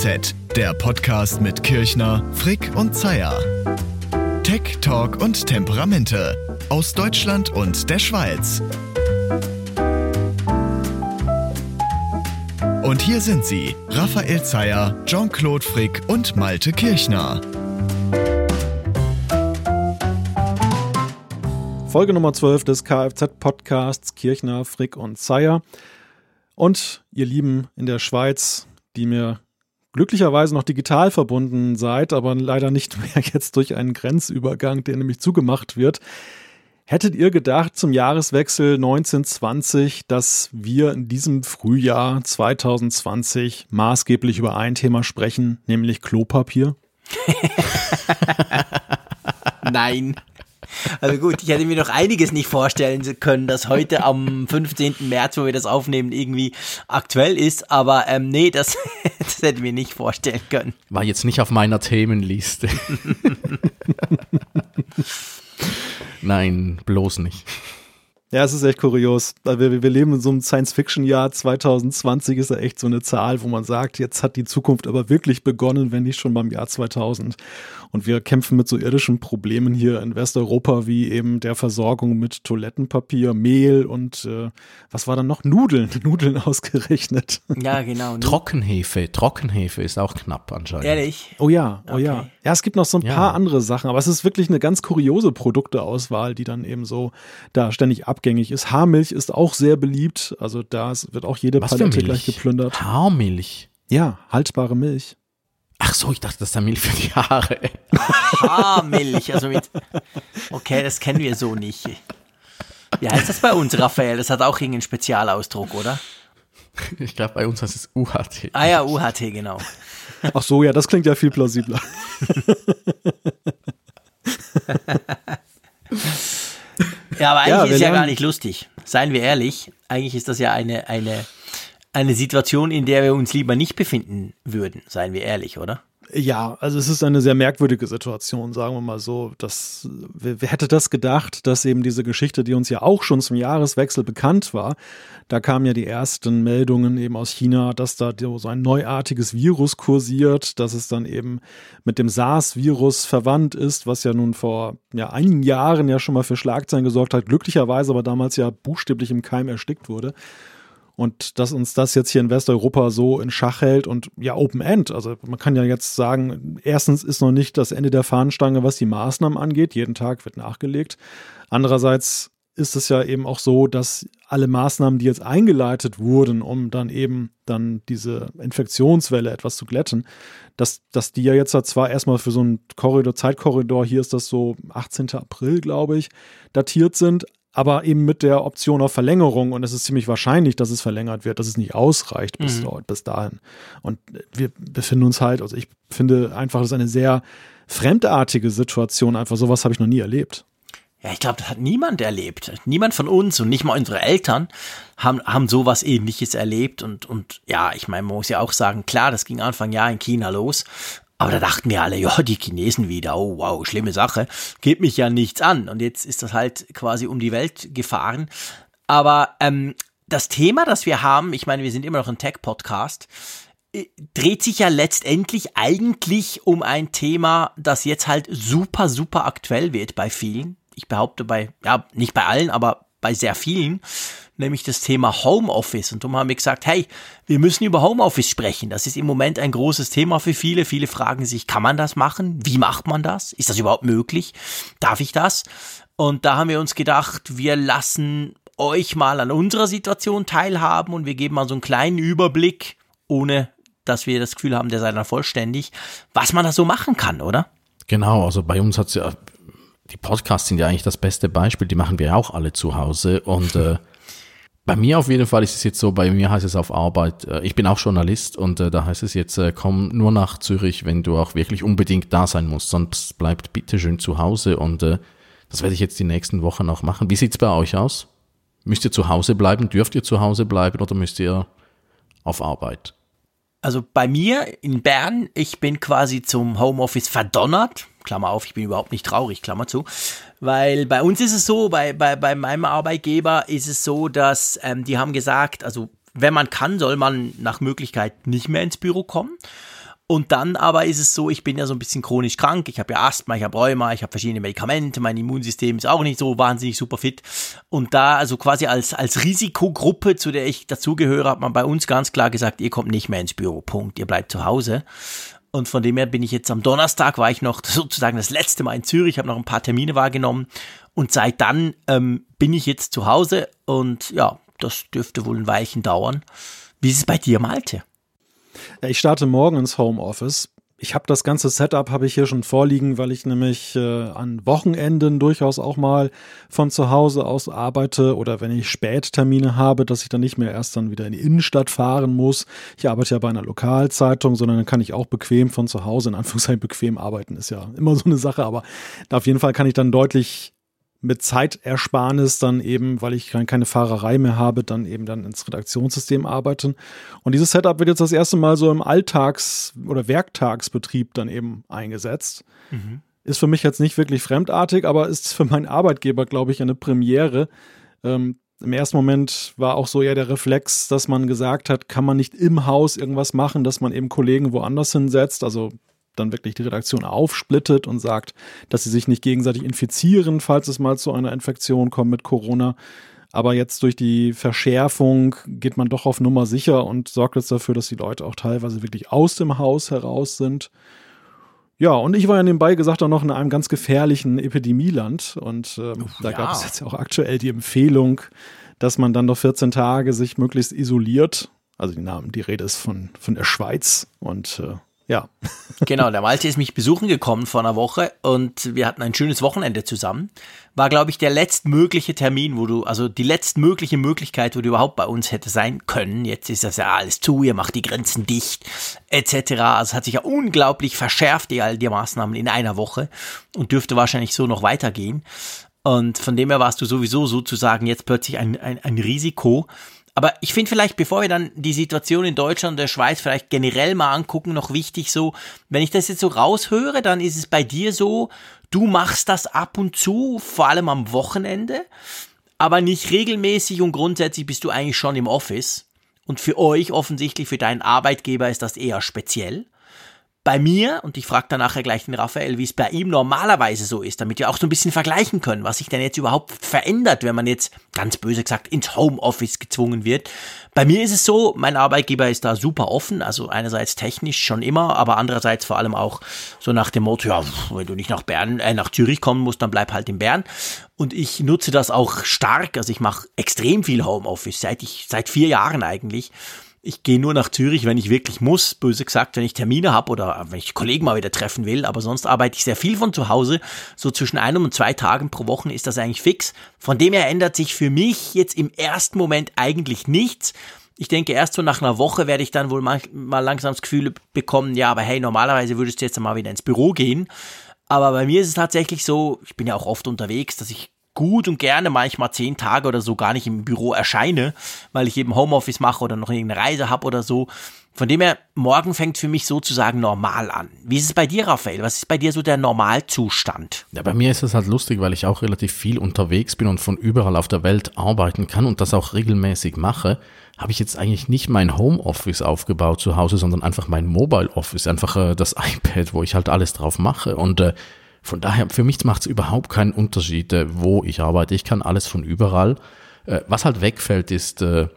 KFZ, der Podcast mit Kirchner, Frick und Zeier. Tech, Talk und Temperamente aus Deutschland und der Schweiz. Und hier sind sie, Raphael Zeyer, Jean-Claude Frick und Malte Kirchner. Folge Nummer 12 des Kfz-Podcasts Kirchner, Frick und Zeyer. Und ihr Lieben in der Schweiz, die mir glücklicherweise noch digital verbunden seid, aber leider nicht mehr jetzt durch einen Grenzübergang, der nämlich zugemacht wird. Hättet ihr gedacht zum Jahreswechsel 1920, dass wir in diesem Frühjahr 2020 maßgeblich über ein Thema sprechen, nämlich Klopapier? Nein. Also gut, ich hätte mir noch einiges nicht vorstellen können, dass heute am 15. März, wo wir das aufnehmen, irgendwie aktuell ist. Aber ähm, nee, das, das hätte ich mir nicht vorstellen können. War jetzt nicht auf meiner Themenliste. Nein, bloß nicht. Ja, es ist echt kurios. Wir, wir leben in so einem Science-Fiction-Jahr. 2020 ist ja echt so eine Zahl, wo man sagt, jetzt hat die Zukunft aber wirklich begonnen, wenn nicht schon beim Jahr 2000. Und wir kämpfen mit so irdischen Problemen hier in Westeuropa, wie eben der Versorgung mit Toilettenpapier, Mehl und äh, was war dann noch? Nudeln. Nudeln ausgerechnet. Ja, genau. Trockenhefe. Trockenhefe ist auch knapp anscheinend. Ehrlich? Oh ja, oh okay. ja. Ja, es gibt noch so ein ja. paar andere Sachen, aber es ist wirklich eine ganz kuriose Produkteauswahl, die dann eben so da ständig abgängig ist. Haarmilch ist auch sehr beliebt. Also da wird auch jede was Palette gleich geplündert. Haarmilch? Ja, haltbare Milch. Ach so, ich dachte, das ist der Milch für die Haare. Haarmilch, also mit. Okay, das kennen wir so nicht. Wie heißt das bei uns, Raphael? Das hat auch irgendeinen Spezialausdruck, oder? Ich glaube, bei uns heißt es UHT. Ah ja, UHT, genau. Ach so, ja, das klingt ja viel plausibler. ja, aber eigentlich ja, ist es ja gar nicht lustig. Seien wir ehrlich. Eigentlich ist das ja eine, eine eine Situation, in der wir uns lieber nicht befinden würden, seien wir ehrlich, oder? Ja, also es ist eine sehr merkwürdige Situation, sagen wir mal so. Das, wer, wer, hätte das gedacht, dass eben diese Geschichte, die uns ja auch schon zum Jahreswechsel bekannt war, da kamen ja die ersten Meldungen eben aus China, dass da so ein neuartiges Virus kursiert, dass es dann eben mit dem SARS-Virus verwandt ist, was ja nun vor ja, einigen Jahren ja schon mal für Schlagzeilen gesorgt hat, glücklicherweise aber damals ja buchstäblich im Keim erstickt wurde. Und dass uns das jetzt hier in Westeuropa so in Schach hält und ja, Open End. Also man kann ja jetzt sagen, erstens ist noch nicht das Ende der Fahnenstange, was die Maßnahmen angeht. Jeden Tag wird nachgelegt. Andererseits ist es ja eben auch so, dass alle Maßnahmen, die jetzt eingeleitet wurden, um dann eben dann diese Infektionswelle etwas zu glätten, dass, dass die ja jetzt zwar erstmal für so einen Korridor, Zeitkorridor, hier ist das so 18. April, glaube ich, datiert sind, aber eben mit der Option auf Verlängerung und es ist ziemlich wahrscheinlich, dass es verlängert wird, dass es nicht ausreicht bis, mhm. dort, bis dahin. Und wir befinden uns halt, also ich finde einfach, das ist eine sehr fremdartige Situation, einfach sowas habe ich noch nie erlebt. Ja, ich glaube, das hat niemand erlebt. Niemand von uns und nicht mal unsere Eltern haben, haben sowas ähnliches erlebt. Und, und ja, ich meine, man muss ja auch sagen, klar, das ging Anfang Jahr in China los. Aber da dachten wir alle, ja, die Chinesen wieder, oh wow, schlimme Sache, geht mich ja nichts an. Und jetzt ist das halt quasi um die Welt gefahren. Aber ähm, das Thema, das wir haben, ich meine, wir sind immer noch ein Tech-Podcast, äh, dreht sich ja letztendlich eigentlich um ein Thema, das jetzt halt super, super aktuell wird bei vielen. Ich behaupte bei, ja, nicht bei allen, aber bei sehr vielen nämlich das Thema Homeoffice. Und darum haben wir gesagt, hey, wir müssen über Homeoffice sprechen. Das ist im Moment ein großes Thema für viele. Viele fragen sich, kann man das machen? Wie macht man das? Ist das überhaupt möglich? Darf ich das? Und da haben wir uns gedacht, wir lassen euch mal an unserer Situation teilhaben und wir geben mal so einen kleinen Überblick, ohne dass wir das Gefühl haben, der sei dann vollständig, was man da so machen kann, oder? Genau, also bei uns hat es ja, die Podcasts sind ja eigentlich das beste Beispiel, die machen wir ja auch alle zu Hause und äh, bei mir auf jeden Fall ist es jetzt so, bei mir heißt es auf Arbeit, äh, ich bin auch Journalist und äh, da heißt es jetzt, äh, komm nur nach Zürich, wenn du auch wirklich unbedingt da sein musst, sonst bleibt bitte schön zu Hause und das werde ich jetzt die nächsten Wochen auch machen. Wie sieht's bei euch aus? Müsst ihr zu Hause bleiben? Dürft ihr zu Hause bleiben oder müsst ihr auf Arbeit? Also bei mir in Bern, ich bin quasi zum Homeoffice verdonnert. Klammer auf, ich bin überhaupt nicht traurig, Klammer zu. Weil bei uns ist es so, bei, bei, bei meinem Arbeitgeber ist es so, dass ähm, die haben gesagt, also wenn man kann, soll man nach Möglichkeit nicht mehr ins Büro kommen. Und dann aber ist es so, ich bin ja so ein bisschen chronisch krank. Ich habe ja Asthma, ich habe Rheuma, ich habe verschiedene Medikamente. Mein Immunsystem ist auch nicht so wahnsinnig super fit. Und da, also quasi als, als Risikogruppe, zu der ich dazugehöre, hat man bei uns ganz klar gesagt, ihr kommt nicht mehr ins Büro. Punkt. Ihr bleibt zu Hause. Und von dem her bin ich jetzt am Donnerstag, war ich noch sozusagen das letzte Mal in Zürich, habe noch ein paar Termine wahrgenommen. Und seit dann ähm, bin ich jetzt zu Hause und ja, das dürfte wohl ein Weilchen dauern. Wie ist es bei dir, Malte? Ich starte morgen ins Homeoffice. Ich habe das ganze Setup habe ich hier schon vorliegen, weil ich nämlich äh, an Wochenenden durchaus auch mal von zu Hause aus arbeite oder wenn ich Spättermine habe, dass ich dann nicht mehr erst dann wieder in die Innenstadt fahren muss. Ich arbeite ja bei einer Lokalzeitung, sondern dann kann ich auch bequem von zu Hause, in Anführungszeichen bequem arbeiten, ist ja immer so eine Sache, aber auf jeden Fall kann ich dann deutlich mit Zeitersparnis dann eben, weil ich keine Fahrerei mehr habe, dann eben dann ins Redaktionssystem arbeiten. Und dieses Setup wird jetzt das erste Mal so im Alltags- oder Werktagsbetrieb dann eben eingesetzt. Mhm. Ist für mich jetzt nicht wirklich fremdartig, aber ist für meinen Arbeitgeber, glaube ich, eine Premiere. Ähm, Im ersten Moment war auch so eher der Reflex, dass man gesagt hat, kann man nicht im Haus irgendwas machen, dass man eben Kollegen woanders hinsetzt. Also dann wirklich die Redaktion aufsplittet und sagt, dass sie sich nicht gegenseitig infizieren, falls es mal zu einer Infektion kommt mit Corona. Aber jetzt durch die Verschärfung geht man doch auf Nummer sicher und sorgt jetzt dafür, dass die Leute auch teilweise wirklich aus dem Haus heraus sind. Ja, und ich war ja nebenbei gesagt auch noch in einem ganz gefährlichen Epidemieland. Und ähm, Uff, da ja. gab es jetzt auch aktuell die Empfehlung, dass man dann noch 14 Tage sich möglichst isoliert. Also die Namen, die Rede ist von, von der Schweiz. Und äh, ja. Genau, der Malte ist mich besuchen gekommen vor einer Woche und wir hatten ein schönes Wochenende zusammen. War, glaube ich, der letztmögliche Termin, wo du, also die letztmögliche Möglichkeit, wo du überhaupt bei uns hätte sein können. Jetzt ist das ja alles zu, ihr macht die Grenzen dicht, etc. Also es hat sich ja unglaublich verschärft, die all die Maßnahmen in einer Woche und dürfte wahrscheinlich so noch weitergehen. Und von dem her warst du sowieso sozusagen jetzt plötzlich ein, ein, ein Risiko. Aber ich finde vielleicht, bevor wir dann die Situation in Deutschland und der Schweiz vielleicht generell mal angucken, noch wichtig so, wenn ich das jetzt so raushöre, dann ist es bei dir so, du machst das ab und zu, vor allem am Wochenende, aber nicht regelmäßig und grundsätzlich bist du eigentlich schon im Office. Und für euch offensichtlich, für deinen Arbeitgeber ist das eher speziell bei mir, und ich frage dann nachher gleich den Raphael, wie es bei ihm normalerweise so ist, damit wir auch so ein bisschen vergleichen können, was sich denn jetzt überhaupt verändert, wenn man jetzt ganz böse gesagt ins Homeoffice gezwungen wird. Bei mir ist es so, mein Arbeitgeber ist da super offen, also einerseits technisch schon immer, aber andererseits vor allem auch so nach dem Motto, ja, wenn du nicht nach Bern, äh, nach Zürich kommen musst, dann bleib halt in Bern. Und ich nutze das auch stark, also ich mache extrem viel Homeoffice, seit ich, seit vier Jahren eigentlich ich gehe nur nach Zürich, wenn ich wirklich muss, böse gesagt, wenn ich Termine habe oder wenn ich Kollegen mal wieder treffen will, aber sonst arbeite ich sehr viel von zu Hause. So zwischen einem und zwei Tagen pro Woche ist das eigentlich fix. Von dem her ändert sich für mich jetzt im ersten Moment eigentlich nichts. Ich denke, erst so nach einer Woche werde ich dann wohl mal, langsam das Gefühl bekommen, ja, aber hey, normalerweise würdest du jetzt mal wieder ins Büro gehen. Aber bei mir ist es tatsächlich so, ich bin ja auch oft unterwegs, dass ich gut und gerne manchmal zehn Tage oder so gar nicht im Büro erscheine, weil ich eben Homeoffice mache oder noch irgendeine Reise habe oder so. Von dem her, morgen fängt für mich sozusagen normal an. Wie ist es bei dir, Raphael? Was ist bei dir so der Normalzustand? Ja, bei mir ist es halt lustig, weil ich auch relativ viel unterwegs bin und von überall auf der Welt arbeiten kann und das auch regelmäßig mache. Habe ich jetzt eigentlich nicht mein Homeoffice aufgebaut zu Hause, sondern einfach mein Mobile Office, einfach äh, das iPad, wo ich halt alles drauf mache. Und äh, von daher, für mich macht es überhaupt keinen Unterschied, äh, wo ich arbeite. Ich kann alles von überall. Äh, was halt wegfällt, ist äh,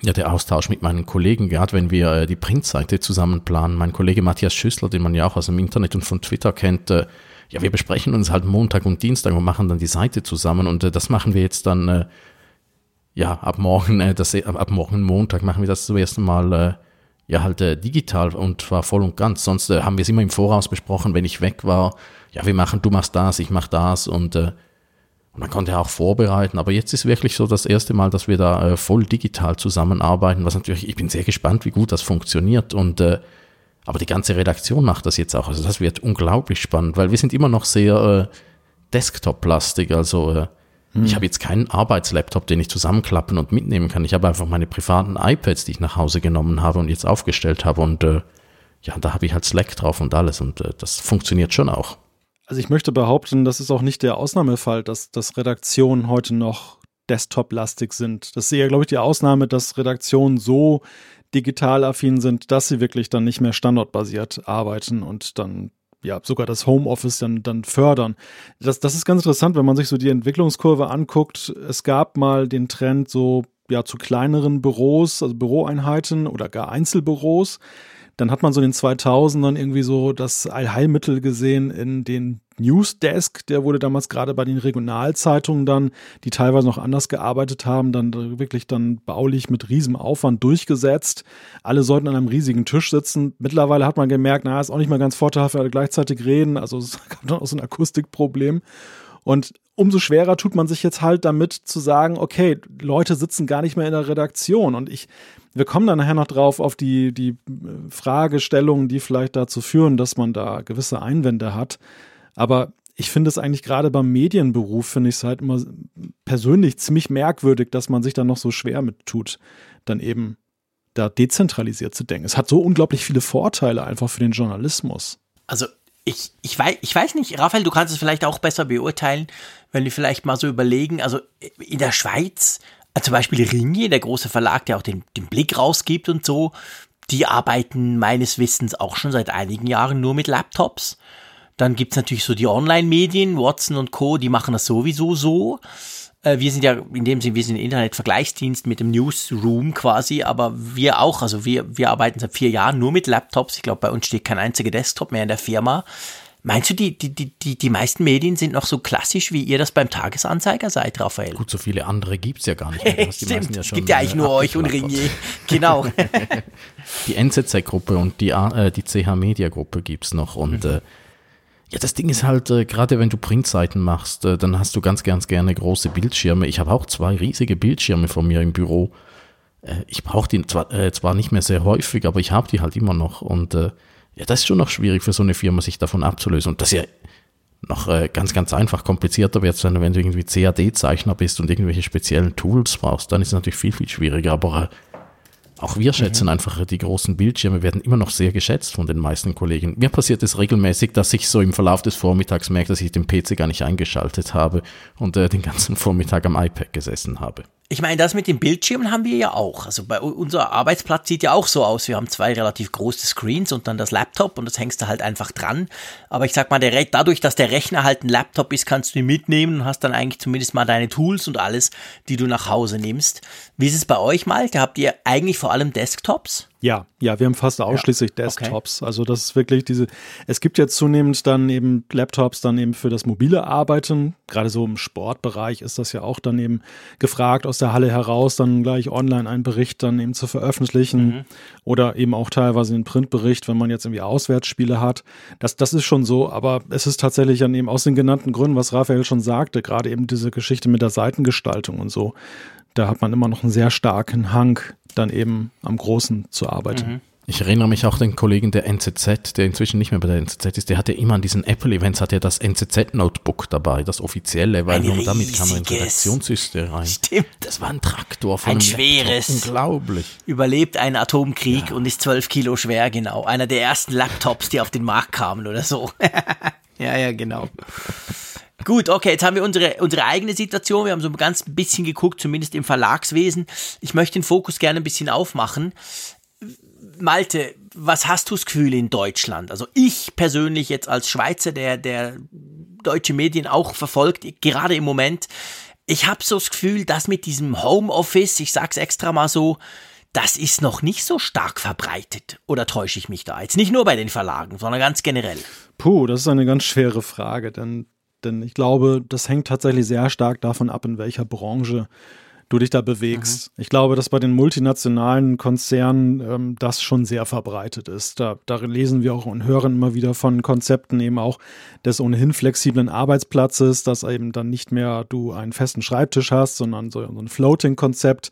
ja der Austausch mit meinen Kollegen, gerade wenn wir die Printseite zusammen planen. Mein Kollege Matthias Schüssler, den man ja auch aus dem Internet und von Twitter kennt, ja, wir besprechen uns halt Montag und Dienstag und machen dann die Seite zusammen und das machen wir jetzt dann, ja, ab morgen, das, ab, morgen Montag machen wir das zum ersten Mal ja halt äh, digital und zwar voll und ganz. Sonst äh, haben wir es immer im Voraus besprochen, wenn ich weg war, ja, wir machen, du machst das, ich mach das und, äh, und man konnte auch vorbereiten. Aber jetzt ist wirklich so das erste Mal, dass wir da äh, voll digital zusammenarbeiten, was natürlich, ich bin sehr gespannt, wie gut das funktioniert und äh, aber die ganze Redaktion macht das jetzt auch. Also das wird unglaublich spannend, weil wir sind immer noch sehr äh, Desktop-lastig. Also äh, hm. ich habe jetzt keinen Arbeitslaptop, den ich zusammenklappen und mitnehmen kann. Ich habe einfach meine privaten iPads, die ich nach Hause genommen habe und jetzt aufgestellt habe. Und äh, ja, da habe ich halt Slack drauf und alles. Und äh, das funktioniert schon auch. Also ich möchte behaupten, das ist auch nicht der Ausnahmefall, dass, dass Redaktionen heute noch Desktop-lastig sind. Das ist eher, glaube ich, die Ausnahme, dass Redaktionen so digital affin sind, dass sie wirklich dann nicht mehr standortbasiert arbeiten und dann ja, sogar das Homeoffice dann, dann fördern. Das, das ist ganz interessant, wenn man sich so die Entwicklungskurve anguckt. Es gab mal den Trend so, ja, zu kleineren Büros, also Büroeinheiten oder gar Einzelbüros. Dann hat man so in den 2000ern irgendwie so das Allheilmittel gesehen in den Newsdesk, der wurde damals gerade bei den Regionalzeitungen dann, die teilweise noch anders gearbeitet haben, dann wirklich dann baulich mit riesem Aufwand durchgesetzt. Alle sollten an einem riesigen Tisch sitzen. Mittlerweile hat man gemerkt, na, ist auch nicht mehr ganz vorteilhaft, weil alle gleichzeitig reden. Also es gab dann auch so ein Akustikproblem. Und umso schwerer tut man sich jetzt halt damit zu sagen, okay, Leute sitzen gar nicht mehr in der Redaktion. Und ich, wir kommen dann nachher noch drauf auf die, die äh, Fragestellungen, die vielleicht dazu führen, dass man da gewisse Einwände hat. Aber ich finde es eigentlich gerade beim Medienberuf, finde ich es halt immer persönlich ziemlich merkwürdig, dass man sich da noch so schwer mit tut, dann eben da dezentralisiert zu denken. Es hat so unglaublich viele Vorteile einfach für den Journalismus. Also ich, ich, weiß, ich weiß nicht, Raphael, du kannst es vielleicht auch besser beurteilen, wenn wir vielleicht mal so überlegen, also in der Schweiz, äh, zum Beispiel Ringier, der große Verlag, der auch den, den Blick rausgibt und so, die arbeiten meines Wissens auch schon seit einigen Jahren nur mit Laptops. Dann gibt's natürlich so die Online-Medien, Watson und Co., die machen das sowieso so. Äh, wir sind ja in dem Sinne, wir sind Internet-Vergleichsdienst mit dem Newsroom quasi, aber wir auch, also wir, wir arbeiten seit vier Jahren nur mit Laptops. Ich glaube, bei uns steht kein einziger Desktop mehr in der Firma. Meinst du, die, die, die, die meisten Medien sind noch so klassisch, wie ihr das beim Tagesanzeiger seid, Raphael? Gut, so viele andere gibt's ja gar nicht mehr. Stimmt, ja es gibt ja eigentlich nur euch und Ringier. Genau. die NZZ-Gruppe und die, äh, die CH-Media-Gruppe gibt's noch und mhm. äh, ja, das Ding ist halt, äh, gerade wenn du Printseiten machst, äh, dann hast du ganz, ganz gerne große Bildschirme. Ich habe auch zwei riesige Bildschirme von mir im Büro. Äh, ich brauche die zwar, äh, zwar nicht mehr sehr häufig, aber ich habe die halt immer noch. Und äh, ja, das ist schon noch schwierig für so eine Firma, sich davon abzulösen. Und das ist ja noch äh, ganz, ganz einfach komplizierter wird, wenn du irgendwie CAD-Zeichner bist und irgendwelche speziellen Tools brauchst, dann ist es natürlich viel, viel schwieriger. Aber auch wir schätzen mhm. einfach, die großen Bildschirme werden immer noch sehr geschätzt von den meisten Kollegen. Mir passiert es regelmäßig, dass ich so im Verlauf des Vormittags merke, dass ich den PC gar nicht eingeschaltet habe und äh, den ganzen Vormittag am iPad gesessen habe. Ich meine, das mit den Bildschirmen haben wir ja auch. Also bei unser Arbeitsplatz sieht ja auch so aus. Wir haben zwei relativ große Screens und dann das Laptop und das hängst du halt einfach dran. Aber ich sag mal, der, dadurch, dass der Rechner halt ein Laptop ist, kannst du ihn mitnehmen und hast dann eigentlich zumindest mal deine Tools und alles, die du nach Hause nimmst. Wie ist es bei euch, Malte? Habt ihr eigentlich vor allem Desktops? Ja, ja, wir haben fast ausschließlich ja, Desktops. Okay. Also das ist wirklich diese, es gibt jetzt zunehmend dann eben Laptops dann eben für das mobile Arbeiten. Gerade so im Sportbereich ist das ja auch dann eben gefragt, aus der Halle heraus dann gleich online einen Bericht dann eben zu veröffentlichen mhm. oder eben auch teilweise einen Printbericht, wenn man jetzt irgendwie Auswärtsspiele hat. Das, das ist schon so, aber es ist tatsächlich dann eben aus den genannten Gründen, was Raphael schon sagte, gerade eben diese Geschichte mit der Seitengestaltung und so da hat man immer noch einen sehr starken Hang, dann eben am Großen zu arbeiten. Mhm. Ich erinnere mich auch den Kollegen der NZZ, der inzwischen nicht mehr bei der NZZ ist, der hatte immer an diesen Apple-Events, hat er das NZZ-Notebook dabei, das offizielle, weil nur damit kam man in Redaktionssystem rein. Stimmt. Das war ein Traktor von ein schweres. Laptop. Unglaublich. Überlebt einen Atomkrieg ja. und ist zwölf Kilo schwer, genau. Einer der ersten Laptops, die auf den Markt kamen oder so. ja, ja, genau. Gut, okay, jetzt haben wir unsere, unsere eigene Situation. Wir haben so ein ganz bisschen geguckt, zumindest im Verlagswesen. Ich möchte den Fokus gerne ein bisschen aufmachen. Malte, was hast du das Gefühl in Deutschland? Also ich persönlich jetzt als Schweizer, der, der deutsche Medien auch verfolgt, gerade im Moment, ich habe so das Gefühl, dass mit diesem Homeoffice, ich sag's extra mal so, das ist noch nicht so stark verbreitet. Oder täusche ich mich da? Jetzt nicht nur bei den Verlagen, sondern ganz generell. Puh, das ist eine ganz schwere Frage, denn denn ich glaube, das hängt tatsächlich sehr stark davon ab, in welcher Branche du dich da bewegst. Mhm. Ich glaube, dass bei den multinationalen Konzernen ähm, das schon sehr verbreitet ist. Da, da lesen wir auch und hören immer wieder von Konzepten eben auch des ohnehin flexiblen Arbeitsplatzes, dass eben dann nicht mehr du einen festen Schreibtisch hast, sondern so, so ein Floating-Konzept,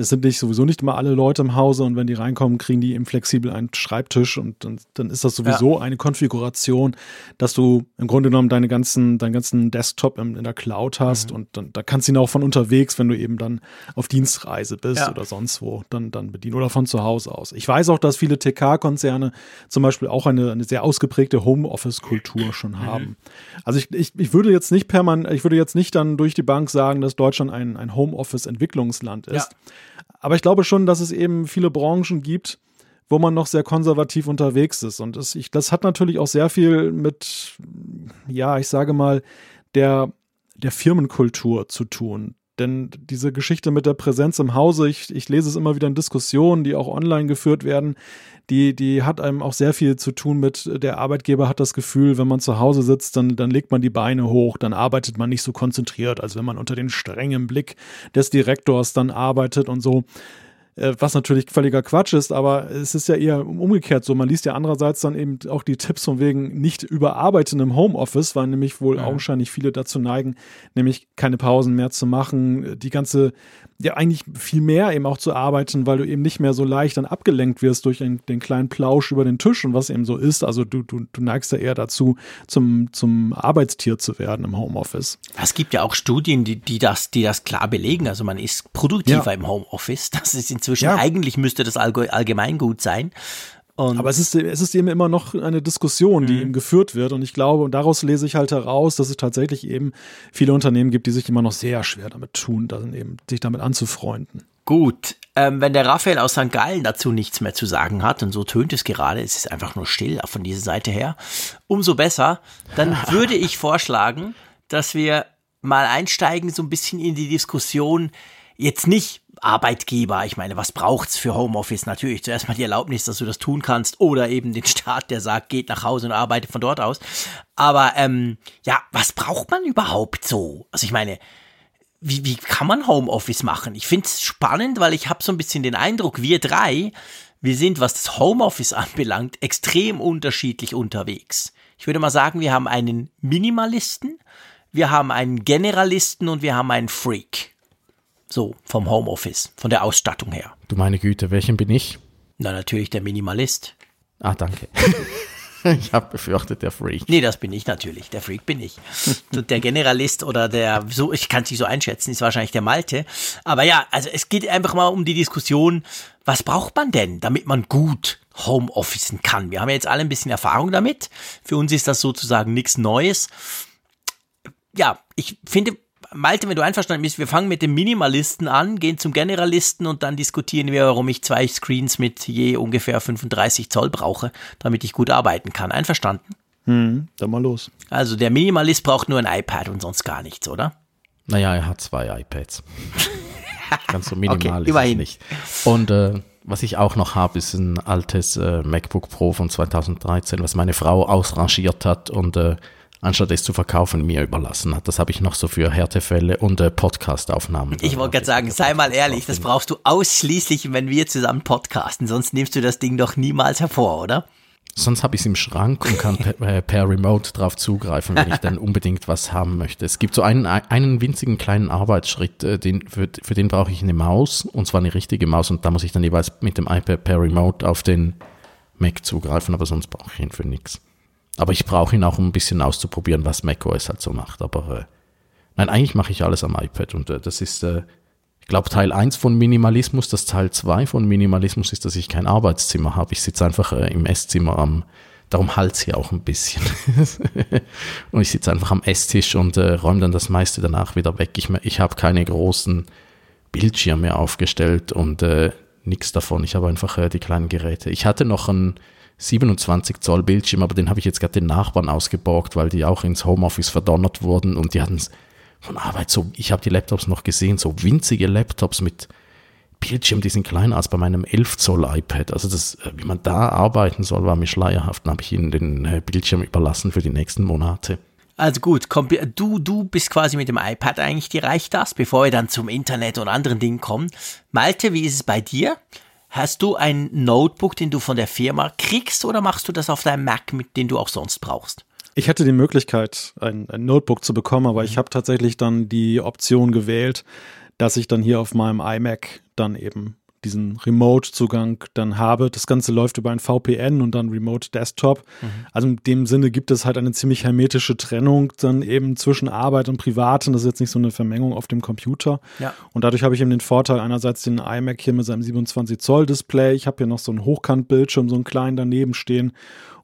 das sind nicht sowieso nicht immer alle Leute im Hause und wenn die reinkommen, kriegen die eben flexibel einen Schreibtisch und dann, dann ist das sowieso ja. eine Konfiguration, dass du im Grunde genommen deine ganzen, deinen ganzen Desktop in, in der Cloud hast mhm. und dann da kannst du ihn auch von unterwegs, wenn du eben dann auf Dienstreise bist ja. oder sonst wo, dann, dann bedienen oder von zu Hause aus. Ich weiß auch, dass viele TK-Konzerne zum Beispiel auch eine, eine sehr ausgeprägte Homeoffice-Kultur schon mhm. haben. Also ich, ich, ich würde jetzt nicht permanent, ich würde jetzt nicht dann durch die Bank sagen, dass Deutschland ein, ein Homeoffice-Entwicklungsland ist. Ja. Aber ich glaube schon, dass es eben viele Branchen gibt, wo man noch sehr konservativ unterwegs ist. Und das, ich, das hat natürlich auch sehr viel mit, ja, ich sage mal, der, der Firmenkultur zu tun. Denn diese Geschichte mit der Präsenz im Hause, ich, ich lese es immer wieder in Diskussionen, die auch online geführt werden, die, die hat einem auch sehr viel zu tun mit, der Arbeitgeber hat das Gefühl, wenn man zu Hause sitzt, dann, dann legt man die Beine hoch, dann arbeitet man nicht so konzentriert, als wenn man unter den strengen Blick des Direktors dann arbeitet und so. Äh, was natürlich völliger Quatsch ist, aber es ist ja eher umgekehrt so. Man liest ja andererseits dann eben auch die Tipps von wegen nicht überarbeiten im Homeoffice, weil nämlich wohl ja. augenscheinlich viele dazu neigen, nämlich keine Pausen mehr zu machen, die ganze ja eigentlich viel mehr eben auch zu arbeiten, weil du eben nicht mehr so leicht dann abgelenkt wirst durch einen, den kleinen Plausch über den Tisch und was eben so ist. Also du, du, du neigst ja eher dazu, zum, zum Arbeitstier zu werden im Homeoffice. Es gibt ja auch Studien, die, die, das, die das klar belegen. Also man ist produktiver ja. im Homeoffice. Das ist inzwischen, ja. eigentlich müsste das allgemein gut sein. Und Aber es ist, es ist eben immer noch eine Diskussion, die mhm. eben geführt wird. Und ich glaube, und daraus lese ich halt heraus, dass es tatsächlich eben viele Unternehmen gibt, die sich immer noch sehr schwer damit tun, dann eben sich damit anzufreunden. Gut, ähm, wenn der Raphael aus St. Gallen dazu nichts mehr zu sagen hat, und so tönt es gerade, es ist einfach nur still von dieser Seite her, umso besser, dann würde ich vorschlagen, dass wir mal einsteigen, so ein bisschen in die Diskussion, jetzt nicht Arbeitgeber, ich meine, was braucht's für Homeoffice? Natürlich zuerst mal die Erlaubnis, dass du das tun kannst oder eben den Staat, der sagt, geht nach Hause und arbeitet von dort aus. Aber ähm, ja, was braucht man überhaupt so? Also ich meine, wie, wie kann man Homeoffice machen? Ich finde es spannend, weil ich habe so ein bisschen den Eindruck, wir drei, wir sind, was das Homeoffice anbelangt, extrem unterschiedlich unterwegs. Ich würde mal sagen, wir haben einen Minimalisten, wir haben einen Generalisten und wir haben einen Freak. So, vom Homeoffice, von der Ausstattung her. Du meine Güte, welchen bin ich? Na, natürlich der Minimalist. Ah, danke. ich habe befürchtet, der Freak. Nee, das bin ich natürlich. Der Freak bin ich. der Generalist oder der, so, ich kann es nicht so einschätzen, ist wahrscheinlich der Malte. Aber ja, also es geht einfach mal um die Diskussion, was braucht man denn, damit man gut Homeofficen kann? Wir haben ja jetzt alle ein bisschen Erfahrung damit. Für uns ist das sozusagen nichts Neues. Ja, ich finde, Malte, wenn du einverstanden bist, wir fangen mit dem Minimalisten an, gehen zum Generalisten und dann diskutieren wir, warum ich zwei Screens mit je ungefähr 35 Zoll brauche, damit ich gut arbeiten kann. Einverstanden? Hm, dann mal los. Also der Minimalist braucht nur ein iPad und sonst gar nichts, oder? Naja, er hat zwei iPads. Ganz so minimal okay, ist immerhin. nicht. Und äh, was ich auch noch habe, ist ein altes äh, MacBook Pro von 2013, was meine Frau ausrangiert hat und äh, anstatt es zu verkaufen, mir überlassen hat. Das habe ich noch so für Härtefälle und äh, Podcast-Aufnahmen. Ich wollte gerade sagen, sei mal ehrlich, das brauchst du ausschließlich, wenn wir zusammen podcasten, sonst nimmst du das Ding doch niemals hervor, oder? Sonst habe ich es im Schrank und kann per, äh, per, Remote drauf zugreifen, wenn ich dann unbedingt was haben möchte. Es gibt so einen, einen winzigen kleinen Arbeitsschritt, äh, den, für, für den brauche ich eine Maus, und zwar eine richtige Maus, und da muss ich dann jeweils mit dem iPad per Remote auf den Mac zugreifen, aber sonst brauche ich ihn für nichts. Aber ich brauche ihn auch, um ein bisschen auszuprobieren, was macOS halt so macht. Aber äh, nein, eigentlich mache ich alles am iPad und äh, das ist, äh, ich glaube, Teil 1 von Minimalismus. Das Teil 2 von Minimalismus ist, dass ich kein Arbeitszimmer habe. Ich sitze einfach äh, im Esszimmer am, darum halt hier auch ein bisschen. und ich sitze einfach am Esstisch und äh, räume dann das meiste danach wieder weg. Ich, ich habe keine großen Bildschirme aufgestellt und äh, nichts davon. Ich habe einfach äh, die kleinen Geräte. Ich hatte noch ein 27 Zoll Bildschirm, aber den habe ich jetzt gerade den Nachbarn ausgeborgt, weil die auch ins Homeoffice verdonnert wurden und die hatten von Arbeit so, ich habe die Laptops noch gesehen, so winzige Laptops mit Bildschirm, die sind kleiner als bei meinem 11 Zoll iPad. Also das, äh, wie man da arbeiten soll, war mir schleierhaft. Dann habe ich ihnen den äh, Bildschirm überlassen für die nächsten Monate. Also gut, du, du bist quasi mit dem iPad eigentlich die das, bevor wir dann zum Internet und anderen Dingen kommen. Malte, wie ist es bei dir? Hast du ein Notebook, den du von der Firma kriegst oder machst du das auf deinem Mac, mit den du auch sonst brauchst? Ich hatte die Möglichkeit, ein, ein Notebook zu bekommen, aber ich habe tatsächlich dann die Option gewählt, dass ich dann hier auf meinem iMac dann eben diesen Remote-Zugang dann habe. Das Ganze läuft über ein VPN und dann Remote Desktop. Mhm. Also in dem Sinne gibt es halt eine ziemlich hermetische Trennung dann eben zwischen Arbeit und Privaten. Das ist jetzt nicht so eine Vermengung auf dem Computer. Ja. Und dadurch habe ich eben den Vorteil, einerseits den iMac hier mit seinem 27 Zoll Display. Ich habe hier noch so einen Hochkantbildschirm, so einen kleinen daneben stehen.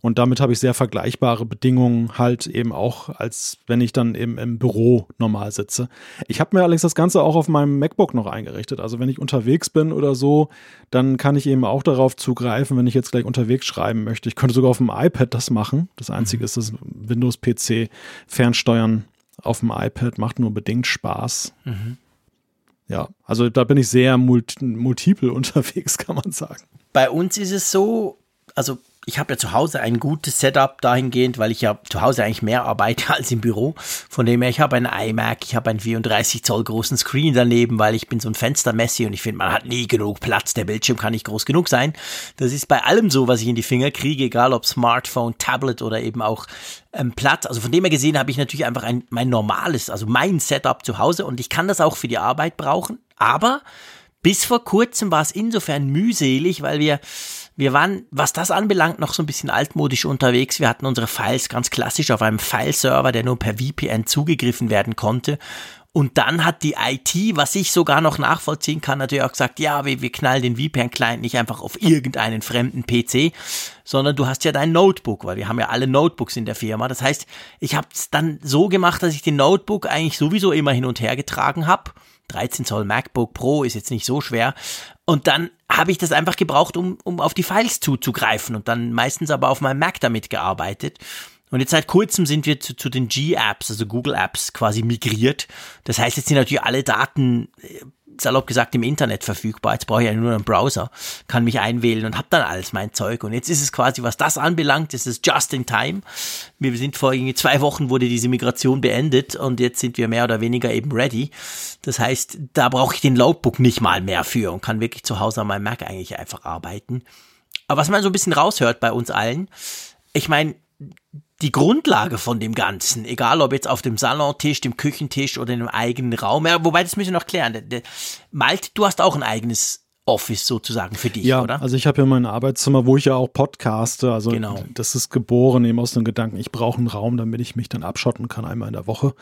Und damit habe ich sehr vergleichbare Bedingungen halt eben auch, als wenn ich dann eben im Büro normal sitze. Ich habe mir allerdings das Ganze auch auf meinem MacBook noch eingerichtet. Also wenn ich unterwegs bin oder so, dann kann ich eben auch darauf zugreifen, wenn ich jetzt gleich unterwegs schreiben möchte. Ich könnte sogar auf dem iPad das machen. Das Einzige mhm. ist, das Windows-PC fernsteuern auf dem iPad macht nur bedingt Spaß. Mhm. Ja, also da bin ich sehr multi multiple unterwegs, kann man sagen. Bei uns ist es so, also ich habe ja zu Hause ein gutes Setup dahingehend, weil ich ja zu Hause eigentlich mehr arbeite als im Büro. Von dem her, ich habe ein iMac, ich habe einen 34 Zoll großen Screen daneben, weil ich bin so ein Fenstermessi und ich finde, man hat nie genug Platz. Der Bildschirm kann nicht groß genug sein. Das ist bei allem so, was ich in die Finger kriege, egal ob Smartphone, Tablet oder eben auch ähm, Platz. Also von dem her gesehen habe ich natürlich einfach ein, mein normales, also mein Setup zu Hause und ich kann das auch für die Arbeit brauchen. Aber bis vor kurzem war es insofern mühselig, weil wir wir waren, was das anbelangt, noch so ein bisschen altmodisch unterwegs. Wir hatten unsere Files ganz klassisch auf einem Fileserver, der nur per VPN zugegriffen werden konnte. Und dann hat die IT, was ich sogar noch nachvollziehen kann, natürlich auch gesagt, ja, wir, wir knallen den VPN-Client nicht einfach auf irgendeinen fremden PC, sondern du hast ja dein Notebook, weil wir haben ja alle Notebooks in der Firma. Das heißt, ich habe es dann so gemacht, dass ich den Notebook eigentlich sowieso immer hin und her getragen habe 13 Zoll MacBook Pro ist jetzt nicht so schwer. Und dann habe ich das einfach gebraucht, um, um auf die Files zuzugreifen und dann meistens aber auf meinem Mac damit gearbeitet. Und jetzt seit kurzem sind wir zu, zu den G-Apps, also Google Apps quasi migriert. Das heißt, jetzt sind natürlich alle Daten äh, salopp gesagt im Internet verfügbar. Jetzt brauche ich ja nur einen Browser, kann mich einwählen und habe dann alles mein Zeug. Und jetzt ist es quasi, was das anbelangt, ist es just in time. Wir sind vor zwei Wochen wurde diese Migration beendet und jetzt sind wir mehr oder weniger eben ready. Das heißt, da brauche ich den Notebook nicht mal mehr für und kann wirklich zu Hause an meinem Mac eigentlich einfach arbeiten. Aber was man so ein bisschen raushört bei uns allen, ich meine, die Grundlage von dem Ganzen, egal ob jetzt auf dem Salontisch, dem Küchentisch oder in einem eigenen Raum, ja, wobei das müssen wir noch klären. Malt, du hast auch ein eigenes Office sozusagen für dich, ja, oder? Also ich habe ja mein Arbeitszimmer, wo ich ja auch podcaste. Also genau. das ist geboren eben aus dem Gedanken, ich brauche einen Raum, damit ich mich dann abschotten kann einmal in der Woche.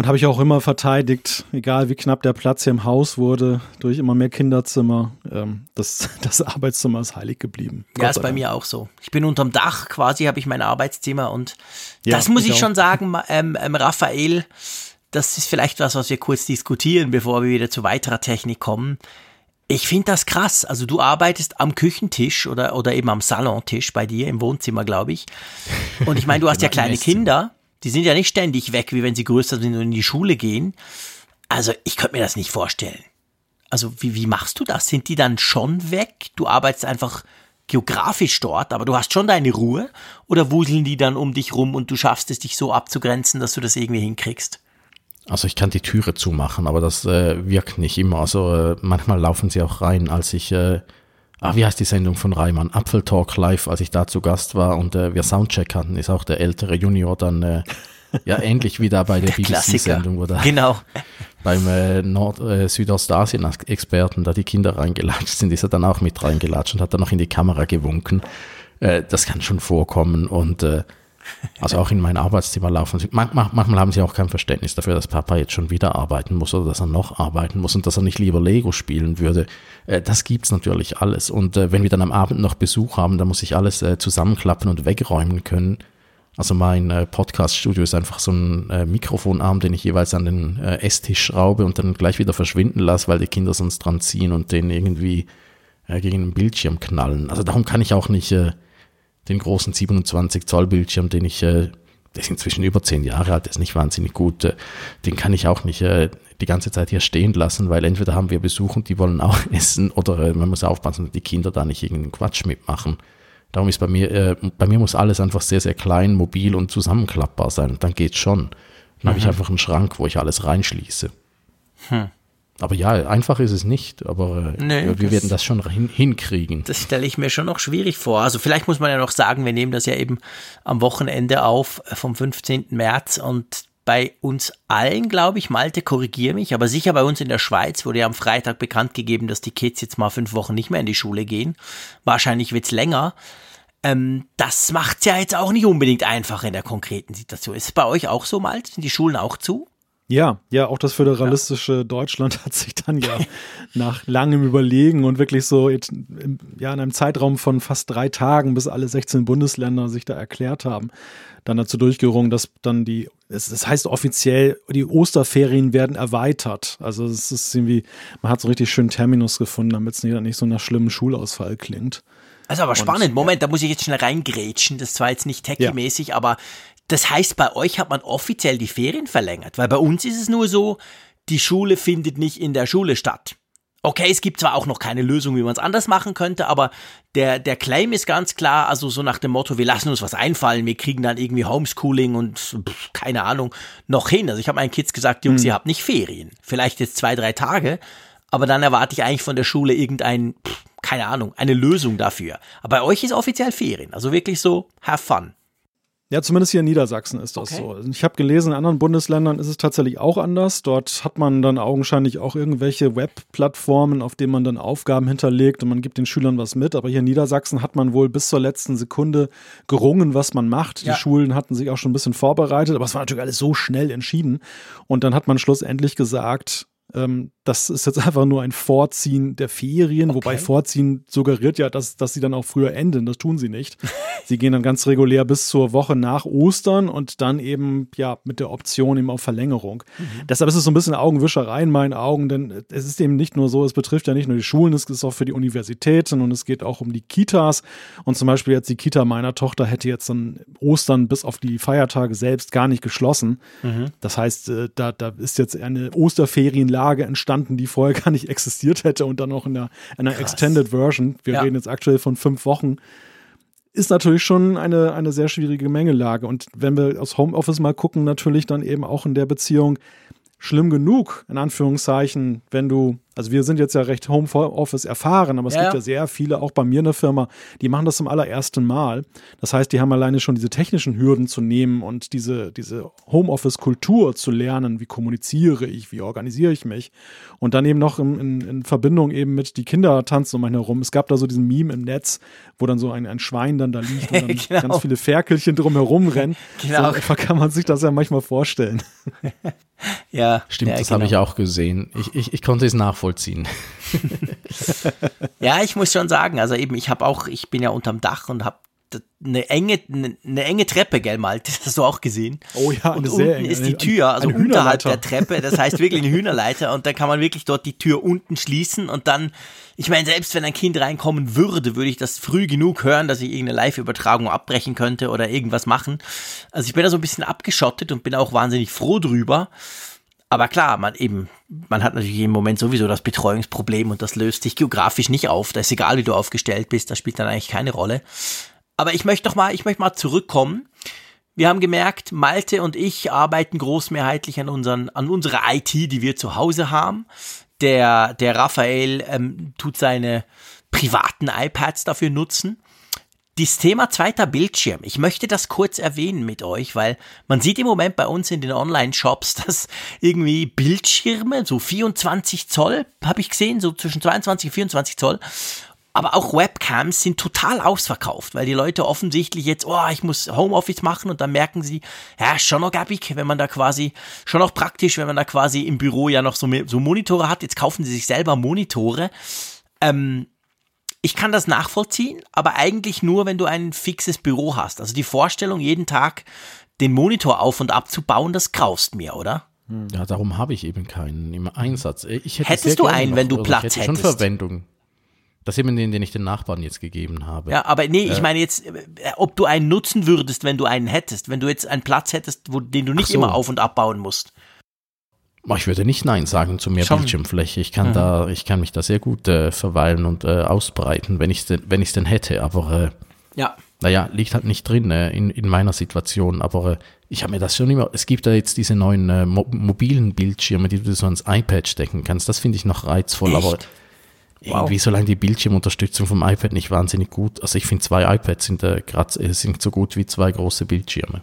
Und habe ich auch immer verteidigt, egal wie knapp der Platz hier im Haus wurde, durch immer mehr Kinderzimmer. Ähm, das, das Arbeitszimmer ist heilig geblieben. Ja, Gott ist bei Dank. mir auch so. Ich bin unterm Dach quasi, habe ich mein Arbeitszimmer und ja, das muss ich, ich schon sagen, ähm, ähm, Raphael, das ist vielleicht was, was wir kurz diskutieren, bevor wir wieder zu weiterer Technik kommen. Ich finde das krass. Also du arbeitest am Küchentisch oder, oder eben am Salontisch bei dir im Wohnzimmer, glaube ich. Und ich meine, du hast ja kleine Kinder. Die sind ja nicht ständig weg, wie wenn sie größer sind und in die Schule gehen. Also ich könnte mir das nicht vorstellen. Also wie, wie machst du das? Sind die dann schon weg? Du arbeitest einfach geografisch dort, aber du hast schon deine Ruhe? Oder wuseln die dann um dich rum und du schaffst es, dich so abzugrenzen, dass du das irgendwie hinkriegst? Also ich kann die Türe zumachen, aber das äh, wirkt nicht immer. Also äh, manchmal laufen sie auch rein, als ich äh, ah, wie heißt die Sendung von Reimann? Apfel Talk Live, als ich da zu Gast war und äh, wir Soundcheck hatten, ist auch der ältere Junior dann äh, ja ähnlich wie da bei der, der BBC-Sendung, wo da genau. beim äh, Nord äh, Südostasien-Experten da die Kinder reingelatscht sind, ist er dann auch mit reingelatscht und hat dann noch in die Kamera gewunken. Äh, das kann schon vorkommen und äh, also auch in mein Arbeitszimmer laufen sie. Manchmal, manchmal haben sie auch kein Verständnis dafür, dass Papa jetzt schon wieder arbeiten muss oder dass er noch arbeiten muss und dass er nicht lieber Lego spielen würde. Äh, das gibt's natürlich alles. Und äh, wenn wir dann am Abend noch Besuch haben, dann muss ich alles äh, zusammenklappen und wegräumen können. Also mein Podcast-Studio ist einfach so ein Mikrofonarm, den ich jeweils an den Esstisch schraube und dann gleich wieder verschwinden lasse, weil die Kinder sonst dran ziehen und den irgendwie gegen den Bildschirm knallen. Also darum kann ich auch nicht den großen 27 Zoll Bildschirm, den ich, äh, der ist inzwischen über zehn Jahre alt, der ist nicht wahnsinnig gut, äh, den kann ich auch nicht äh, die ganze Zeit hier stehen lassen, weil entweder haben wir Besuch und die wollen auch essen oder äh, man muss aufpassen, dass die Kinder da nicht irgendeinen Quatsch mitmachen. Darum ist bei mir, äh, bei mir muss alles einfach sehr, sehr klein, mobil und zusammenklappbar sein. Und dann geht's schon. Dann mhm. habe ich einfach einen Schrank, wo ich alles reinschließe. Hm. Aber ja, einfach ist es nicht, aber äh, nee, wir werden das schon hin, hinkriegen. Das stelle ich mir schon noch schwierig vor. Also vielleicht muss man ja noch sagen, wir nehmen das ja eben am Wochenende auf äh, vom 15. März und bei uns allen, glaube ich, Malte, korrigier mich, aber sicher bei uns in der Schweiz wurde ja am Freitag bekannt gegeben, dass die Kids jetzt mal fünf Wochen nicht mehr in die Schule gehen. Wahrscheinlich wird's länger. Ähm, das macht's ja jetzt auch nicht unbedingt einfach in der konkreten Situation. Ist es bei euch auch so, Malte? Sind die Schulen auch zu? Ja, ja, auch das föderalistische ja. Deutschland hat sich dann ja nach langem Überlegen und wirklich so in, ja, in einem Zeitraum von fast drei Tagen, bis alle 16 Bundesländer sich da erklärt haben, dann dazu durchgerungen, dass dann die, es, das heißt offiziell, die Osterferien werden erweitert. Also es ist irgendwie, man hat so richtig schön Terminus gefunden, damit es nicht, nicht so nach schlimmem Schulausfall klingt. Also aber spannend. Moment, da muss ich jetzt schnell reingrätschen. Das war jetzt nicht techie-mäßig, ja. aber das heißt, bei euch hat man offiziell die Ferien verlängert, weil bei uns ist es nur so, die Schule findet nicht in der Schule statt. Okay, es gibt zwar auch noch keine Lösung, wie man es anders machen könnte, aber der, der Claim ist ganz klar, also so nach dem Motto, wir lassen uns was einfallen, wir kriegen dann irgendwie Homeschooling und pff, keine Ahnung noch hin. Also ich habe meinen Kids gesagt, Jungs, hm. ihr habt nicht Ferien. Vielleicht jetzt zwei, drei Tage, aber dann erwarte ich eigentlich von der Schule irgendein, pff, keine Ahnung, eine Lösung dafür. Aber bei euch ist offiziell Ferien, also wirklich so, have fun. Ja, zumindest hier in Niedersachsen ist das okay. so. Ich habe gelesen, in anderen Bundesländern ist es tatsächlich auch anders. Dort hat man dann augenscheinlich auch irgendwelche Webplattformen, auf denen man dann Aufgaben hinterlegt und man gibt den Schülern was mit. Aber hier in Niedersachsen hat man wohl bis zur letzten Sekunde gerungen, was man macht. Ja. Die Schulen hatten sich auch schon ein bisschen vorbereitet, aber es war natürlich alles so schnell entschieden. Und dann hat man schlussendlich gesagt, ähm, das ist jetzt einfach nur ein Vorziehen der Ferien, okay. wobei Vorziehen suggeriert ja, dass, dass sie dann auch früher enden. Das tun sie nicht. sie gehen dann ganz regulär bis zur Woche nach Ostern und dann eben ja mit der Option eben auf Verlängerung. Mhm. Deshalb ist es so ein bisschen Augenwischerei in meinen Augen, denn es ist eben nicht nur so, es betrifft ja nicht nur die Schulen, es ist auch für die Universitäten und es geht auch um die Kitas. Und zum Beispiel jetzt die Kita meiner Tochter hätte jetzt dann Ostern bis auf die Feiertage selbst gar nicht geschlossen. Mhm. Das heißt, äh, da, da ist jetzt eine Osterferienlage entstanden, die vorher gar nicht existiert hätte und dann auch in einer, einer Extended Version. Wir ja. reden jetzt aktuell von fünf Wochen. Ist natürlich schon eine, eine sehr schwierige Mengelage. Und wenn wir aus Homeoffice mal gucken, natürlich dann eben auch in der Beziehung schlimm genug, in Anführungszeichen, wenn du also wir sind jetzt ja recht Homeoffice erfahren, aber es ja, gibt ja sehr viele, auch bei mir in der Firma, die machen das zum allerersten Mal. Das heißt, die haben alleine schon diese technischen Hürden zu nehmen und diese, diese Homeoffice-Kultur zu lernen. Wie kommuniziere ich, wie organisiere ich mich? Und dann eben noch in, in, in, Verbindung eben mit die Kinder tanzen um einen herum. Es gab da so diesen Meme im Netz, wo dann so ein, ein Schwein dann da liegt und dann genau. ganz viele Ferkelchen drumherum rennen. genau. So kann man sich das ja manchmal vorstellen. ja. Stimmt, ja, das genau. habe ich auch gesehen. Ich, ich, ich konnte es nachvollziehen ja, ich muss schon sagen, also eben, ich habe auch, ich bin ja unterm Dach und habe eine enge, eine, enge Treppe, gell, Malte? Das hast du auch gesehen. Oh ja, und unten enge, ist die Tür, also unterhalb der Treppe. Das heißt wirklich eine Hühnerleiter und dann kann man wirklich dort die Tür unten schließen und dann, ich meine, selbst wenn ein Kind reinkommen würde, würde ich das früh genug hören, dass ich irgendeine Live-Übertragung abbrechen könnte oder irgendwas machen. Also ich bin da so ein bisschen abgeschottet und bin auch wahnsinnig froh drüber. Aber klar, man eben, man hat natürlich im Moment sowieso das Betreuungsproblem und das löst sich geografisch nicht auf. Da ist egal, wie du aufgestellt bist, das spielt dann eigentlich keine Rolle. Aber ich möchte noch mal, ich möchte mal zurückkommen. Wir haben gemerkt, Malte und ich arbeiten großmehrheitlich an unseren, an unserer IT, die wir zu Hause haben. Der, der Raphael ähm, tut seine privaten iPads dafür nutzen. Dieses Thema zweiter Bildschirm. Ich möchte das kurz erwähnen mit euch, weil man sieht im Moment bei uns in den Online-Shops, dass irgendwie Bildschirme, so 24 Zoll, habe ich gesehen, so zwischen 22 und 24 Zoll, aber auch Webcams sind total ausverkauft, weil die Leute offensichtlich jetzt, oh, ich muss Homeoffice machen und dann merken sie, ja, schon noch gabbig, wenn man da quasi, schon noch praktisch, wenn man da quasi im Büro ja noch so, so Monitore hat. Jetzt kaufen sie sich selber Monitore. Ähm, ich kann das nachvollziehen, aber eigentlich nur, wenn du ein fixes Büro hast. Also die Vorstellung, jeden Tag den Monitor auf und abzubauen, das graust mir, oder? Hm. Ja, darum habe ich eben keinen im Einsatz. Hätte Hättest du einen, noch, wenn du also Platz ich hätte hättest? schon Verwendung. Das ist eben den, den ich den Nachbarn jetzt gegeben habe. Ja, aber nee, äh, ich meine jetzt, äh, ob du einen nutzen würdest, wenn du einen hättest, wenn du jetzt einen Platz hättest, wo, den du nicht so. immer auf- und abbauen musst. Ich würde nicht Nein sagen zu mehr Schon. Bildschirmfläche. Ich kann mhm. da, ich kann mich da sehr gut äh, verweilen und äh, ausbreiten, wenn ich denn, wenn ich es denn hätte. Aber äh, ja. naja, liegt halt nicht drin äh, in, in meiner Situation. Aber äh, ich habe mir das schon immer. Es gibt da jetzt diese neuen äh, mo mobilen Bildschirme, die du so ans iPad stecken kannst. Das finde ich noch reizvoll. Echt? Aber irgendwie, wow. solange die Bildschirmunterstützung vom iPad nicht wahnsinnig gut. Also ich finde zwei iPads sind äh, grad, äh, sind so gut wie zwei große Bildschirme.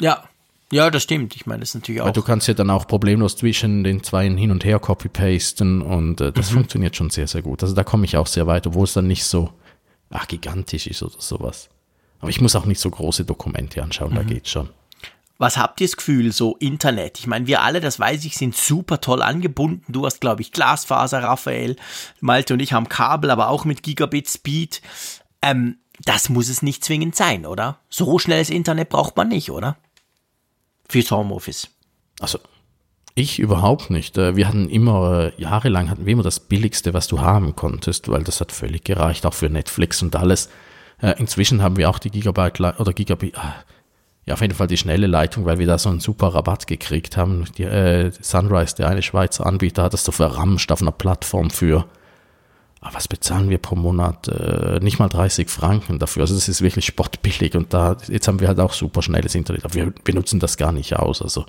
Ja, Ja, das stimmt. Ich meine, das ist natürlich auch. Weil du kannst ja dann auch problemlos zwischen den zwei hin und her copy-pasten und äh, das mhm. funktioniert schon sehr, sehr gut. Also da komme ich auch sehr weit, obwohl es dann nicht so ach, gigantisch ist oder sowas. Aber ich muss auch nicht so große Dokumente anschauen, mhm. da geht's schon. Was habt ihr das Gefühl, so Internet? Ich meine, wir alle, das weiß ich, sind super toll angebunden. Du hast, glaube ich, Glasfaser, Raphael, Malte und ich haben Kabel, aber auch mit Gigabit Speed. Ähm, das muss es nicht zwingend sein, oder? So schnelles Internet braucht man nicht, oder? Fürs Homeoffice. Also, ich überhaupt nicht. Äh, wir hatten immer, äh, jahrelang hatten wir immer das Billigste, was du haben konntest, weil das hat völlig gereicht, auch für Netflix und alles. Äh, inzwischen haben wir auch die Gigabyte oder Gigabit, ah, ja, auf jeden Fall die schnelle Leitung, weil wir da so einen super Rabatt gekriegt haben. Die, äh, Sunrise, der eine Schweizer Anbieter, hat das so verramscht auf einer Plattform für, was bezahlen wir pro Monat? Äh, nicht mal 30 Franken dafür. Also das ist wirklich spottbillig und da, jetzt haben wir halt auch super schnelles Internet, aber wir benutzen das gar nicht aus. Also,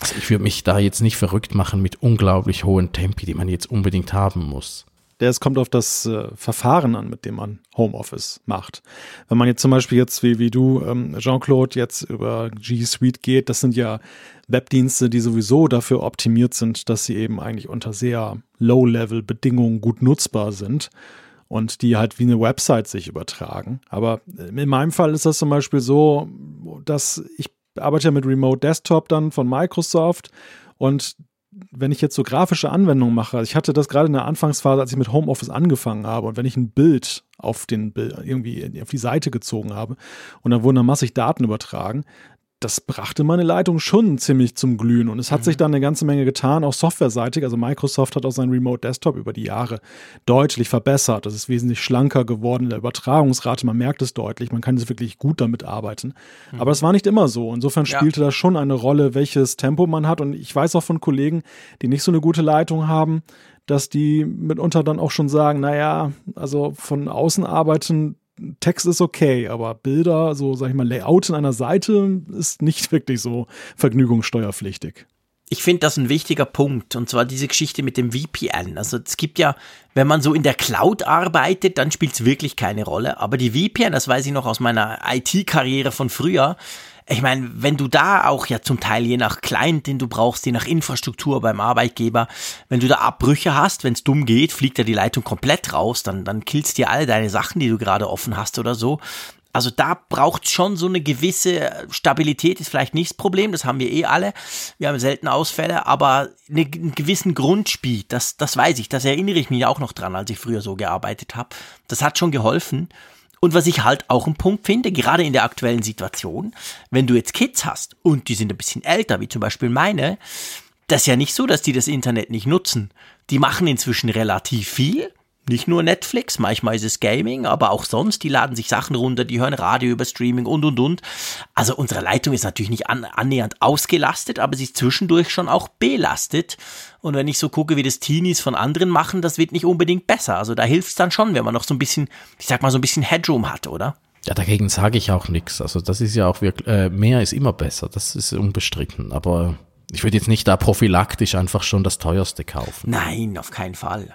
also ich würde mich da jetzt nicht verrückt machen mit unglaublich hohen Tempi, die man jetzt unbedingt haben muss der es kommt auf das äh, Verfahren an, mit dem man Homeoffice macht. Wenn man jetzt zum Beispiel jetzt wie, wie du, ähm, Jean-Claude, jetzt über G Suite geht, das sind ja Webdienste, die sowieso dafür optimiert sind, dass sie eben eigentlich unter sehr Low-Level-Bedingungen gut nutzbar sind und die halt wie eine Website sich übertragen. Aber in meinem Fall ist das zum Beispiel so, dass ich arbeite ja mit Remote Desktop dann von Microsoft und wenn ich jetzt so grafische Anwendungen mache, also ich hatte das gerade in der Anfangsphase, als ich mit Homeoffice angefangen habe und wenn ich ein Bild auf den Bild irgendwie auf die Seite gezogen habe und dann wurden da massig Daten übertragen, das brachte meine Leitung schon ziemlich zum Glühen. Und es hat mhm. sich dann eine ganze Menge getan, auch softwareseitig. Also Microsoft hat auch seinen Remote Desktop über die Jahre deutlich verbessert. Das ist wesentlich schlanker geworden in der Übertragungsrate. Man merkt es deutlich. Man kann jetzt wirklich gut damit arbeiten. Mhm. Aber es war nicht immer so. Insofern spielte ja. das schon eine Rolle, welches Tempo man hat. Und ich weiß auch von Kollegen, die nicht so eine gute Leitung haben, dass die mitunter dann auch schon sagen, naja, also von außen arbeiten Text ist okay, aber Bilder, so sag ich mal, Layout in einer Seite ist nicht wirklich so vergnügungssteuerpflichtig. Ich finde das ein wichtiger Punkt, und zwar diese Geschichte mit dem VPN. Also es gibt ja, wenn man so in der Cloud arbeitet, dann spielt es wirklich keine Rolle. Aber die VPN, das weiß ich noch aus meiner IT-Karriere von früher, ich meine, wenn du da auch ja zum Teil je nach Client, den du brauchst, je nach Infrastruktur beim Arbeitgeber, wenn du da Abbrüche hast, wenn es dumm geht, fliegt ja die Leitung komplett raus, dann, dann killst dir alle deine Sachen, die du gerade offen hast oder so. Also da braucht schon so eine gewisse Stabilität, ist vielleicht nicht das Problem, das haben wir eh alle. Wir haben selten Ausfälle, aber eine, einen gewissen Grundspeed, das, das weiß ich, das erinnere ich mich auch noch dran, als ich früher so gearbeitet habe. Das hat schon geholfen. Und was ich halt auch einen Punkt finde, gerade in der aktuellen Situation, wenn du jetzt Kids hast und die sind ein bisschen älter, wie zum Beispiel meine, das ist ja nicht so, dass die das Internet nicht nutzen. Die machen inzwischen relativ viel nicht nur Netflix, manchmal ist es Gaming, aber auch sonst, die laden sich Sachen runter, die hören Radio über Streaming und und und. Also unsere Leitung ist natürlich nicht an, annähernd ausgelastet, aber sie ist zwischendurch schon auch belastet. Und wenn ich so gucke, wie das Teenies von anderen machen, das wird nicht unbedingt besser. Also da hilft es dann schon, wenn man noch so ein bisschen, ich sag mal, so ein bisschen Headroom hat, oder? Ja, dagegen sage ich auch nichts. Also das ist ja auch wirklich, äh, mehr ist immer besser, das ist unbestritten. Aber ich würde jetzt nicht da prophylaktisch einfach schon das teuerste kaufen. Nein, auf keinen Fall.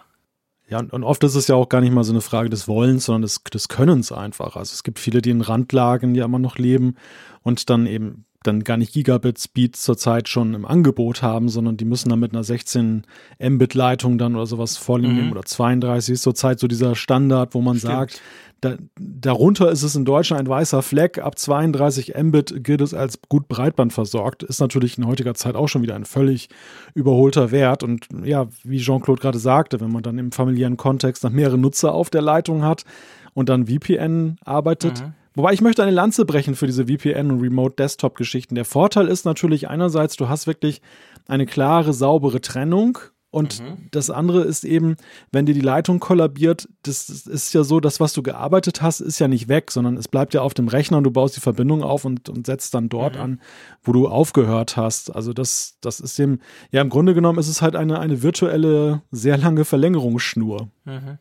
Ja, und oft ist es ja auch gar nicht mal so eine Frage des Wollens, sondern des, des Könnens einfach. Also es gibt viele, die in Randlagen ja immer noch leben und dann eben dann gar nicht Gigabit Speed zurzeit schon im Angebot haben, sondern die müssen dann mit einer 16 Mbit Leitung dann oder sowas vorliegen mhm. oder 32 ist zurzeit so dieser Standard, wo man Stimmt. sagt, da, darunter ist es in Deutschland ein weißer Fleck. Ab 32 Mbit gilt es als gut Breitband versorgt. Ist natürlich in heutiger Zeit auch schon wieder ein völlig überholter Wert. Und ja, wie Jean-Claude gerade sagte, wenn man dann im familiären Kontext noch mehrere Nutzer auf der Leitung hat und dann VPN arbeitet. Mhm. Wobei ich möchte eine Lanze brechen für diese VPN und Remote Desktop Geschichten. Der Vorteil ist natürlich einerseits, du hast wirklich eine klare, saubere Trennung und mhm. das andere ist eben, wenn dir die Leitung kollabiert, das ist ja so, das, was du gearbeitet hast, ist ja nicht weg, sondern es bleibt ja auf dem Rechner und du baust die Verbindung auf und, und setzt dann dort mhm. an, wo du aufgehört hast. Also das, das ist dem, ja, im Grunde genommen ist es halt eine, eine virtuelle, sehr lange Verlängerungsschnur. Mhm.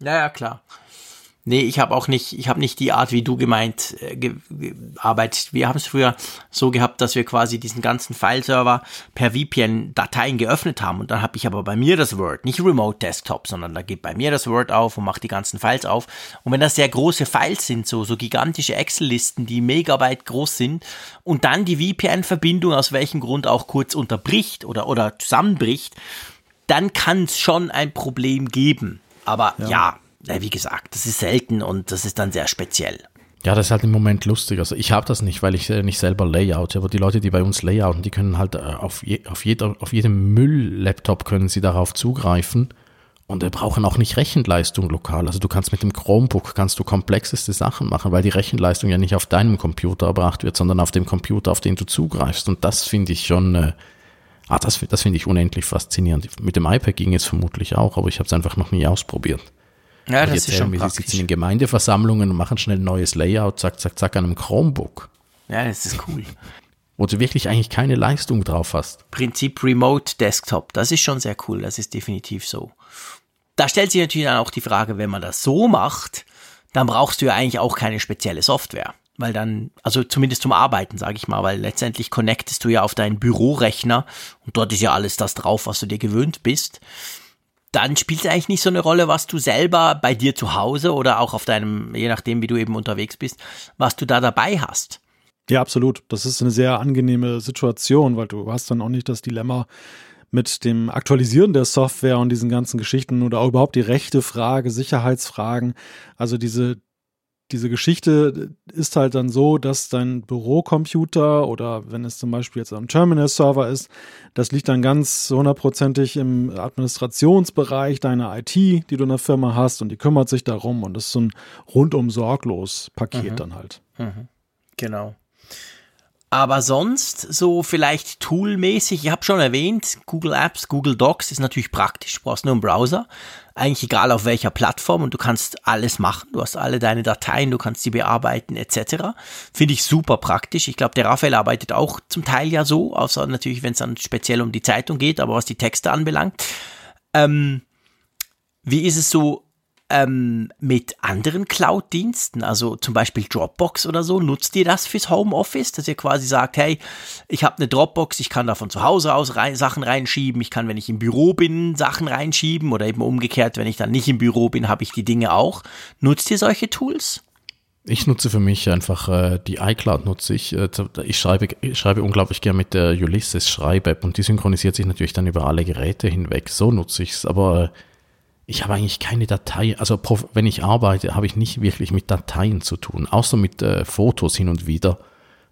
Ja, ja, klar. Nee, ich habe auch nicht, ich habe nicht die Art, wie du gemeint, äh, ge, arbeitet. Wir haben es früher so gehabt, dass wir quasi diesen ganzen File-Server per VPN Dateien geöffnet haben und dann habe ich aber bei mir das Word, nicht Remote Desktop, sondern da geht bei mir das Word auf und macht die ganzen Files auf. Und wenn das sehr große Files sind, so, so gigantische Excel-Listen, die Megabyte groß sind und dann die VPN-Verbindung aus welchem Grund auch kurz unterbricht oder, oder zusammenbricht, dann kann es schon ein Problem geben. Aber ja, ja wie gesagt, das ist selten und das ist dann sehr speziell. Ja, das ist halt im Moment lustig. Also ich habe das nicht, weil ich äh, nicht selber Layout, aber die Leute, die bei uns layouten, die können halt äh, auf, je, auf, jeder, auf jedem Müll-Laptop können sie darauf zugreifen und äh, brauchen auch nicht Rechenleistung lokal. Also du kannst mit dem Chromebook kannst du komplexeste Sachen machen, weil die Rechenleistung ja nicht auf deinem Computer erbracht wird, sondern auf dem Computer, auf den du zugreifst. Und das finde ich schon, äh, ah, das, das finde ich unendlich faszinierend. Mit dem iPad ging es vermutlich auch, aber ich habe es einfach noch nie ausprobiert. Ja, das ist schon mir, Sie sitzen in Gemeindeversammlungen und machen schnell ein neues Layout, zack, zack, zack, an einem Chromebook. Ja, das ist cool. Wo du wirklich eigentlich keine Leistung drauf hast. Prinzip Remote Desktop, das ist schon sehr cool, das ist definitiv so. Da stellt sich natürlich dann auch die Frage, wenn man das so macht, dann brauchst du ja eigentlich auch keine spezielle Software. Weil dann, also zumindest zum Arbeiten, sage ich mal, weil letztendlich connectest du ja auf deinen Bürorechner und dort ist ja alles das drauf, was du dir gewöhnt bist dann spielt es eigentlich nicht so eine Rolle, was du selber bei dir zu Hause oder auch auf deinem, je nachdem, wie du eben unterwegs bist, was du da dabei hast. Ja, absolut. Das ist eine sehr angenehme Situation, weil du hast dann auch nicht das Dilemma mit dem Aktualisieren der Software und diesen ganzen Geschichten oder auch überhaupt die rechte Frage, Sicherheitsfragen. Also diese diese Geschichte ist halt dann so, dass dein Bürocomputer oder wenn es zum Beispiel jetzt am Terminal-Server ist, das liegt dann ganz hundertprozentig im Administrationsbereich deiner IT, die du in der Firma hast und die kümmert sich darum und das ist so ein rundum sorglos Paket mhm. dann halt. Mhm. Genau. Aber sonst so vielleicht toolmäßig, ich habe schon erwähnt, Google Apps, Google Docs ist natürlich praktisch, du brauchst nur einen Browser, eigentlich egal auf welcher Plattform und du kannst alles machen, du hast alle deine Dateien, du kannst sie bearbeiten etc. Finde ich super praktisch. Ich glaube, der Raphael arbeitet auch zum Teil ja so, außer natürlich, wenn es dann speziell um die Zeitung geht, aber was die Texte anbelangt. Ähm, wie ist es so ähm, mit anderen Cloud-Diensten, also zum Beispiel Dropbox oder so, nutzt ihr das fürs Homeoffice, dass ihr quasi sagt, hey, ich habe eine Dropbox, ich kann da von zu Hause aus rein, Sachen reinschieben, ich kann, wenn ich im Büro bin, Sachen reinschieben oder eben umgekehrt, wenn ich dann nicht im Büro bin, habe ich die Dinge auch. Nutzt ihr solche Tools? Ich nutze für mich einfach äh, die iCloud nutze ich. Äh, ich schreibe, ich schreibe unglaublich gern mit der Ulysses Schreib-App und die synchronisiert sich natürlich dann über alle Geräte hinweg. So nutze ich es. Aber äh, ich habe eigentlich keine Datei, also wenn ich arbeite, habe ich nicht wirklich mit Dateien zu tun, außer mit äh, Fotos hin und wieder.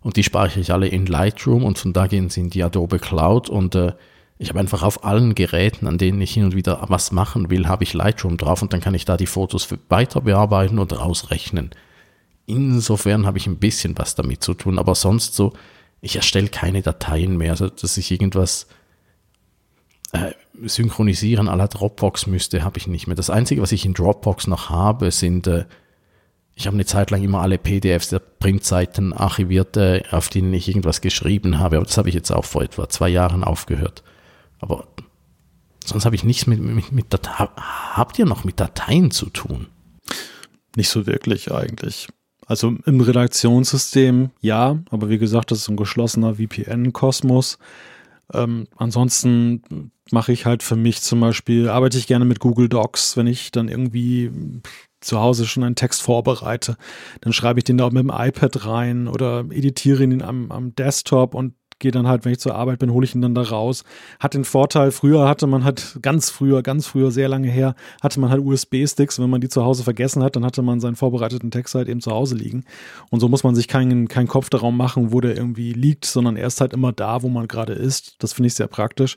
Und die speichere ich alle in Lightroom und von da gehen sie in die Adobe Cloud und äh, ich habe einfach auf allen Geräten, an denen ich hin und wieder was machen will, habe ich Lightroom drauf und dann kann ich da die Fotos weiter bearbeiten und rausrechnen. Insofern habe ich ein bisschen was damit zu tun, aber sonst so, ich erstelle keine Dateien mehr, also dass ich irgendwas äh, synchronisieren la Dropbox müsste, habe ich nicht mehr. Das Einzige, was ich in Dropbox noch habe, sind, äh, ich habe eine Zeit lang immer alle PDFs der Printseiten archiviert, äh, auf denen ich irgendwas geschrieben habe, aber das habe ich jetzt auch vor etwa zwei Jahren aufgehört. Aber sonst habe ich nichts mit, mit, mit Dateien. Habt ihr noch mit Dateien zu tun? Nicht so wirklich eigentlich. Also im Redaktionssystem ja, aber wie gesagt, das ist ein geschlossener VPN-Kosmos. Ähm, ansonsten mache ich halt für mich zum Beispiel, arbeite ich gerne mit Google Docs, wenn ich dann irgendwie zu Hause schon einen Text vorbereite, dann schreibe ich den da auch mit dem iPad rein oder editiere ihn am, am Desktop und gehe dann halt, wenn ich zur Arbeit bin, hole ich ihn dann da raus. Hat den Vorteil, früher hatte man halt ganz früher, ganz früher, sehr lange her, hatte man halt USB-Sticks. Wenn man die zu Hause vergessen hat, dann hatte man seinen vorbereiteten Text halt eben zu Hause liegen. Und so muss man sich keinen, keinen Kopf darum machen, wo der irgendwie liegt, sondern er ist halt immer da, wo man gerade ist. Das finde ich sehr praktisch.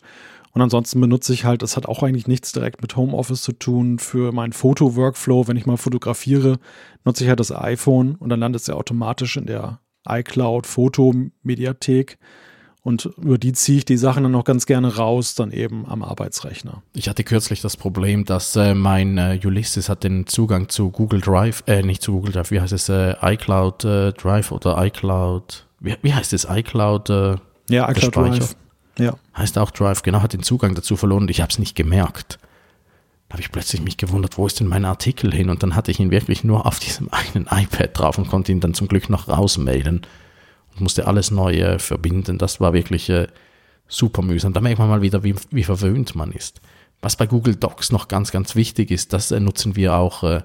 Und ansonsten benutze ich halt, das hat auch eigentlich nichts direkt mit Homeoffice zu tun, für meinen Foto-Workflow. Wenn ich mal fotografiere, nutze ich halt das iPhone und dann landet es ja automatisch in der iCloud Foto-Mediathek. Und über die ziehe ich die Sachen dann noch ganz gerne raus, dann eben am Arbeitsrechner. Ich hatte kürzlich das Problem, dass äh, mein äh, Ulysses hat den Zugang zu Google Drive, äh, nicht zu Google Drive, wie heißt es, äh, iCloud äh, Drive oder iCloud, wie, wie heißt es, iCloud? Äh, ja, iCloud Drive. Ja. Heißt auch Drive, genau, hat den Zugang dazu verloren und ich habe es nicht gemerkt. Da habe ich ich plötzlich mich gewundert, wo ist denn mein Artikel hin? Und dann hatte ich ihn wirklich nur auf diesem einen iPad drauf und konnte ihn dann zum Glück noch rausmailen musste alles neu verbinden. Das war wirklich äh, super mühsam. Da merkt man mal wieder, wie, wie verwöhnt man ist. Was bei Google Docs noch ganz, ganz wichtig ist, das äh, nutzen wir auch, äh,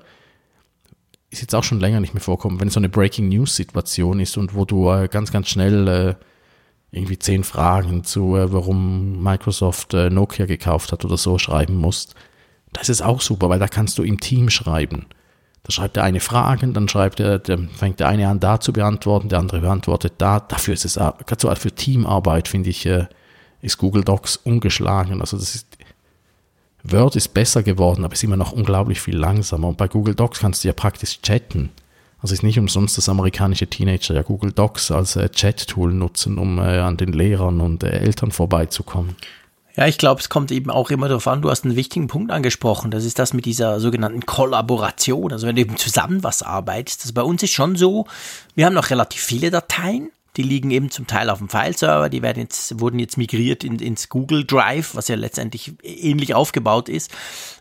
ist jetzt auch schon länger nicht mehr vorkommen, wenn so eine Breaking News Situation ist und wo du ganz, ganz schnell irgendwie zehn Fragen zu, warum Microsoft Nokia gekauft hat oder so schreiben musst. Das ist auch super, weil da kannst du im Team schreiben. Da schreibt der eine Fragen, dann schreibt er, der, fängt der eine an, da zu beantworten, der andere beantwortet da. Dafür ist es, gerade so für Teamarbeit, finde ich, äh, ist Google Docs ungeschlagen. Also das ist, Word ist besser geworden, aber ist immer noch unglaublich viel langsamer. Und bei Google Docs kannst du ja praktisch chatten. Also ist nicht umsonst, dass amerikanische Teenager ja Google Docs als äh, Chat-Tool nutzen, um äh, an den Lehrern und äh, Eltern vorbeizukommen. Ja, ich glaube, es kommt eben auch immer darauf an, du hast einen wichtigen Punkt angesprochen, das ist das mit dieser sogenannten Kollaboration, also wenn du eben zusammen was arbeitest. Das bei uns ist schon so, wir haben noch relativ viele Dateien, die liegen eben zum Teil auf dem File-Server, die werden jetzt, wurden jetzt migriert in, ins Google Drive, was ja letztendlich ähnlich aufgebaut ist.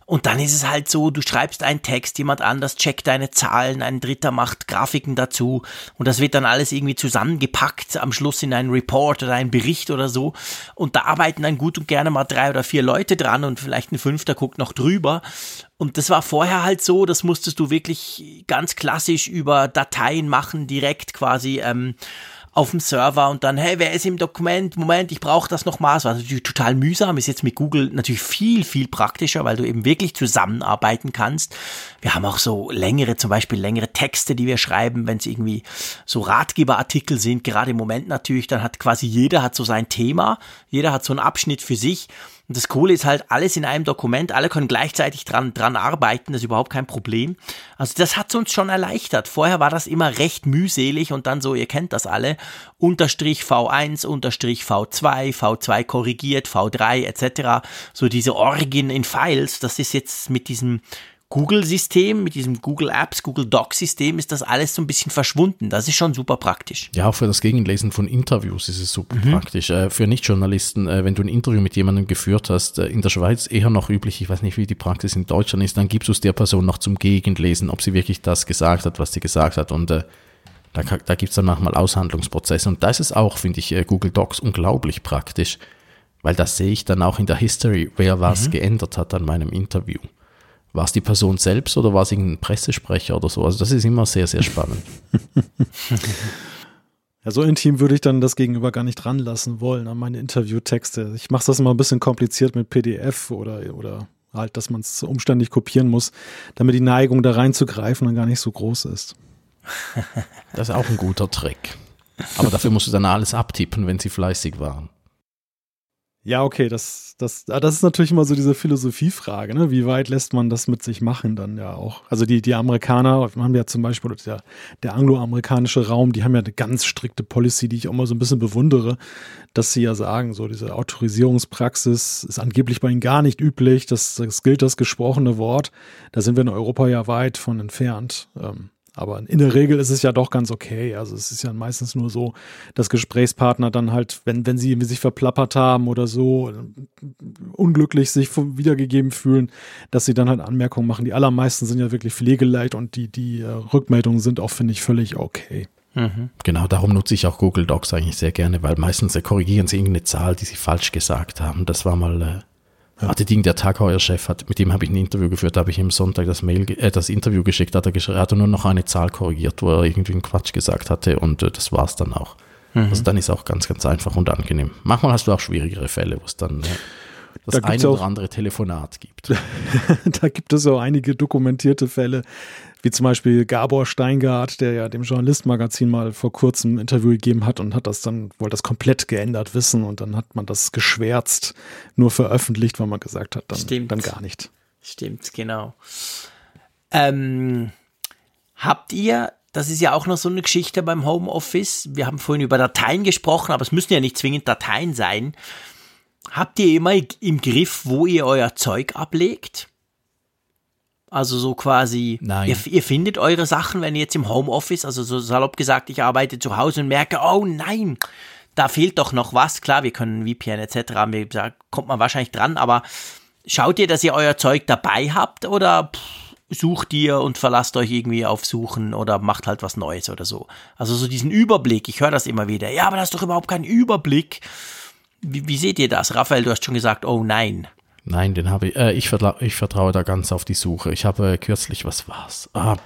Und dann ist es halt so, du schreibst einen Text, jemand anders checkt deine Zahlen, ein Dritter macht Grafiken dazu und das wird dann alles irgendwie zusammengepackt am Schluss in einen Report oder einen Bericht oder so. Und da arbeiten dann gut und gerne mal drei oder vier Leute dran und vielleicht ein Fünfter guckt noch drüber. Und das war vorher halt so, das musstest du wirklich ganz klassisch über Dateien machen, direkt quasi. Ähm, auf dem Server und dann, hey, wer ist im Dokument? Moment, ich brauche das nochmal. Das war natürlich total mühsam, ist jetzt mit Google natürlich viel, viel praktischer, weil du eben wirklich zusammenarbeiten kannst. Wir haben auch so längere, zum Beispiel längere Texte, die wir schreiben, wenn es irgendwie so Ratgeberartikel sind, gerade im Moment natürlich, dann hat quasi jeder hat so sein Thema, jeder hat so einen Abschnitt für sich und das Coole ist halt alles in einem Dokument, alle können gleichzeitig dran, dran arbeiten, das ist überhaupt kein Problem. Also das hat uns schon erleichtert. Vorher war das immer recht mühselig und dann so, ihr kennt das alle, Unterstrich V1, Unterstrich V2, V2 korrigiert, V3 etc. So diese Origin in Files, das ist jetzt mit diesem Google-System, mit diesem Google Apps, Google Docs-System ist das alles so ein bisschen verschwunden. Das ist schon super praktisch. Ja, auch für das Gegenlesen von Interviews ist es super mhm. praktisch. Äh, für Nichtjournalisten, äh, wenn du ein Interview mit jemandem geführt hast, äh, in der Schweiz eher noch üblich, ich weiß nicht, wie die Praxis in Deutschland ist, dann gibst du es der Person noch zum Gegenlesen, ob sie wirklich das gesagt hat, was sie gesagt hat. Und äh, da, da gibt es dann manchmal Aushandlungsprozesse. Und da ist es auch, finde ich, Google Docs unglaublich praktisch, weil das sehe ich dann auch in der History, wer was mhm. geändert hat an meinem Interview. War es die Person selbst oder war es irgendein Pressesprecher oder so? Also das ist immer sehr, sehr spannend. Ja, so intim würde ich dann das Gegenüber gar nicht ranlassen wollen an meine Interviewtexte. Ich mache das immer ein bisschen kompliziert mit PDF oder, oder halt, dass man es umständlich kopieren muss, damit die Neigung da reinzugreifen dann gar nicht so groß ist. Das ist auch ein guter Trick. Aber dafür musst du dann alles abtippen, wenn sie fleißig waren. Ja, okay, das, das, ah, das ist natürlich immer so diese Philosophiefrage, ne? Wie weit lässt man das mit sich machen dann ja auch? Also die, die Amerikaner haben ja zum Beispiel, der, der angloamerikanische Raum, die haben ja eine ganz strikte Policy, die ich auch mal so ein bisschen bewundere, dass sie ja sagen, so diese Autorisierungspraxis ist angeblich bei ihnen gar nicht üblich, das, das gilt das gesprochene Wort. Da sind wir in Europa ja weit von entfernt. Ähm, aber in der Regel ist es ja doch ganz okay. Also es ist ja meistens nur so, dass Gesprächspartner dann halt, wenn, wenn sie sich verplappert haben oder so, unglücklich sich wiedergegeben fühlen, dass sie dann halt Anmerkungen machen. Die allermeisten sind ja wirklich pflegeleit und die, die äh, Rückmeldungen sind auch, finde ich, völlig okay. Mhm. Genau, darum nutze ich auch Google Docs eigentlich sehr gerne, weil meistens korrigieren sie irgendeine Zahl, die sie falsch gesagt haben. Das war mal ja. Hatte Ding, der Tagheuer-Chef hat, mit dem habe ich ein Interview geführt, da habe ich ihm Sonntag das Mail, äh, das Interview geschickt, hat er geschrieben, er hat nur noch eine Zahl korrigiert, wo er irgendwie einen Quatsch gesagt hatte und äh, das war's dann auch. Mhm. Also dann ist auch ganz, ganz einfach und angenehm. Manchmal hast du auch schwierigere Fälle, wo es dann äh, das da eine oder andere Telefonat gibt. da gibt es auch einige dokumentierte Fälle, wie zum Beispiel Gabor Steingart, der ja dem Journalistmagazin mal vor kurzem ein Interview gegeben hat und hat das dann, wollte das komplett geändert wissen und dann hat man das geschwärzt, nur veröffentlicht, weil man gesagt hat, dann, Stimmt. dann gar nicht. Stimmt, genau. Ähm, habt ihr, das ist ja auch noch so eine Geschichte beim Homeoffice, wir haben vorhin über Dateien gesprochen, aber es müssen ja nicht zwingend Dateien sein. Habt ihr immer im Griff, wo ihr euer Zeug ablegt? Also so quasi, Nein. Ihr, ihr, findet eure Sachen, wenn ihr jetzt im Homeoffice, also so salopp gesagt, ich arbeite zu Hause und merke, oh nein, da fehlt doch noch was. Klar, wir können VPN etc. Da kommt man wahrscheinlich dran, aber schaut ihr, dass ihr euer Zeug dabei habt oder pff, sucht ihr und verlasst euch irgendwie auf Suchen oder macht halt was Neues oder so? Also so diesen Überblick, ich höre das immer wieder. Ja, aber das ist doch überhaupt kein Überblick. Wie, wie seht ihr das? Raphael, du hast schon gesagt, oh nein. Nein, den habe ich, äh, ich, vertraue, ich vertraue da ganz auf die Suche. Ich habe äh, kürzlich, was war's? Ah,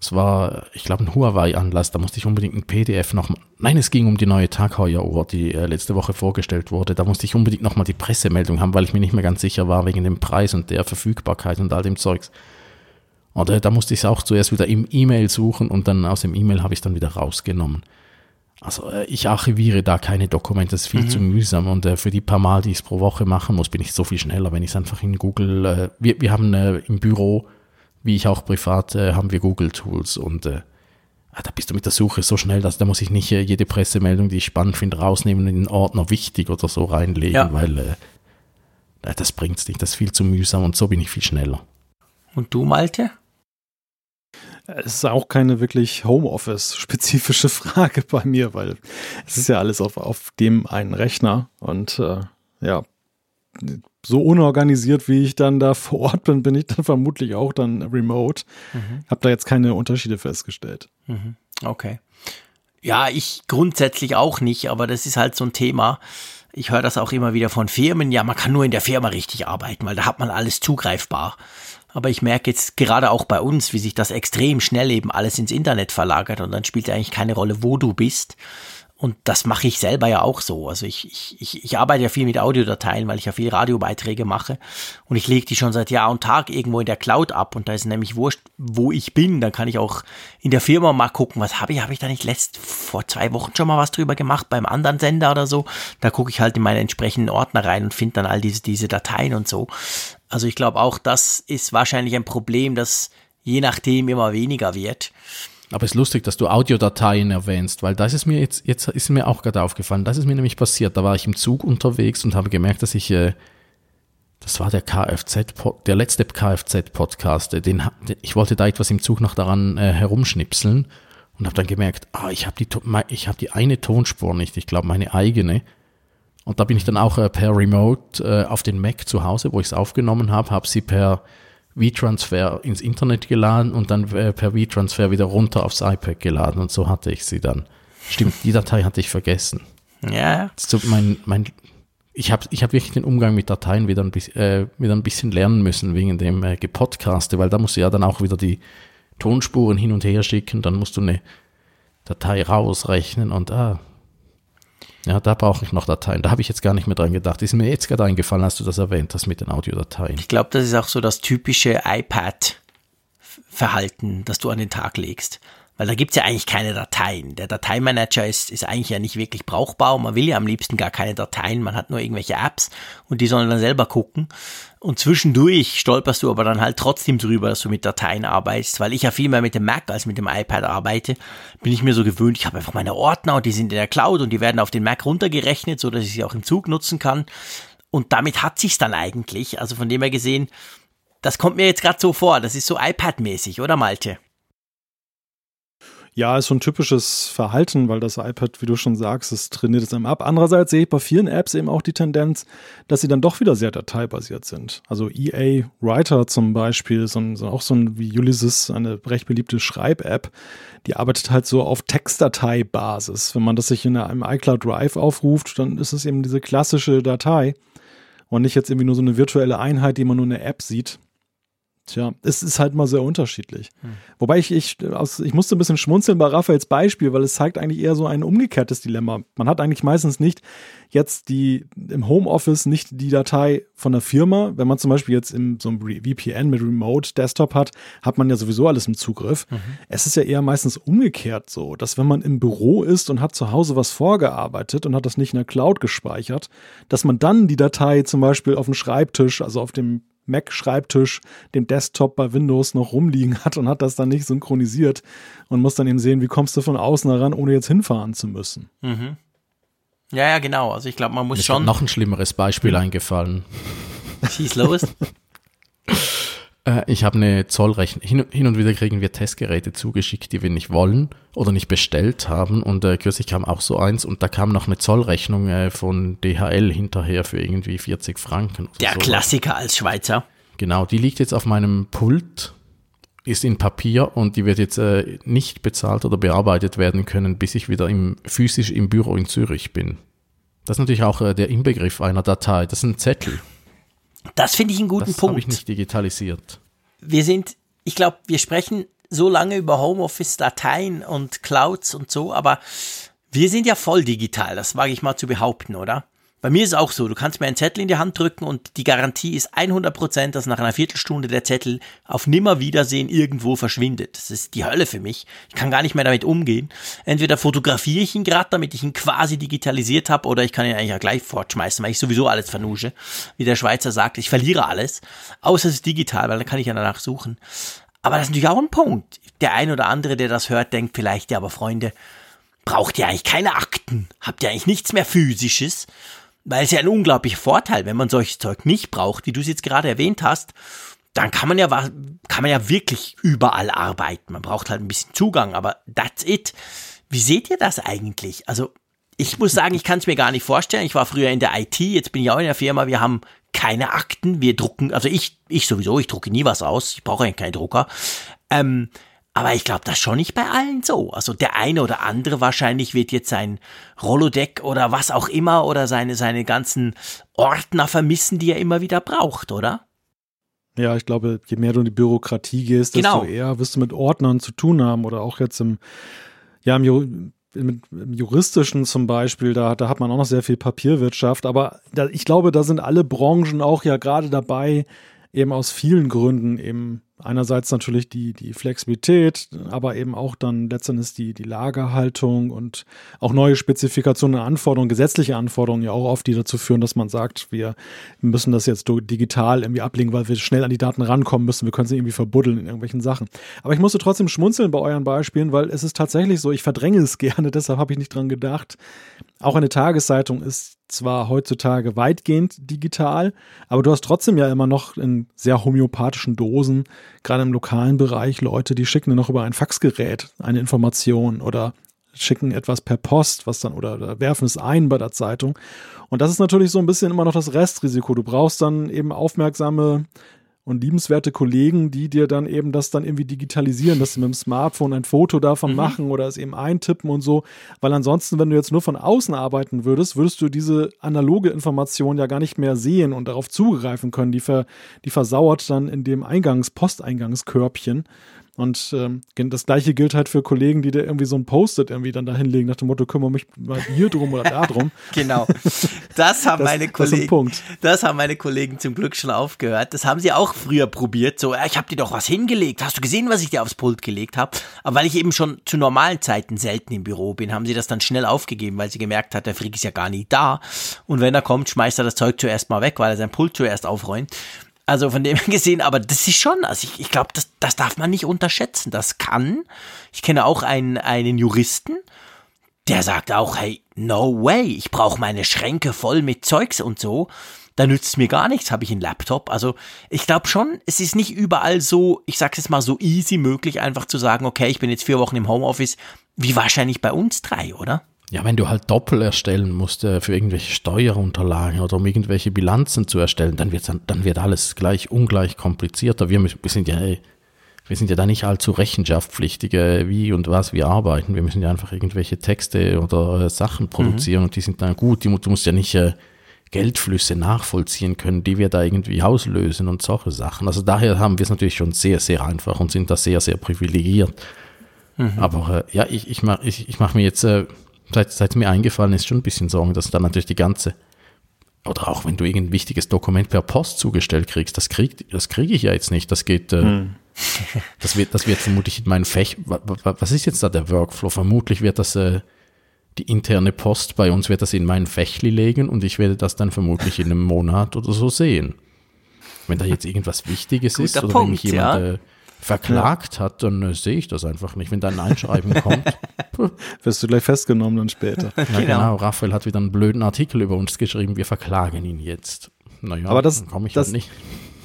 es war, ich glaube, ein Huawei-Anlass, da musste ich unbedingt ein PDF noch, nein, es ging um die neue Tag Uhr, die äh, letzte Woche vorgestellt wurde. Da musste ich unbedingt nochmal die Pressemeldung haben, weil ich mir nicht mehr ganz sicher war wegen dem Preis und der Verfügbarkeit und all dem Zeugs. Und äh, da musste ich es auch zuerst wieder im E-Mail suchen und dann aus dem E-Mail habe ich dann wieder rausgenommen. Also äh, ich archiviere da keine Dokumente, das ist viel mhm. zu mühsam und äh, für die paar Mal, die ich es pro Woche machen muss, bin ich so viel schneller, wenn ich es einfach in Google, äh, wir, wir haben äh, im Büro wie ich auch privat, äh, haben wir Google-Tools und äh, ah, da bist du mit der Suche so schnell, dass da muss ich nicht jede Pressemeldung, die ich spannend finde, rausnehmen und in den Ordner wichtig oder so reinlegen, ja. weil das bringt's nicht, das ist viel zu mühsam und so bin ich viel schneller. Und du, Malte? Es ist auch keine wirklich Homeoffice-spezifische Frage bei mir, weil es ist ja alles auf, auf dem einen Rechner und äh, ja, so unorganisiert, wie ich dann da vor Ort bin, bin ich dann vermutlich auch dann remote. Mhm. Habe da jetzt keine Unterschiede festgestellt. Mhm. Okay. Ja, ich grundsätzlich auch nicht, aber das ist halt so ein Thema. Ich höre das auch immer wieder von Firmen. Ja, man kann nur in der Firma richtig arbeiten, weil da hat man alles zugreifbar. Aber ich merke jetzt gerade auch bei uns, wie sich das extrem schnell eben alles ins Internet verlagert und dann spielt ja eigentlich keine Rolle, wo du bist, und das mache ich selber ja auch so. Also ich, ich, ich, arbeite ja viel mit Audiodateien, weil ich ja viel Radiobeiträge mache. Und ich lege die schon seit Jahr und Tag irgendwo in der Cloud ab. Und da ist nämlich wurscht, wo ich bin. Dann kann ich auch in der Firma mal gucken, was habe ich, habe ich da nicht letzt vor zwei Wochen schon mal was drüber gemacht beim anderen Sender oder so. Da gucke ich halt in meine entsprechenden Ordner rein und finde dann all diese, diese Dateien und so. Also ich glaube auch, das ist wahrscheinlich ein Problem, das je nachdem immer weniger wird. Aber es ist lustig, dass du Audiodateien erwähnst, weil das ist mir jetzt, jetzt ist mir auch gerade aufgefallen. Das ist mir nämlich passiert. Da war ich im Zug unterwegs und habe gemerkt, dass ich, äh, das war der Kfz, der letzte Kfz-Podcast, äh, den, ich wollte da etwas im Zug noch daran äh, herumschnipseln und habe dann gemerkt, ah, ich habe die, ich habe die eine Tonspur nicht, ich glaube meine eigene. Und da bin ich dann auch äh, per Remote äh, auf den Mac zu Hause, wo ich es aufgenommen habe, habe sie per V-Transfer ins Internet geladen und dann äh, per V-Transfer wieder runter aufs iPad geladen und so hatte ich sie dann. Stimmt, die Datei hatte ich vergessen. Ja. So mein, mein, ich habe ich hab wirklich den Umgang mit Dateien wieder ein, bisschen, äh, wieder ein bisschen lernen müssen wegen dem äh, Gepodcaste, weil da musst du ja dann auch wieder die Tonspuren hin und her schicken, dann musst du eine Datei rausrechnen und ah, ja, da brauche ich noch Dateien. Da habe ich jetzt gar nicht mehr dran gedacht. Ist mir jetzt gerade eingefallen, als du das erwähnt hast mit den Audiodateien. Ich glaube, das ist auch so das typische iPad-Verhalten, das du an den Tag legst. Weil da gibt es ja eigentlich keine Dateien. Der Dateimanager ist, ist eigentlich ja nicht wirklich brauchbar und man will ja am liebsten gar keine Dateien. Man hat nur irgendwelche Apps und die sollen dann selber gucken. Und zwischendurch stolperst du aber dann halt trotzdem drüber, dass du mit Dateien arbeitest, weil ich ja viel mehr mit dem Mac als mit dem iPad arbeite, bin ich mir so gewöhnt, ich habe einfach meine Ordner und die sind in der Cloud und die werden auf den Mac runtergerechnet, so dass ich sie auch im Zug nutzen kann. Und damit hat sich's dann eigentlich. Also von dem her gesehen, das kommt mir jetzt gerade so vor. Das ist so iPad-mäßig, oder Malte? Ja, ist ein typisches Verhalten, weil das iPad, wie du schon sagst, es trainiert es einem ab. Andererseits sehe ich bei vielen Apps eben auch die Tendenz, dass sie dann doch wieder sehr dateibasiert sind. Also EA Writer zum Beispiel, so ein, auch so ein wie Ulysses, eine recht beliebte Schreib-App, die arbeitet halt so auf Textdateibasis. Wenn man das sich in einem iCloud Drive aufruft, dann ist es eben diese klassische Datei und nicht jetzt irgendwie nur so eine virtuelle Einheit, die man nur in der App sieht. Tja, es ist halt mal sehr unterschiedlich. Hm. Wobei ich, ich, aus, ich musste ein bisschen schmunzeln bei Raphaels Beispiel, weil es zeigt eigentlich eher so ein umgekehrtes Dilemma. Man hat eigentlich meistens nicht jetzt die im Homeoffice nicht die Datei von der Firma. Wenn man zum Beispiel jetzt in so einem VPN mit Remote Desktop hat, hat man ja sowieso alles im Zugriff. Mhm. Es ist ja eher meistens umgekehrt so, dass wenn man im Büro ist und hat zu Hause was vorgearbeitet und hat das nicht in der Cloud gespeichert, dass man dann die Datei zum Beispiel auf dem Schreibtisch, also auf dem Mac-Schreibtisch, dem Desktop bei Windows noch rumliegen hat und hat das dann nicht synchronisiert und muss dann eben sehen, wie kommst du von außen heran, ohne jetzt hinfahren zu müssen. Mhm. Ja, ja, genau. Also ich glaube, man muss Mir schon. Ist noch ein schlimmeres Beispiel eingefallen. Schieß los. Äh, ich habe eine Zollrechnung. Hin, und wieder kriegen wir Testgeräte zugeschickt, die wir nicht wollen oder nicht bestellt haben. Und äh, kürzlich kam auch so eins und da kam noch eine Zollrechnung äh, von DHL hinterher für irgendwie 40 Franken. Der so. Klassiker als Schweizer. Genau, die liegt jetzt auf meinem Pult, ist in Papier und die wird jetzt äh, nicht bezahlt oder bearbeitet werden können, bis ich wieder im, physisch im Büro in Zürich bin. Das ist natürlich auch äh, der Inbegriff einer Datei. Das ist ein Zettel. Das finde ich einen guten das Punkt. habe ich nicht digitalisiert. Wir sind, ich glaube, wir sprechen so lange über Homeoffice, Dateien und Clouds und so, aber wir sind ja voll digital, das wage ich mal zu behaupten, oder? Bei mir ist es auch so, du kannst mir einen Zettel in die Hand drücken und die Garantie ist 100%, dass nach einer Viertelstunde der Zettel auf Nimmerwiedersehen irgendwo verschwindet. Das ist die Hölle für mich. Ich kann gar nicht mehr damit umgehen. Entweder fotografiere ich ihn gerade, damit ich ihn quasi digitalisiert habe, oder ich kann ihn eigentlich ja gleich fortschmeißen, weil ich sowieso alles vernusche. Wie der Schweizer sagt, ich verliere alles, außer es ist digital, weil dann kann ich ja danach suchen. Aber das ist natürlich auch ein Punkt. Der ein oder andere, der das hört, denkt vielleicht, ja, aber Freunde, braucht ihr eigentlich keine Akten? Habt ihr eigentlich nichts mehr Physisches? Weil es ja ein unglaublicher Vorteil, wenn man solches Zeug nicht braucht, wie du es jetzt gerade erwähnt hast, dann kann man ja kann man ja wirklich überall arbeiten. Man braucht halt ein bisschen Zugang, aber that's it. Wie seht ihr das eigentlich? Also ich muss sagen, ich kann es mir gar nicht vorstellen. Ich war früher in der IT, jetzt bin ich auch in der Firma. Wir haben keine Akten, wir drucken, also ich, ich sowieso, ich drucke nie was aus. Ich brauche eigentlich keinen Drucker. Ähm, aber ich glaube, das schon nicht bei allen so. Also der eine oder andere wahrscheinlich wird jetzt sein Rolodeck oder was auch immer oder seine, seine ganzen Ordner vermissen, die er immer wieder braucht, oder? Ja, ich glaube, je mehr du in die Bürokratie gehst, desto genau. eher wirst du mit Ordnern zu tun haben oder auch jetzt im, ja, im, im, im juristischen zum Beispiel, da, da hat man auch noch sehr viel Papierwirtschaft, aber da, ich glaube, da sind alle Branchen auch ja gerade dabei, eben aus vielen Gründen eben einerseits natürlich die, die Flexibilität, aber eben auch dann letztendlich die, die Lagerhaltung und auch neue Spezifikationen, Anforderungen, gesetzliche Anforderungen ja auch oft, die dazu führen, dass man sagt, wir müssen das jetzt digital irgendwie ablegen, weil wir schnell an die Daten rankommen müssen. Wir können sie irgendwie verbuddeln in irgendwelchen Sachen. Aber ich musste trotzdem schmunzeln bei euren Beispielen, weil es ist tatsächlich so, ich verdränge es gerne, deshalb habe ich nicht dran gedacht. Auch eine Tageszeitung ist zwar heutzutage weitgehend digital, aber du hast trotzdem ja immer noch in sehr homöopathischen Dosen, gerade im lokalen Bereich, Leute, die schicken dir noch über ein Faxgerät eine Information oder schicken etwas per Post, was dann oder, oder werfen es ein bei der Zeitung. Und das ist natürlich so ein bisschen immer noch das Restrisiko. Du brauchst dann eben aufmerksame und liebenswerte Kollegen, die dir dann eben das dann irgendwie digitalisieren, dass sie mit dem Smartphone ein Foto davon mhm. machen oder es eben eintippen und so. Weil ansonsten, wenn du jetzt nur von außen arbeiten würdest, würdest du diese analoge Information ja gar nicht mehr sehen und darauf zugreifen können. Die, ver, die versauert dann in dem Eingangs-, Posteingangskkörbchen. Und ähm, das gleiche gilt halt für Kollegen, die da irgendwie so ein Post-it irgendwie dann da hinlegen, nach dem Motto, kümmere mich mal hier drum oder da drum. genau. Das haben das, meine Kollegen. Das, das, haben meine Kollegen zum Glück schon aufgehört. Das haben sie auch früher probiert. So, ich habe dir doch was hingelegt. Hast du gesehen, was ich dir aufs Pult gelegt habe? Aber weil ich eben schon zu normalen Zeiten selten im Büro bin, haben sie das dann schnell aufgegeben, weil sie gemerkt hat, der Frick ist ja gar nie da. Und wenn er kommt, schmeißt er das Zeug zuerst mal weg, weil er sein Pult zuerst aufräumt. Also von dem gesehen, aber das ist schon, also ich, ich glaube, das, das darf man nicht unterschätzen. Das kann. Ich kenne auch einen, einen Juristen, der sagt auch, hey, no way, ich brauche meine Schränke voll mit Zeugs und so. Da nützt es mir gar nichts, habe ich einen Laptop. Also ich glaube schon, es ist nicht überall so, ich sag's jetzt mal so easy möglich, einfach zu sagen, okay, ich bin jetzt vier Wochen im Homeoffice, wie wahrscheinlich bei uns drei, oder? Ja, wenn du halt Doppel erstellen musst äh, für irgendwelche Steuerunterlagen oder um irgendwelche Bilanzen zu erstellen, dann wird, dann wird alles gleich ungleich komplizierter. Wir, wir, sind ja, wir sind ja da nicht allzu rechenschaftspflichtige, wie und was wir arbeiten. Wir müssen ja einfach irgendwelche Texte oder äh, Sachen produzieren mhm. und die sind dann gut. Die, du musst ja nicht äh, Geldflüsse nachvollziehen können, die wir da irgendwie auslösen und solche Sachen. Also daher haben wir es natürlich schon sehr, sehr einfach und sind da sehr, sehr privilegiert. Mhm. Aber äh, ja, ich, ich mache ich, ich mach mir jetzt äh, seit, seit mir eingefallen ist, schon ein bisschen Sorgen, dass dann natürlich die ganze, oder auch wenn du irgendein wichtiges Dokument per Post zugestellt kriegst, das kriege das krieg ich ja jetzt nicht. Das geht, äh, hm. das, wird, das wird vermutlich in meinen Fäch. Was ist jetzt da der Workflow? Vermutlich wird das äh, die interne Post bei uns wird das in meinen Fächli legen und ich werde das dann vermutlich in einem Monat oder so sehen. Wenn da jetzt irgendwas Wichtiges ist oder Punkt, wenn mich jemand ja. äh, verklagt hat, dann äh, sehe ich das einfach nicht. Wenn da ein Einschreiben kommt, wirst du gleich festgenommen dann später. Ja, genau. genau. Raphael hat wieder einen blöden Artikel über uns geschrieben, wir verklagen ihn jetzt. Naja, aber das, komme ich das, halt nicht.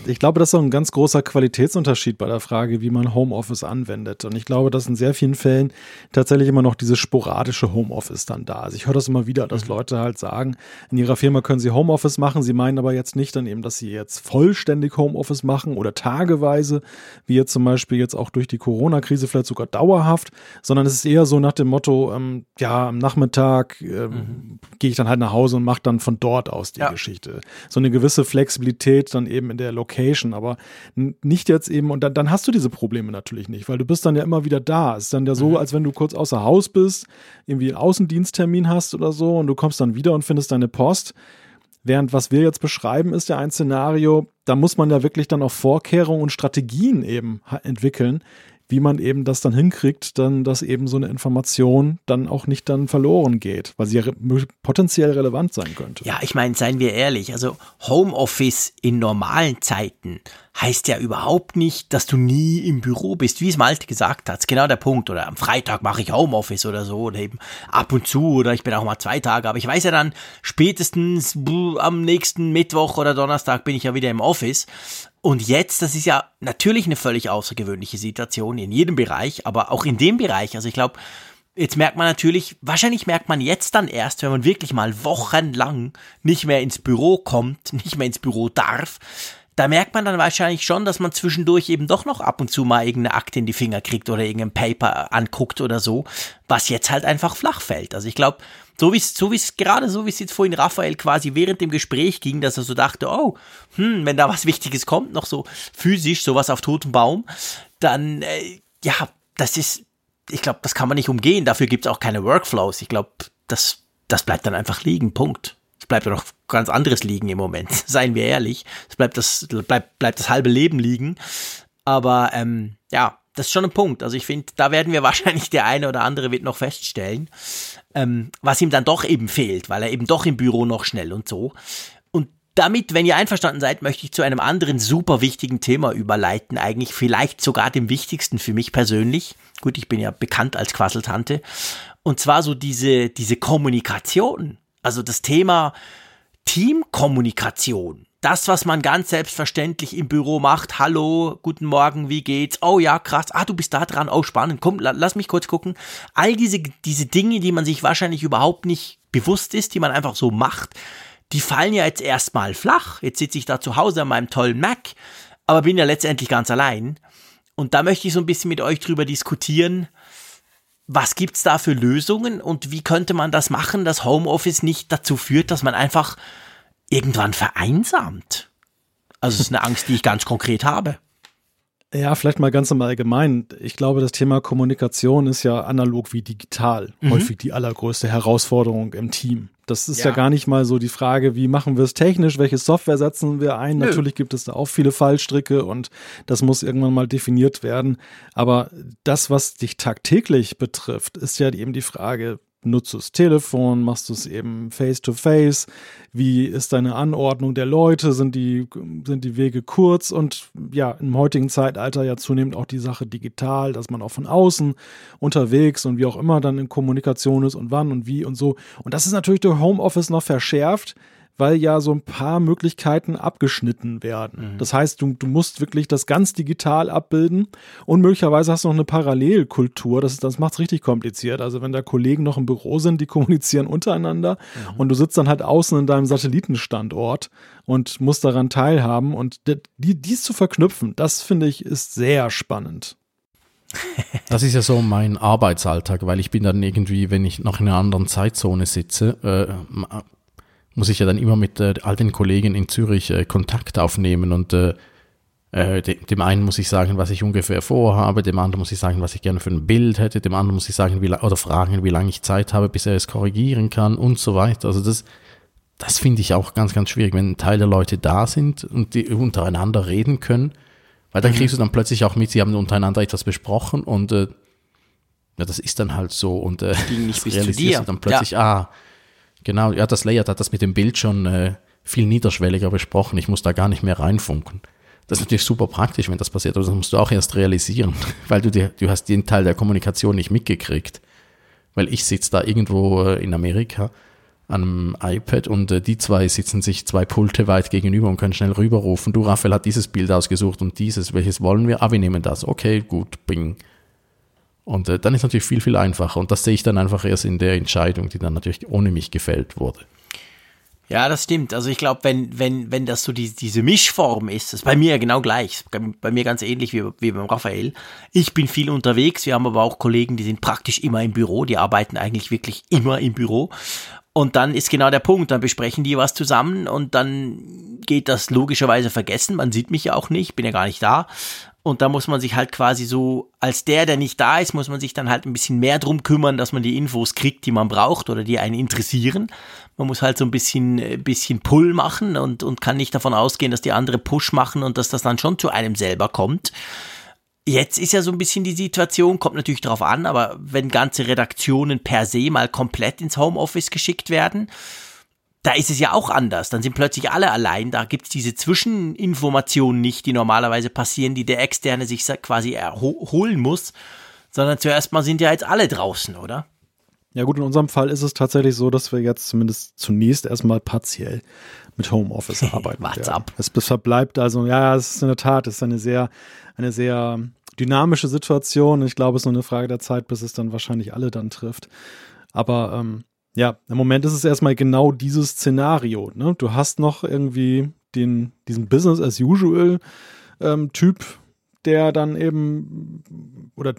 Ich glaube, das ist auch ein ganz großer Qualitätsunterschied bei der Frage, wie man Homeoffice anwendet. Und ich glaube, dass in sehr vielen Fällen tatsächlich immer noch dieses sporadische Homeoffice dann da ist. Ich höre das immer wieder, dass mhm. Leute halt sagen, in ihrer Firma können sie Homeoffice machen. Sie meinen aber jetzt nicht dann eben, dass sie jetzt vollständig Homeoffice machen oder tageweise, wie jetzt zum Beispiel jetzt auch durch die Corona-Krise vielleicht sogar dauerhaft, sondern es ist eher so nach dem Motto, ähm, ja, am Nachmittag ähm, mhm. gehe ich dann halt nach Hause und mache dann von dort aus die ja. Geschichte. So eine gewisse Flexibilität dann eben in der Lokalität Location, aber nicht jetzt eben, und dann, dann hast du diese Probleme natürlich nicht, weil du bist dann ja immer wieder da. Es ist dann ja so, mhm. als wenn du kurz außer Haus bist, irgendwie einen Außendiensttermin hast oder so und du kommst dann wieder und findest deine Post. Während was wir jetzt beschreiben, ist ja ein Szenario, da muss man ja wirklich dann auch Vorkehrungen und Strategien eben entwickeln, wie man eben das dann hinkriegt, dann, dass eben so eine Information dann auch nicht dann verloren geht, weil sie ja re potenziell relevant sein könnte. Ja, ich meine, seien wir ehrlich, also Homeoffice in normalen Zeiten heißt ja überhaupt nicht, dass du nie im Büro bist, wie es Malte gesagt hat. Genau der Punkt. Oder am Freitag mache ich Homeoffice oder so. Oder eben ab und zu. Oder ich bin auch mal zwei Tage. Aber ich weiß ja dann, spätestens am nächsten Mittwoch oder Donnerstag bin ich ja wieder im Office. Und jetzt, das ist ja natürlich eine völlig außergewöhnliche Situation in jedem Bereich, aber auch in dem Bereich. Also ich glaube, jetzt merkt man natürlich, wahrscheinlich merkt man jetzt dann erst, wenn man wirklich mal wochenlang nicht mehr ins Büro kommt, nicht mehr ins Büro darf, da merkt man dann wahrscheinlich schon, dass man zwischendurch eben doch noch ab und zu mal irgendeine Akte in die Finger kriegt oder irgendein Paper anguckt oder so, was jetzt halt einfach flach fällt. Also ich glaube, so wie es so wie's, gerade so wie es jetzt vorhin Raphael quasi während dem Gespräch ging, dass er so dachte, oh, hm, wenn da was Wichtiges kommt, noch so physisch, sowas auf totem Baum, dann, äh, ja, das ist, ich glaube, das kann man nicht umgehen. Dafür gibt es auch keine Workflows. Ich glaube, das, das bleibt dann einfach liegen. Punkt bleibt ja noch ganz anderes liegen im Moment. Seien wir ehrlich. Es bleibt das, bleibt, bleibt das halbe Leben liegen. Aber ähm, ja, das ist schon ein Punkt. Also ich finde, da werden wir wahrscheinlich der eine oder andere wird noch feststellen, ähm, was ihm dann doch eben fehlt, weil er eben doch im Büro noch schnell und so. Und damit, wenn ihr einverstanden seid, möchte ich zu einem anderen super wichtigen Thema überleiten, eigentlich vielleicht sogar dem wichtigsten für mich persönlich. Gut, ich bin ja bekannt als Quasseltante. Und zwar so diese, diese Kommunikation. Also das Thema Teamkommunikation. Das, was man ganz selbstverständlich im Büro macht. Hallo, guten Morgen, wie geht's? Oh ja, krass. Ah, du bist da dran. Oh, spannend. Komm, lass mich kurz gucken. All diese, diese Dinge, die man sich wahrscheinlich überhaupt nicht bewusst ist, die man einfach so macht, die fallen ja jetzt erstmal flach. Jetzt sitze ich da zu Hause an meinem tollen Mac, aber bin ja letztendlich ganz allein. Und da möchte ich so ein bisschen mit euch drüber diskutieren, was gibt's da für Lösungen und wie könnte man das machen, dass Homeoffice nicht dazu führt, dass man einfach irgendwann vereinsamt? Also es ist eine Angst, die ich ganz konkret habe. Ja, vielleicht mal ganz im Allgemeinen. Ich glaube, das Thema Kommunikation ist ja analog wie digital mhm. häufig die allergrößte Herausforderung im Team. Das ist ja. ja. gar nicht mal so die Frage, wie machen wir es technisch, welche Software setzen wir ein. Nö. Natürlich gibt es da auch viele Fallstricke und das muss irgendwann mal definiert werden. Aber das, was dich tagtäglich betrifft, ist ja eben die Frage, nutzt du das Telefon, machst du es eben face-to-face, wie ist deine Anordnung der Leute, sind die, sind die Wege kurz? Und ja, im heutigen Zeitalter ja zunehmend auch die Sache digital, dass man auch von außen unterwegs und wie auch immer dann in Kommunikation ist und wann und wie und so. Und das ist natürlich durch Homeoffice noch verschärft, weil ja so ein paar Möglichkeiten abgeschnitten werden. Mhm. Das heißt, du, du musst wirklich das ganz digital abbilden und möglicherweise hast du noch eine Parallelkultur. Das, das macht es richtig kompliziert. Also wenn da Kollegen noch im Büro sind, die kommunizieren untereinander mhm. und du sitzt dann halt außen in deinem Satellitenstandort und musst daran teilhaben und die, dies zu verknüpfen, das finde ich ist sehr spannend. Das ist ja so mein Arbeitsalltag, weil ich bin dann irgendwie, wenn ich noch in einer anderen Zeitzone sitze, äh, muss ich ja dann immer mit äh, all den Kollegen in Zürich äh, Kontakt aufnehmen und äh, äh dem, dem einen muss ich sagen, was ich ungefähr vorhabe, dem anderen muss ich sagen, was ich gerne für ein Bild hätte, dem anderen muss ich sagen, wie oder fragen, wie lange ich Zeit habe, bis er es korrigieren kann und so weiter. Also das, das finde ich auch ganz, ganz schwierig, wenn ein Teil der Leute da sind und die untereinander reden können, weil dann mhm. kriegst du dann plötzlich auch mit, sie haben untereinander etwas besprochen und äh, ja, das ist dann halt so und äh, Ging nicht bis zu dir. dann plötzlich, ja. ah, Genau, ja, das Layout hat das mit dem Bild schon äh, viel niederschwelliger besprochen. Ich muss da gar nicht mehr reinfunken. Das ist natürlich super praktisch, wenn das passiert, aber das musst du auch erst realisieren, weil du, dir, du hast den Teil der Kommunikation nicht mitgekriegt. Weil ich sitze da irgendwo äh, in Amerika an einem iPad und äh, die zwei sitzen sich zwei Pulte weit gegenüber und können schnell rüberrufen. Du, Raphael, hat dieses Bild ausgesucht und dieses. Welches wollen wir? Ah, wir nehmen das. Okay, gut, bing. Und äh, dann ist natürlich viel, viel einfacher. Und das sehe ich dann einfach erst in der Entscheidung, die dann natürlich ohne mich gefällt wurde. Ja, das stimmt. Also ich glaube, wenn, wenn, wenn das so die, diese Mischform ist, ist bei mir genau gleich. Bei mir ganz ähnlich wie, wie beim Raphael. Ich bin viel unterwegs. Wir haben aber auch Kollegen, die sind praktisch immer im Büro. Die arbeiten eigentlich wirklich immer im Büro. Und dann ist genau der Punkt, dann besprechen die was zusammen und dann geht das logischerweise vergessen. Man sieht mich ja auch nicht, bin ja gar nicht da. Und da muss man sich halt quasi so, als der, der nicht da ist, muss man sich dann halt ein bisschen mehr drum kümmern, dass man die Infos kriegt, die man braucht oder die einen interessieren. Man muss halt so ein bisschen, äh, bisschen Pull machen und, und kann nicht davon ausgehen, dass die andere Push machen und dass das dann schon zu einem selber kommt. Jetzt ist ja so ein bisschen die Situation, kommt natürlich darauf an, aber wenn ganze Redaktionen per se mal komplett ins Homeoffice geschickt werden, da ist es ja auch anders. Dann sind plötzlich alle allein. Da gibt's diese Zwischeninformationen nicht, die normalerweise passieren, die der Externe sich quasi erholen muss, sondern zuerst mal sind ja jetzt alle draußen, oder? Ja gut, in unserem Fall ist es tatsächlich so, dass wir jetzt zumindest zunächst erstmal partiell mit Homeoffice arbeiten. What's up? Es verbleibt also, ja, es ist in der Tat, es ist eine sehr, eine sehr dynamische Situation. Ich glaube, es ist nur eine Frage der Zeit, bis es dann wahrscheinlich alle dann trifft. Aber ähm, ja, im Moment ist es erstmal genau dieses Szenario. Ne? Du hast noch irgendwie den, diesen Business as usual ähm, Typ, der dann eben, oder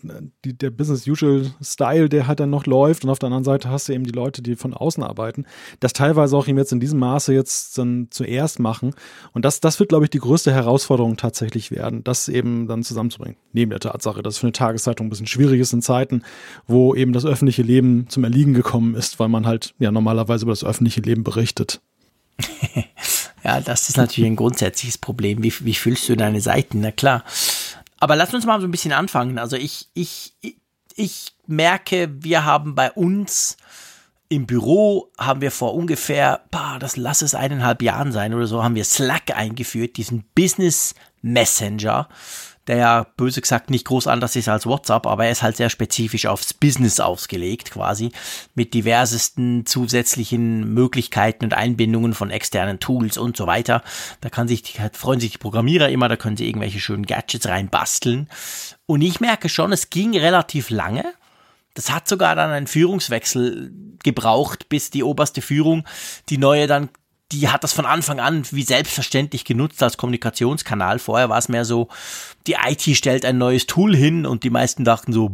die, der Business-Usual-Style, der halt dann noch läuft und auf der anderen Seite hast du eben die Leute, die von außen arbeiten, das teilweise auch eben jetzt in diesem Maße jetzt dann zuerst machen und das, das wird, glaube ich, die größte Herausforderung tatsächlich werden, das eben dann zusammenzubringen. Neben der Tatsache, dass für eine Tageszeitung ein bisschen schwierig ist in Zeiten, wo eben das öffentliche Leben zum Erliegen gekommen ist, weil man halt ja normalerweise über das öffentliche Leben berichtet. ja, das ist natürlich ein grundsätzliches Problem. Wie, wie füllst du deine Seiten? Na klar. Aber lass uns mal so ein bisschen anfangen. Also ich, ich, ich merke, wir haben bei uns im Büro haben wir vor ungefähr, bah, das lass es eineinhalb Jahren sein oder so, haben wir Slack eingeführt, diesen Business Messenger der ja böse gesagt nicht groß anders ist als WhatsApp, aber er ist halt sehr spezifisch aufs Business ausgelegt quasi, mit diversesten zusätzlichen Möglichkeiten und Einbindungen von externen Tools und so weiter. Da kann sich, freuen sich die Programmierer immer, da können sie irgendwelche schönen Gadgets reinbasteln. Und ich merke schon, es ging relativ lange. Das hat sogar dann einen Führungswechsel gebraucht, bis die oberste Führung die neue dann die hat das von Anfang an wie selbstverständlich genutzt als Kommunikationskanal. Vorher war es mehr so, die IT stellt ein neues Tool hin und die meisten dachten so,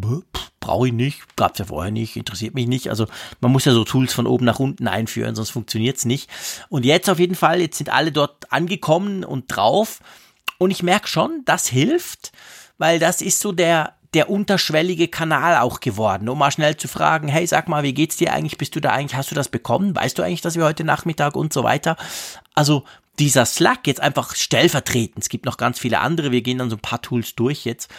brauche ich nicht, gab es ja vorher nicht, interessiert mich nicht. Also man muss ja so Tools von oben nach unten einführen, sonst funktioniert es nicht. Und jetzt auf jeden Fall, jetzt sind alle dort angekommen und drauf. Und ich merke schon, das hilft, weil das ist so der, der unterschwellige Kanal auch geworden, um mal schnell zu fragen, hey, sag mal, wie geht's dir eigentlich? Bist du da eigentlich, hast du das bekommen? Weißt du eigentlich, dass wir heute Nachmittag und so weiter? Also dieser Slack jetzt einfach stellvertretend, es gibt noch ganz viele andere, wir gehen dann so ein paar Tools durch jetzt.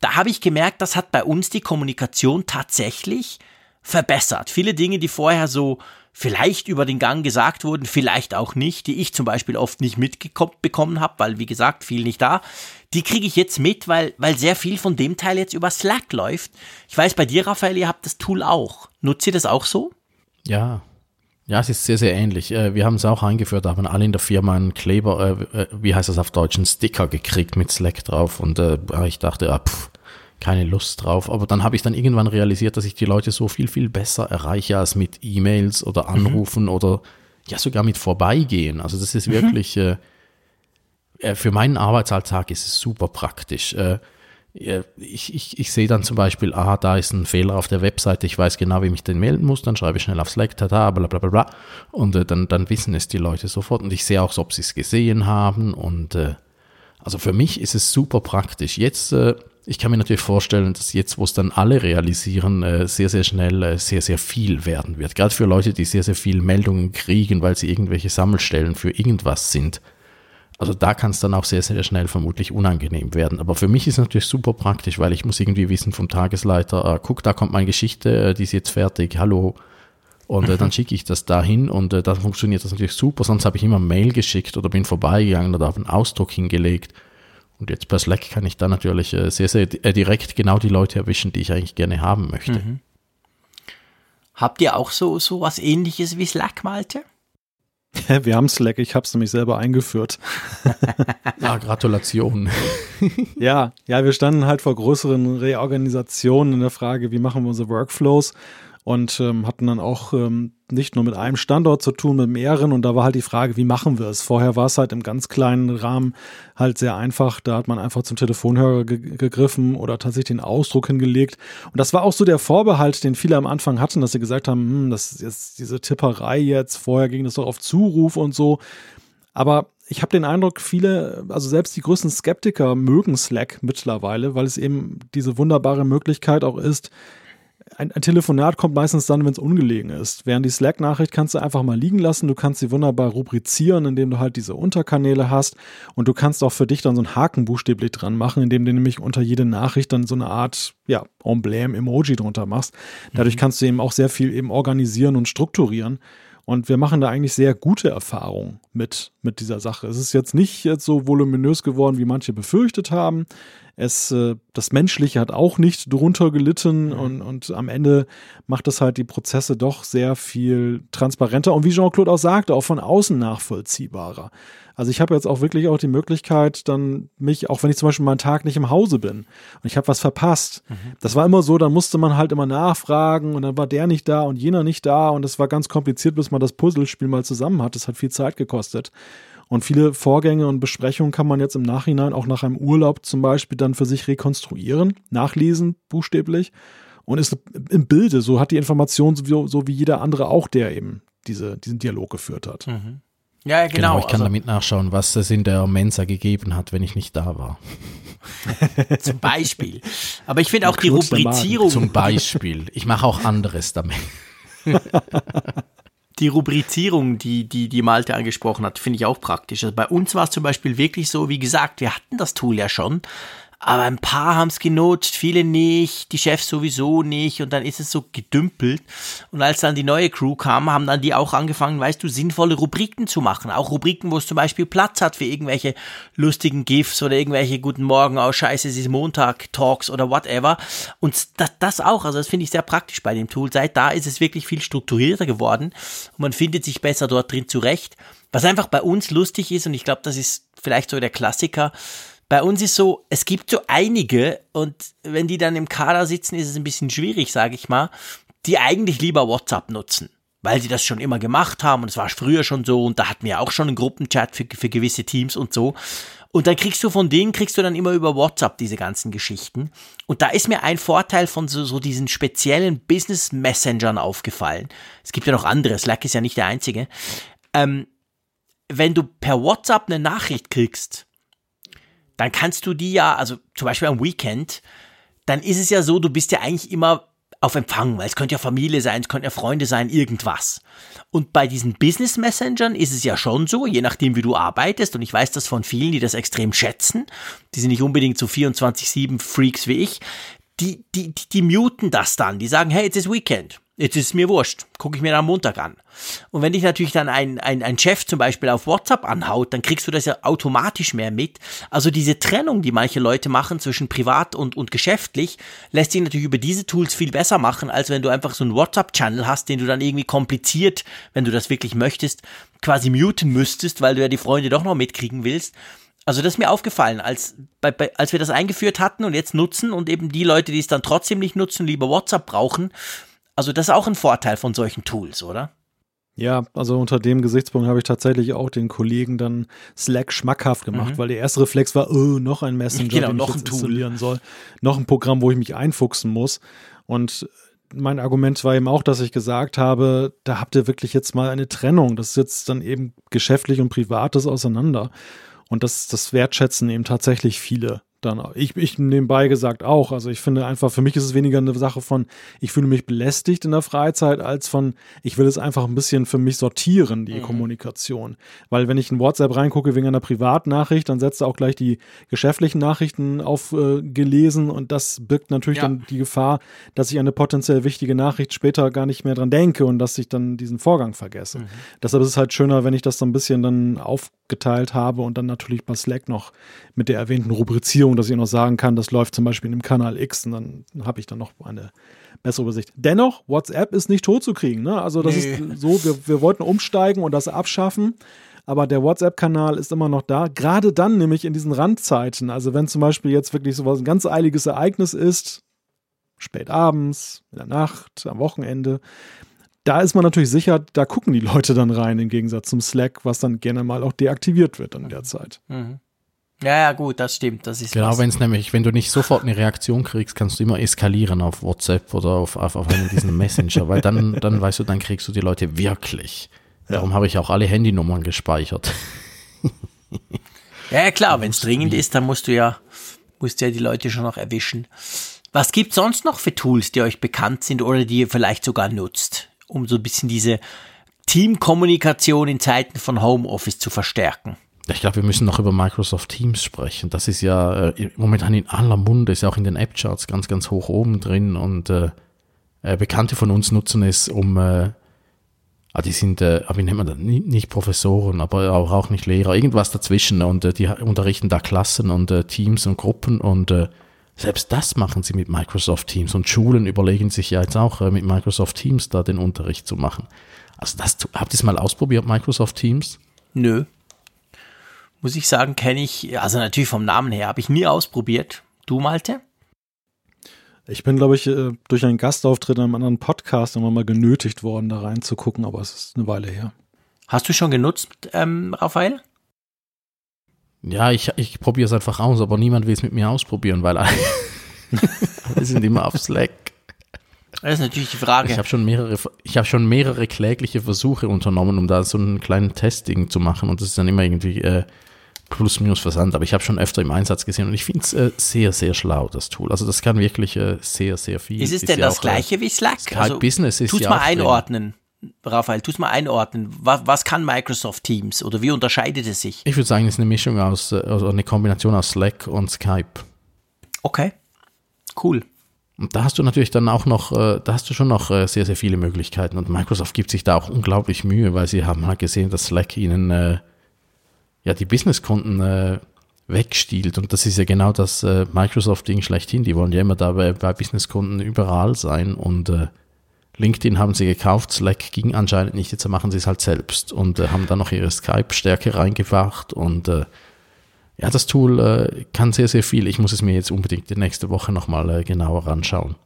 Da habe ich gemerkt, das hat bei uns die Kommunikation tatsächlich verbessert. Viele Dinge, die vorher so vielleicht über den Gang gesagt wurden, vielleicht auch nicht, die ich zum Beispiel oft nicht mitbekommen habe, weil wie gesagt, viel nicht da, die kriege ich jetzt mit, weil, weil sehr viel von dem Teil jetzt über Slack läuft. Ich weiß, bei dir, Raphael, ihr habt das Tool auch. Nutzt ihr das auch so? Ja. Ja, es ist sehr, sehr ähnlich. Äh, wir haben es auch eingeführt, haben alle in der Firma einen Kleber, äh, äh, wie heißt das auf Deutsch, einen Sticker gekriegt mit Slack drauf und ich dachte, ah, pff, keine Lust drauf. Aber dann habe ich dann irgendwann realisiert, dass ich die Leute so viel, viel besser erreiche als mit E-Mails oder mhm. Anrufen mhm. oder ja sogar mit Vorbeigehen. Also das ist mhm. wirklich, äh, äh, für meinen Arbeitsalltag ist es super praktisch. Äh, ich, ich, ich sehe dann zum Beispiel, ah, da ist ein Fehler auf der Webseite, ich weiß genau, wie mich den melden muss, dann schreibe ich schnell auf Slack, tada, bla bla bla bla. Und äh, dann, dann wissen es die Leute sofort. Und ich sehe auch, ob sie es gesehen haben. Und äh, also für mich ist es super praktisch. Jetzt äh, ich kann mir natürlich vorstellen, dass jetzt, wo es dann alle realisieren, äh, sehr, sehr schnell äh, sehr, sehr viel werden wird. Gerade für Leute, die sehr, sehr viel Meldungen kriegen, weil sie irgendwelche Sammelstellen für irgendwas sind. Also da kann es dann auch sehr, sehr schnell vermutlich unangenehm werden. Aber für mich ist es natürlich super praktisch, weil ich muss irgendwie wissen vom Tagesleiter, äh, guck, da kommt meine Geschichte, äh, die ist jetzt fertig, hallo. Und äh, dann schicke ich das dahin und äh, dann funktioniert das natürlich super. Sonst habe ich immer Mail geschickt oder bin vorbeigegangen oder habe einen Ausdruck hingelegt. Und jetzt per Slack kann ich da natürlich äh, sehr, sehr äh, direkt genau die Leute erwischen, die ich eigentlich gerne haben möchte. Mhm. Habt ihr auch so, so was ähnliches wie Slack, Malte? Wir haben Slack, ich habe es nämlich selber eingeführt. ja, Gratulation. ja, ja, wir standen halt vor größeren Reorganisationen in der Frage, wie machen wir unsere Workflows und ähm, hatten dann auch ähm, nicht nur mit einem Standort zu tun, mit mehreren. Und da war halt die Frage, wie machen wir es? Vorher war es halt im ganz kleinen Rahmen halt sehr einfach, da hat man einfach zum Telefonhörer ge gegriffen oder tatsächlich den Ausdruck hingelegt. Und das war auch so der Vorbehalt, den viele am Anfang hatten, dass sie gesagt haben, hm, das ist jetzt diese Tipperei jetzt, vorher ging das doch auf Zuruf und so, aber ich habe den Eindruck, viele, also selbst die größten Skeptiker mögen Slack mittlerweile, weil es eben diese wunderbare Möglichkeit auch ist, ein, ein, Telefonat kommt meistens dann, wenn es ungelegen ist. Während die Slack-Nachricht kannst du einfach mal liegen lassen. Du kannst sie wunderbar rubrizieren, indem du halt diese Unterkanäle hast. Und du kannst auch für dich dann so einen Haken buchstäblich dran machen, indem du nämlich unter jede Nachricht dann so eine Art, ja, Emblem-Emoji drunter machst. Dadurch mhm. kannst du eben auch sehr viel eben organisieren und strukturieren. Und wir machen da eigentlich sehr gute Erfahrungen mit, mit dieser Sache. Es ist jetzt nicht jetzt so voluminös geworden, wie manche befürchtet haben. Es, äh, das Menschliche hat auch nicht drunter gelitten mhm. und, und am Ende macht es halt die Prozesse doch sehr viel transparenter und wie Jean-Claude auch sagte, auch von außen nachvollziehbarer. Also ich habe jetzt auch wirklich auch die Möglichkeit, dann mich, auch wenn ich zum Beispiel mal einen Tag nicht im Hause bin und ich habe was verpasst. Mhm. Das war immer so, dann musste man halt immer nachfragen und dann war der nicht da und jener nicht da und es war ganz kompliziert, bis man das Puzzlespiel mal zusammen hat. Das hat viel Zeit gekostet. Und viele Vorgänge und Besprechungen kann man jetzt im Nachhinein auch nach einem Urlaub zum Beispiel dann für sich rekonstruieren, nachlesen, buchstäblich und ist im Bilde. So hat die Information so, so wie jeder andere auch, der eben diese, diesen Dialog geführt hat. Mhm. Ja, genau. genau ich kann also, damit nachschauen, was es in der Mensa gegeben hat, wenn ich nicht da war. Zum Beispiel. Aber ich finde auch die Rubrizierung. Zum Beispiel. Ich mache auch anderes damit. die Rubrizierung, die, die, die Malte angesprochen hat, finde ich auch praktisch. Also bei uns war es zum Beispiel wirklich so, wie gesagt, wir hatten das Tool ja schon, aber ein paar haben es genutzt, viele nicht, die Chefs sowieso nicht und dann ist es so gedümpelt. Und als dann die neue Crew kam, haben dann die auch angefangen, weißt du, sinnvolle Rubriken zu machen. Auch Rubriken, wo es zum Beispiel Platz hat für irgendwelche lustigen GIFs oder irgendwelche Guten Morgen, oh scheiße, es ist Montag, Talks oder whatever. Und das, das auch, also das finde ich sehr praktisch bei dem Tool. Seit da ist es wirklich viel strukturierter geworden und man findet sich besser dort drin zurecht. Was einfach bei uns lustig ist und ich glaube, das ist vielleicht so der Klassiker, bei uns ist so, es gibt so einige und wenn die dann im Kader sitzen, ist es ein bisschen schwierig, sage ich mal, die eigentlich lieber WhatsApp nutzen, weil sie das schon immer gemacht haben und es war früher schon so und da hatten wir auch schon einen Gruppenchat für, für gewisse Teams und so. Und dann kriegst du von denen, kriegst du dann immer über WhatsApp diese ganzen Geschichten. Und da ist mir ein Vorteil von so, so diesen speziellen Business Messengern aufgefallen. Es gibt ja noch andere, Slack ist ja nicht der einzige. Ähm, wenn du per WhatsApp eine Nachricht kriegst, dann kannst du die ja, also zum Beispiel am Weekend, dann ist es ja so, du bist ja eigentlich immer auf Empfang, weil es könnte ja Familie sein, es könnte ja Freunde sein, irgendwas. Und bei diesen Business Messengern ist es ja schon so, je nachdem wie du arbeitest, und ich weiß das von vielen, die das extrem schätzen, die sind nicht unbedingt so 24-7 Freaks wie ich, die, die, die, die muten das dann, die sagen, hey, it's is Weekend. Jetzt ist es mir wurscht. Gucke ich mir am Montag an. Und wenn dich natürlich dann ein, ein, ein Chef zum Beispiel auf WhatsApp anhaut, dann kriegst du das ja automatisch mehr mit. Also diese Trennung, die manche Leute machen zwischen privat und, und geschäftlich, lässt sich natürlich über diese Tools viel besser machen, als wenn du einfach so einen WhatsApp-Channel hast, den du dann irgendwie kompliziert, wenn du das wirklich möchtest, quasi muten müsstest, weil du ja die Freunde doch noch mitkriegen willst. Also das ist mir aufgefallen, als, bei, bei, als wir das eingeführt hatten und jetzt nutzen und eben die Leute, die es dann trotzdem nicht nutzen, lieber WhatsApp brauchen, also das ist auch ein Vorteil von solchen Tools, oder? Ja, also unter dem Gesichtspunkt habe ich tatsächlich auch den Kollegen dann Slack schmackhaft gemacht, mhm. weil der erste Reflex war, oh, noch ein Messenger, genau, den noch ich ein Tool. installieren soll, noch ein Programm, wo ich mich einfuchsen muss. Und mein Argument war eben auch, dass ich gesagt habe, da habt ihr wirklich jetzt mal eine Trennung. Das sitzt dann eben geschäftlich und privates auseinander. Und das, das wertschätzen eben tatsächlich viele dann ich, ich nebenbei gesagt auch. Also ich finde einfach, für mich ist es weniger eine Sache von, ich fühle mich belästigt in der Freizeit, als von, ich will es einfach ein bisschen für mich sortieren, die mhm. Kommunikation. Weil wenn ich in WhatsApp reingucke wegen einer Privatnachricht, dann setzt er auch gleich die geschäftlichen Nachrichten aufgelesen äh, und das birgt natürlich ja. dann die Gefahr, dass ich eine potenziell wichtige Nachricht später gar nicht mehr dran denke und dass ich dann diesen Vorgang vergesse. Mhm. Deshalb ist es halt schöner, wenn ich das so ein bisschen dann aufgeteilt habe und dann natürlich bei Slack noch mit der erwähnten Rubrizierung Verfügung, dass ich noch sagen kann, das läuft zum Beispiel in dem Kanal X und dann habe ich dann noch eine bessere Übersicht. Dennoch, WhatsApp ist nicht tot zu kriegen. Ne? Also das nee. ist so, wir, wir wollten umsteigen und das abschaffen. Aber der WhatsApp-Kanal ist immer noch da. Gerade dann nämlich in diesen Randzeiten. Also wenn zum Beispiel jetzt wirklich so was ein ganz eiliges Ereignis ist, spät abends, in der Nacht, am Wochenende, da ist man natürlich sicher, da gucken die Leute dann rein, im Gegensatz zum Slack, was dann gerne mal auch deaktiviert wird in der Zeit. Mhm. Ja, ja, gut, das stimmt. Das ist genau, wenn es nämlich, wenn du nicht sofort eine Reaktion kriegst, kannst du immer eskalieren auf WhatsApp oder auf, auf, auf einen diesen Messenger, weil dann, dann weißt du, dann kriegst du die Leute wirklich. Darum ja. habe ich auch alle Handynummern gespeichert. ja, klar, wenn es dringend ist, dann musst du ja, musst ja die Leute schon noch erwischen. Was gibt sonst noch für Tools, die euch bekannt sind oder die ihr vielleicht sogar nutzt, um so ein bisschen diese Teamkommunikation in Zeiten von Homeoffice zu verstärken? Ich glaube, wir müssen noch über Microsoft Teams sprechen. Das ist ja äh, momentan in aller Munde, ist ja auch in den App-Charts ganz, ganz hoch oben drin und äh, äh, Bekannte von uns nutzen es, um, äh, ah, die sind, äh, wie nennt man das, nicht, nicht Professoren, aber auch, auch nicht Lehrer, irgendwas dazwischen und äh, die unterrichten da Klassen und äh, Teams und Gruppen und äh, selbst das machen sie mit Microsoft Teams und Schulen überlegen sich ja jetzt auch äh, mit Microsoft Teams da den Unterricht zu machen. Also das, habt ihr es mal ausprobiert, Microsoft Teams? Nö muss ich sagen, kenne ich, also natürlich vom Namen her, habe ich nie ausprobiert. Du, Malte? Ich bin, glaube ich, äh, durch einen Gastauftritt in einem anderen Podcast immer mal genötigt worden, da reinzugucken, aber es ist eine Weile her. Hast du schon genutzt, ähm, Raphael? Ja, ich, ich probiere es einfach aus, aber niemand will es mit mir ausprobieren, weil alle, sind immer auf Slack. Das ist natürlich die Frage. Ich habe schon mehrere, ich habe schon mehrere klägliche Versuche unternommen, um da so einen kleinen Testing zu machen und das ist dann immer irgendwie äh, plus minus Versand, aber ich habe schon öfter im Einsatz gesehen und ich finde es äh, sehr, sehr schlau, das Tool. Also das kann wirklich äh, sehr, sehr viel. Ist es ist denn ja das äh, gleiche wie Slack? Skype also, Business ist tut's ja mal einordnen. Raphael, tu es mal einordnen. Was, was, kann Microsoft Teams oder wie unterscheidet es sich? Ich würde sagen, es ist eine Mischung aus, also eine Kombination aus Slack und Skype. Okay, cool. Und da hast du natürlich dann auch noch, äh, da hast du schon noch sehr, sehr viele Möglichkeiten. Und Microsoft gibt sich da auch unglaublich Mühe, weil sie haben halt gesehen, dass Slack ihnen äh, ja, die Businesskunden äh, wegstiehlt. Und das ist ja genau das äh, Microsoft-Ding schlechthin. Die wollen ja immer da bei, bei Businesskunden überall sein. Und äh, LinkedIn haben sie gekauft, Slack ging anscheinend nicht, jetzt machen sie es halt selbst und äh, haben dann noch ihre Skype-Stärke reingebracht. Und äh, ja, das Tool äh, kann sehr, sehr viel. Ich muss es mir jetzt unbedingt die nächste Woche nochmal äh, genauer anschauen.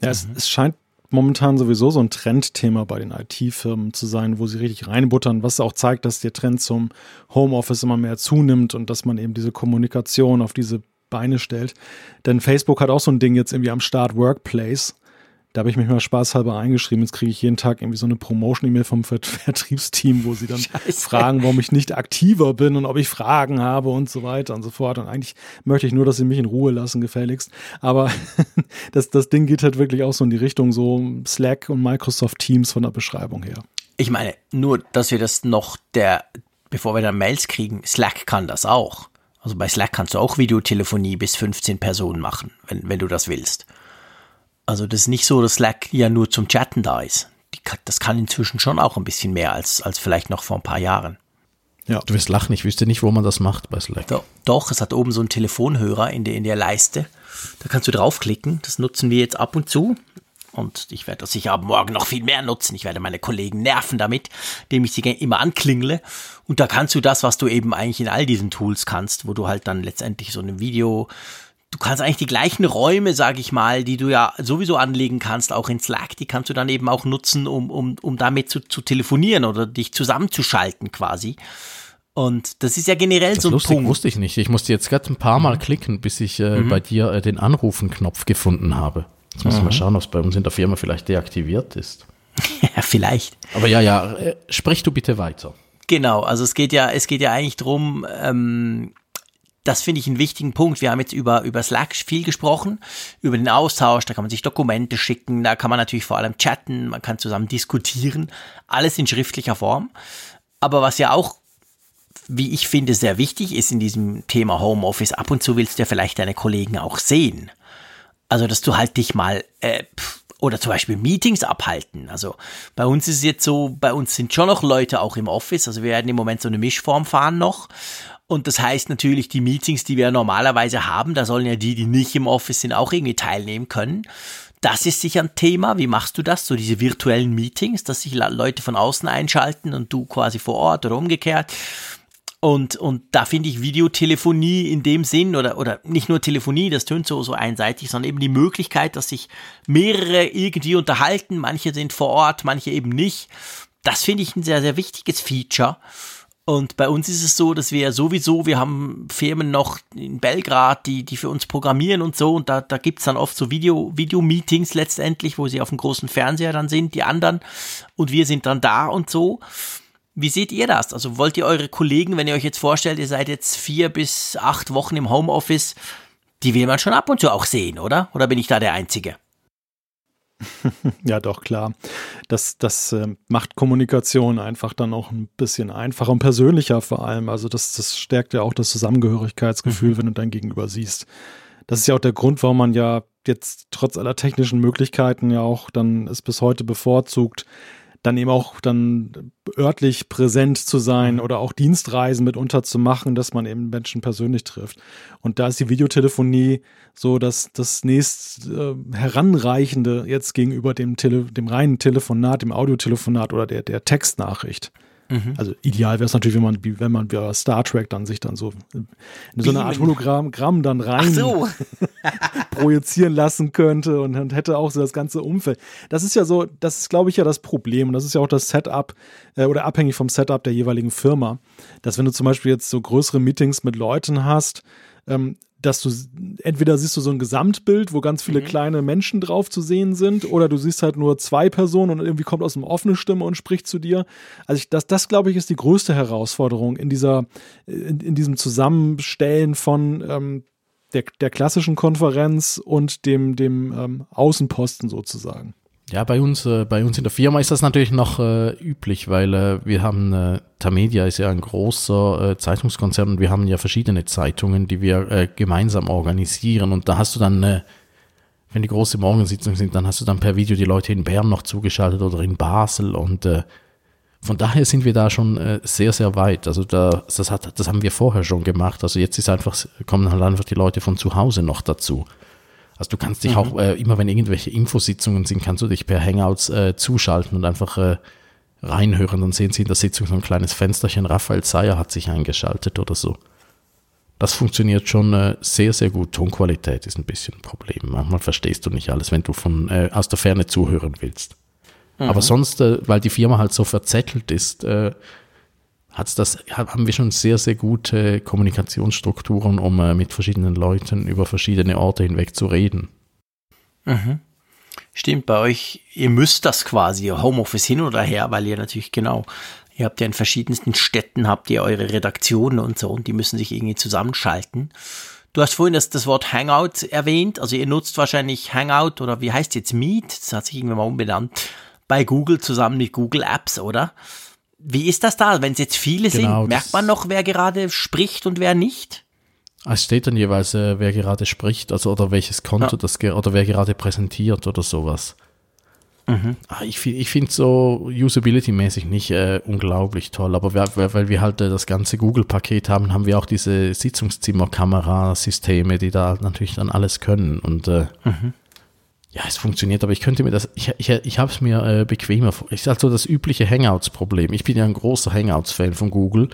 Ja, es, es scheint momentan sowieso so ein Trendthema bei den IT-Firmen zu sein, wo sie richtig reinbuttern, was auch zeigt, dass der Trend zum Homeoffice immer mehr zunimmt und dass man eben diese Kommunikation auf diese Beine stellt. Denn Facebook hat auch so ein Ding jetzt irgendwie am Start Workplace. Da habe ich mich mal spaßhalber eingeschrieben. Jetzt kriege ich jeden Tag irgendwie so eine Promotion-E-Mail vom Vertriebsteam, wo sie dann Scheiße. fragen, warum ich nicht aktiver bin und ob ich Fragen habe und so weiter und so fort. Und eigentlich möchte ich nur, dass sie mich in Ruhe lassen, gefälligst. Aber das, das Ding geht halt wirklich auch so in die Richtung so Slack und Microsoft Teams von der Beschreibung her. Ich meine, nur, dass wir das noch der, bevor wir dann Mails kriegen, Slack kann das auch. Also bei Slack kannst du auch Videotelefonie bis 15 Personen machen, wenn, wenn du das willst. Also das ist nicht so, dass Slack ja nur zum Chatten da ist. das kann inzwischen schon auch ein bisschen mehr als, als vielleicht noch vor ein paar Jahren. Ja, du wirst lachen, ich wüsste nicht, wo man das macht bei Slack. Doch, doch es hat oben so einen Telefonhörer in der, in der Leiste. Da kannst du draufklicken. Das nutzen wir jetzt ab und zu. Und ich werde das sicher ab morgen noch viel mehr nutzen. Ich werde meine Kollegen nerven damit, indem ich sie immer anklingle. Und da kannst du das, was du eben eigentlich in all diesen Tools kannst, wo du halt dann letztendlich so ein Video du kannst eigentlich die gleichen Räume, sage ich mal, die du ja sowieso anlegen kannst, auch in Slack, die kannst du dann eben auch nutzen, um, um, um damit zu, zu telefonieren oder dich zusammenzuschalten quasi. Und das ist ja generell das so ein lustig, Punkt. wusste ich nicht. Ich musste jetzt gerade ein paar Mal mhm. klicken, bis ich äh, mhm. bei dir äh, den Anrufen-Knopf gefunden habe. Jetzt muss ich mhm. schauen, ob es bei uns in der Firma vielleicht deaktiviert ist. ja, vielleicht. Aber ja, ja, äh, sprich du bitte weiter. Genau, also es geht ja, es geht ja eigentlich drum, ähm, das finde ich einen wichtigen Punkt. Wir haben jetzt über, über Slack viel gesprochen, über den Austausch, da kann man sich Dokumente schicken, da kann man natürlich vor allem chatten, man kann zusammen diskutieren, alles in schriftlicher Form. Aber was ja auch, wie ich finde, sehr wichtig ist in diesem Thema Homeoffice, ab und zu willst du ja vielleicht deine Kollegen auch sehen. Also, dass du halt dich mal, äh, oder zum Beispiel Meetings abhalten. Also bei uns ist es jetzt so, bei uns sind schon noch Leute auch im Office. Also wir werden im Moment so eine Mischform fahren noch. Und das heißt natürlich, die Meetings, die wir normalerweise haben, da sollen ja die, die nicht im Office sind, auch irgendwie teilnehmen können. Das ist sicher ein Thema. Wie machst du das? So diese virtuellen Meetings, dass sich Leute von außen einschalten und du quasi vor Ort oder umgekehrt. Und, und da finde ich Videotelefonie in dem Sinn oder, oder nicht nur Telefonie, das tönt so, so einseitig, sondern eben die Möglichkeit, dass sich mehrere irgendwie unterhalten. Manche sind vor Ort, manche eben nicht. Das finde ich ein sehr, sehr wichtiges Feature. Und bei uns ist es so, dass wir sowieso, wir haben Firmen noch in Belgrad, die, die für uns programmieren und so. Und da, da gibt's dann oft so Video, Video-Meetings letztendlich, wo sie auf dem großen Fernseher dann sind, die anderen. Und wir sind dann da und so. Wie seht ihr das? Also wollt ihr eure Kollegen, wenn ihr euch jetzt vorstellt, ihr seid jetzt vier bis acht Wochen im Homeoffice, die will man schon ab und zu auch sehen, oder? Oder bin ich da der Einzige? Ja, doch, klar. Das, das äh, macht Kommunikation einfach dann auch ein bisschen einfacher und persönlicher vor allem. Also das, das stärkt ja auch das Zusammengehörigkeitsgefühl, mhm. wenn du dein Gegenüber siehst. Das ist ja auch der Grund, warum man ja jetzt trotz aller technischen Möglichkeiten ja auch dann es bis heute bevorzugt, dann eben auch dann örtlich präsent zu sein oder auch Dienstreisen mitunter zu machen, dass man eben Menschen persönlich trifft. Und da ist die Videotelefonie so dass das nächst äh, heranreichende jetzt gegenüber dem, Tele dem reinen Telefonat, dem Audiotelefonat oder der, der Textnachricht. Mhm. Also ideal wäre es natürlich, wenn man, wenn man bei Star Trek dann sich dann so in so eine Art Hologramm dann rein so. projizieren lassen könnte und, und, hätte auch so das ganze Umfeld. Das ist ja so, das ist, glaube ich, ja das Problem. Und das ist ja auch das Setup äh, oder abhängig vom Setup der jeweiligen Firma, dass wenn du zum Beispiel jetzt so größere Meetings mit Leuten hast, ähm, dass du entweder siehst du so ein Gesamtbild, wo ganz viele mhm. kleine Menschen drauf zu sehen sind, oder du siehst halt nur zwei Personen und irgendwie kommt aus einem offene Stimme und spricht zu dir. Also ich, das, das glaube ich, ist die größte Herausforderung in dieser, in, in diesem Zusammenstellen von ähm, der, der klassischen Konferenz und dem, dem ähm, Außenposten sozusagen. Ja, bei uns, äh, bei uns in der Firma ist das natürlich noch äh, üblich, weil äh, wir haben, äh, Tamedia ist ja ein großer äh, Zeitungskonzern und wir haben ja verschiedene Zeitungen, die wir äh, gemeinsam organisieren und da hast du dann, wenn die große Morgensitzungen sind, dann hast du dann per Video die Leute in Bern noch zugeschaltet oder in Basel und von daher sind wir da schon sehr, sehr weit. Also da, das, hat, das haben wir vorher schon gemacht. Also jetzt ist einfach, kommen halt einfach die Leute von zu Hause noch dazu. Also du kannst dich mhm. auch, äh, immer wenn irgendwelche Infositzungen sind, kannst du dich per Hangouts äh, zuschalten und einfach äh, reinhören. Dann sehen sie in der Sitzung so ein kleines Fensterchen, Raphael Zeyer hat sich eingeschaltet oder so. Das funktioniert schon äh, sehr, sehr gut. Tonqualität ist ein bisschen ein Problem. Manchmal verstehst du nicht alles, wenn du von äh, aus der Ferne zuhören willst. Mhm. Aber sonst, äh, weil die Firma halt so verzettelt ist, äh, hat's das, haben wir schon sehr, sehr gute Kommunikationsstrukturen, um äh, mit verschiedenen Leuten über verschiedene Orte hinweg zu reden. Mhm. Stimmt, bei euch, ihr müsst das quasi, Homeoffice hin oder her, weil ihr natürlich genau, ihr habt ja in verschiedensten Städten, habt ihr eure Redaktionen und so, und die müssen sich irgendwie zusammenschalten. Du hast vorhin das, das Wort Hangout erwähnt, also ihr nutzt wahrscheinlich Hangout oder wie heißt jetzt Meet, das hat sich irgendwann mal umbenannt, bei Google zusammen mit Google Apps, oder? Wie ist das da? Wenn es jetzt viele genau, sind, merkt man noch, wer gerade spricht und wer nicht? Es steht dann jeweils, äh, wer gerade spricht, also oder welches Konto ja. das oder wer gerade präsentiert oder sowas. Mhm. Ah, ich, ich finde so usability-mäßig nicht äh, unglaublich toll, aber wir, weil wir halt äh, das ganze Google-Paket haben, haben wir auch diese Sitzungszimmer-Kamerasysteme, die da natürlich dann alles können und äh, mhm ja, es funktioniert, aber ich könnte mir das, ich, ich, ich habe es mir äh, bequemer vor. Ich sage so das übliche Hangouts-Problem. Ich bin ja ein großer Hangouts-Fan von Google.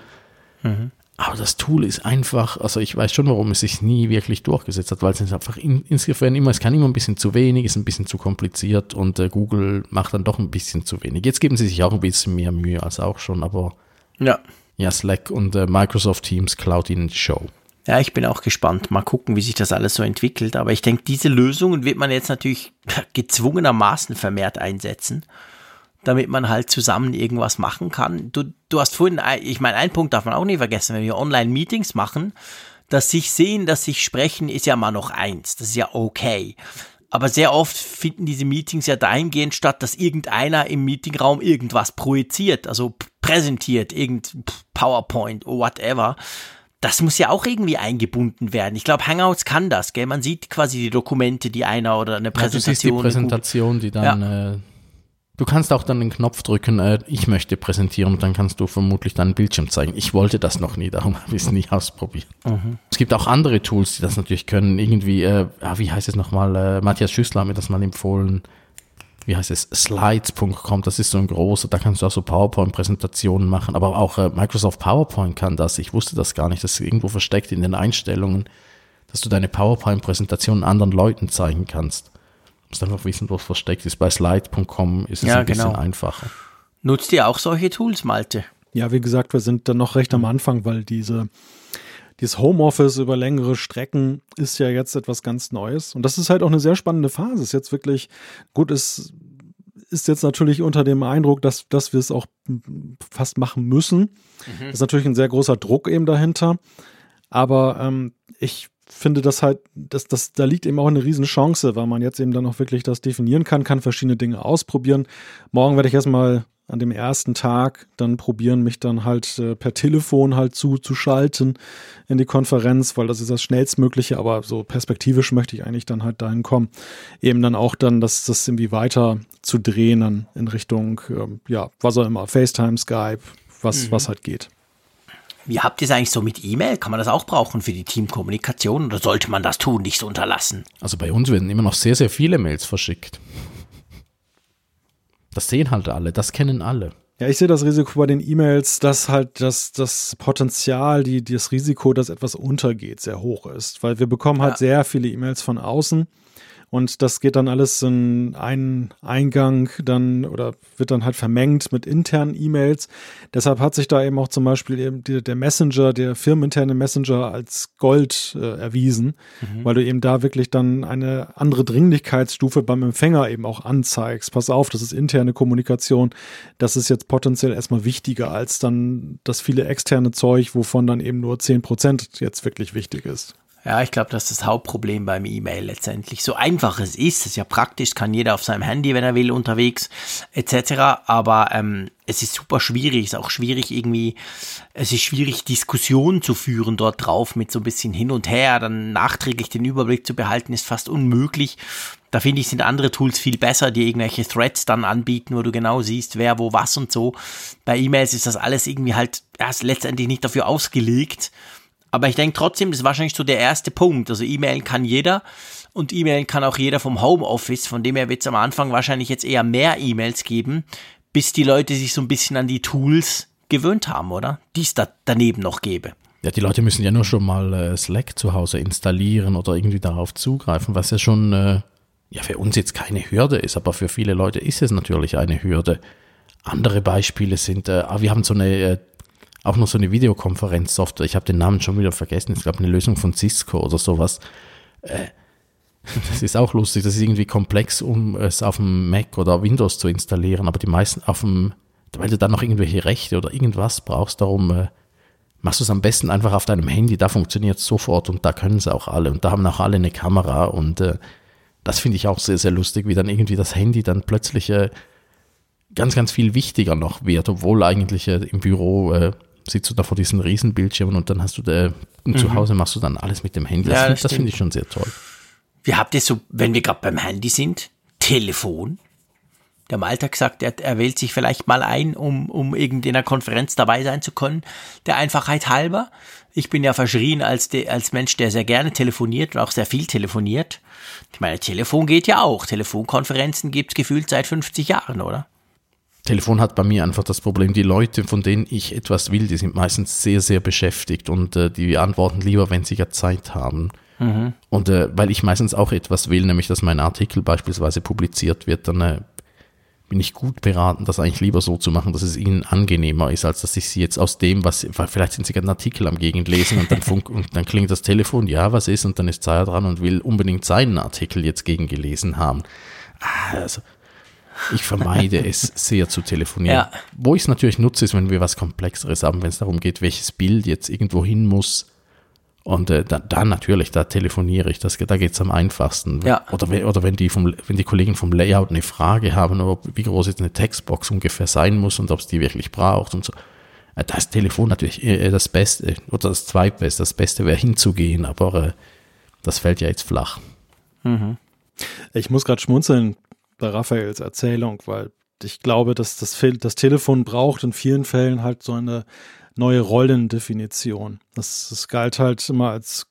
Mhm. Aber das Tool ist einfach, also ich weiß schon, warum es sich nie wirklich durchgesetzt hat, weil es ist einfach in, insofern immer, es kann immer ein bisschen zu wenig, ist ein bisschen zu kompliziert und äh, Google macht dann doch ein bisschen zu wenig. Jetzt geben sie sich auch ein bisschen mehr Mühe als auch schon, aber ja, ja Slack und äh, Microsoft Teams klaut ihnen die Show. Ja, ich bin auch gespannt. Mal gucken, wie sich das alles so entwickelt. Aber ich denke, diese Lösungen wird man jetzt natürlich gezwungenermaßen vermehrt einsetzen, damit man halt zusammen irgendwas machen kann. Du, du hast vorhin, ich meine, einen Punkt darf man auch nicht vergessen, wenn wir Online-Meetings machen, dass sich sehen, dass sich sprechen, ist ja mal noch eins. Das ist ja okay. Aber sehr oft finden diese Meetings ja dahingehend statt, dass irgendeiner im Meetingraum irgendwas projiziert, also präsentiert, irgend PowerPoint, whatever das muss ja auch irgendwie eingebunden werden. Ich glaube, Hangouts kann das, gell? Man sieht quasi die Dokumente, die einer oder eine Präsentation. Ja, du siehst die Präsentation, die dann, ja. äh, Du kannst auch dann den Knopf drücken, äh, ich möchte präsentieren und dann kannst du vermutlich deinen Bildschirm zeigen. Ich wollte das noch nie, darum habe ich es nie ausprobiert. Mhm. Es gibt auch andere Tools, die das natürlich können. Irgendwie, äh, ah, wie heißt es nochmal, äh, Matthias Schüssler hat mir das mal empfohlen. Wie heißt es? Slides.com, das ist so ein großer, da kannst du auch so PowerPoint-Präsentationen machen. Aber auch äh, Microsoft PowerPoint kann das. Ich wusste das gar nicht. Das ist irgendwo versteckt in den Einstellungen, dass du deine PowerPoint-Präsentation anderen Leuten zeigen kannst musst einfach wissen, wo es versteckt ist. Bei slide.com ist es ja, ein bisschen genau. einfacher. Nutzt ihr auch solche Tools, Malte? Ja, wie gesagt, wir sind dann noch recht am Anfang, weil diese dieses Homeoffice über längere Strecken ist ja jetzt etwas ganz Neues. Und das ist halt auch eine sehr spannende Phase. Ist jetzt wirklich, gut, es ist jetzt natürlich unter dem Eindruck, dass, dass wir es auch fast machen müssen. Mhm. Das ist natürlich ein sehr großer Druck eben dahinter. Aber ähm, ich finde das halt, dass das, da liegt eben auch eine riesen Chance, weil man jetzt eben dann auch wirklich das definieren kann, kann verschiedene Dinge ausprobieren. Morgen werde ich erstmal an dem ersten Tag dann probieren, mich dann halt äh, per Telefon halt zuzuschalten in die Konferenz, weil das ist das schnellstmögliche, aber so perspektivisch möchte ich eigentlich dann halt dahin kommen, eben dann auch dann das, das irgendwie weiter zu drehen dann in Richtung, äh, ja, was auch immer, FaceTime, Skype, was, mhm. was halt geht. Wie habt ihr es eigentlich so mit E-Mail? Kann man das auch brauchen für die Teamkommunikation oder sollte man das tun, nicht so unterlassen? Also bei uns werden immer noch sehr, sehr viele Mails verschickt. Das sehen halt alle, das kennen alle. Ja, ich sehe das Risiko bei den E-Mails, dass halt das, das Potenzial, die, das Risiko, dass etwas untergeht, sehr hoch ist. Weil wir bekommen halt ja. sehr viele E-Mails von außen und das geht dann alles in einen Eingang dann oder wird dann halt vermengt mit internen E-Mails. Deshalb hat sich da eben auch zum Beispiel eben die, der Messenger, der firmeninterne Messenger als Gold äh, erwiesen, mhm. weil du eben da wirklich dann eine andere Dringlichkeitsstufe beim Empfänger eben auch anzeigst. Pass auf, das ist interne Kommunikation. Das ist jetzt potenziell erstmal wichtiger als dann das viele externe Zeug, wovon dann eben nur 10 Prozent jetzt wirklich wichtig ist. Ja, ich glaube, das ist das Hauptproblem beim E-Mail letztendlich. So einfach es ist, es ist ja praktisch, kann jeder auf seinem Handy, wenn er will, unterwegs, etc. Aber ähm, es ist super schwierig, es ist auch schwierig irgendwie, es ist schwierig, Diskussionen zu führen dort drauf mit so ein bisschen hin und her, dann nachträglich den Überblick zu behalten, ist fast unmöglich. Da finde ich, sind andere Tools viel besser, die irgendwelche Threads dann anbieten, wo du genau siehst, wer, wo, was und so. Bei E-Mails ist das alles irgendwie halt erst letztendlich nicht dafür ausgelegt, aber ich denke trotzdem, das ist wahrscheinlich so der erste Punkt. Also E-Mail kann jeder und E-Mail kann auch jeder vom Homeoffice. Von dem her wird es am Anfang wahrscheinlich jetzt eher mehr E-Mails geben, bis die Leute sich so ein bisschen an die Tools gewöhnt haben, oder? Die es da daneben noch gäbe. Ja, die Leute müssen ja nur schon mal äh, Slack zu Hause installieren oder irgendwie darauf zugreifen, was ja schon äh, ja für uns jetzt keine Hürde ist, aber für viele Leute ist es natürlich eine Hürde. Andere Beispiele sind, äh, ah, wir haben so eine äh, auch noch so eine Videokonferenzsoftware. Ich habe den Namen schon wieder vergessen. Ich glaube, eine Lösung von Cisco oder sowas. Äh, das ist auch lustig. Das ist irgendwie komplex, um es auf dem Mac oder Windows zu installieren. Aber die meisten auf dem, weil du dann noch irgendwelche Rechte oder irgendwas brauchst, darum äh, machst du es am besten einfach auf deinem Handy. Da funktioniert es sofort und da können sie auch alle. Und da haben auch alle eine Kamera. Und äh, das finde ich auch sehr, sehr lustig, wie dann irgendwie das Handy dann plötzlich ganz, ganz viel wichtiger noch wird, obwohl eigentlich im Büro sitzt du da vor diesen Riesenbildschirmen und dann hast du da, mhm. zu Hause machst du dann alles mit dem Handy. Das, ja, das, das finde ich schon sehr toll. Wie habt ihr so, wenn wir gerade beim Handy sind, Telefon? Der Malte hat gesagt, er, er wählt sich vielleicht mal ein, um, um irgendeiner Konferenz dabei sein zu können. Der Einfachheit halber. Ich bin ja verschrien als, de, als Mensch, der sehr gerne telefoniert und auch sehr viel telefoniert. Ich meine, Telefon geht ja auch. Telefonkonferenzen gibt es gefühlt seit 50 Jahren, oder? Telefon hat bei mir einfach das Problem, die Leute, von denen ich etwas will, die sind meistens sehr, sehr beschäftigt und äh, die antworten lieber, wenn sie ja Zeit haben. Mhm. Und äh, weil ich meistens auch etwas will, nämlich dass mein Artikel beispielsweise publiziert wird, dann äh, bin ich gut beraten, das eigentlich lieber so zu machen, dass es ihnen angenehmer ist, als dass ich sie jetzt aus dem, was, weil vielleicht sind sie gerade einen Artikel am Gegenlesen und dann funk, und dann klingt das Telefon, ja, was ist, und dann ist Zaya dran und will unbedingt seinen Artikel jetzt gegengelesen haben. Ah, also, ich vermeide es sehr zu telefonieren. Ja. Wo ich es natürlich nutze, ist, wenn wir was Komplexeres haben, wenn es darum geht, welches Bild jetzt irgendwo hin muss. Und äh, da, da natürlich, da telefoniere ich, das, da geht es am einfachsten. Ja. Oder, oder wenn, die vom, wenn die Kollegen vom Layout eine Frage haben, ob, wie groß jetzt eine Textbox ungefähr sein muss und ob es die wirklich braucht und so. Äh, da ist Telefon natürlich äh, das Beste oder das Zweitbeste. Das Beste wäre hinzugehen, aber äh, das fällt ja jetzt flach. Mhm. Ich muss gerade schmunzeln bei Raphaels Erzählung, weil ich glaube, dass das, das Telefon braucht in vielen Fällen halt so eine neue Rollendefinition. Das, das galt halt immer als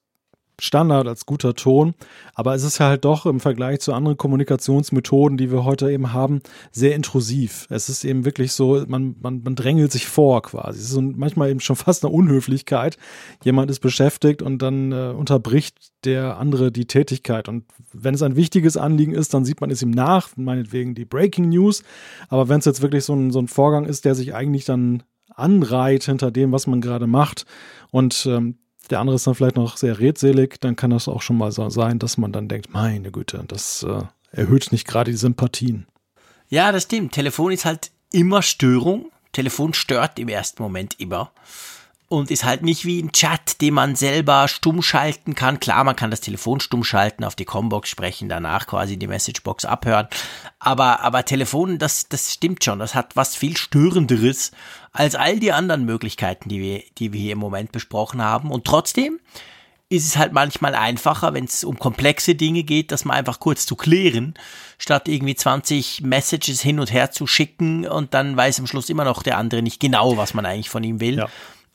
Standard, als guter Ton. Aber es ist halt doch im Vergleich zu anderen Kommunikationsmethoden, die wir heute eben haben, sehr intrusiv. Es ist eben wirklich so, man, man, man drängelt sich vor quasi. Es ist so manchmal eben schon fast eine Unhöflichkeit. Jemand ist beschäftigt und dann äh, unterbricht der andere die Tätigkeit. Und wenn es ein wichtiges Anliegen ist, dann sieht man es ihm nach, meinetwegen die Breaking News. Aber wenn es jetzt wirklich so ein, so ein Vorgang ist, der sich eigentlich dann anreiht hinter dem, was man gerade macht und ähm, der andere ist dann vielleicht noch sehr redselig, dann kann das auch schon mal so sein, dass man dann denkt, meine Güte, das äh, erhöht nicht gerade die Sympathien. Ja, das stimmt. Telefon ist halt immer Störung. Telefon stört im ersten Moment immer und ist halt nicht wie ein Chat, den man selber stumm schalten kann. Klar, man kann das Telefon stumm schalten, auf die Combox sprechen, danach quasi die Messagebox abhören. Aber, aber Telefon, das, das stimmt schon. Das hat was viel störenderes als all die anderen Möglichkeiten, die wir, die wir hier im Moment besprochen haben. Und trotzdem ist es halt manchmal einfacher, wenn es um komplexe Dinge geht, das mal einfach kurz zu klären, statt irgendwie 20 Messages hin und her zu schicken und dann weiß am Schluss immer noch der andere nicht genau, was man eigentlich von ihm will. Ja.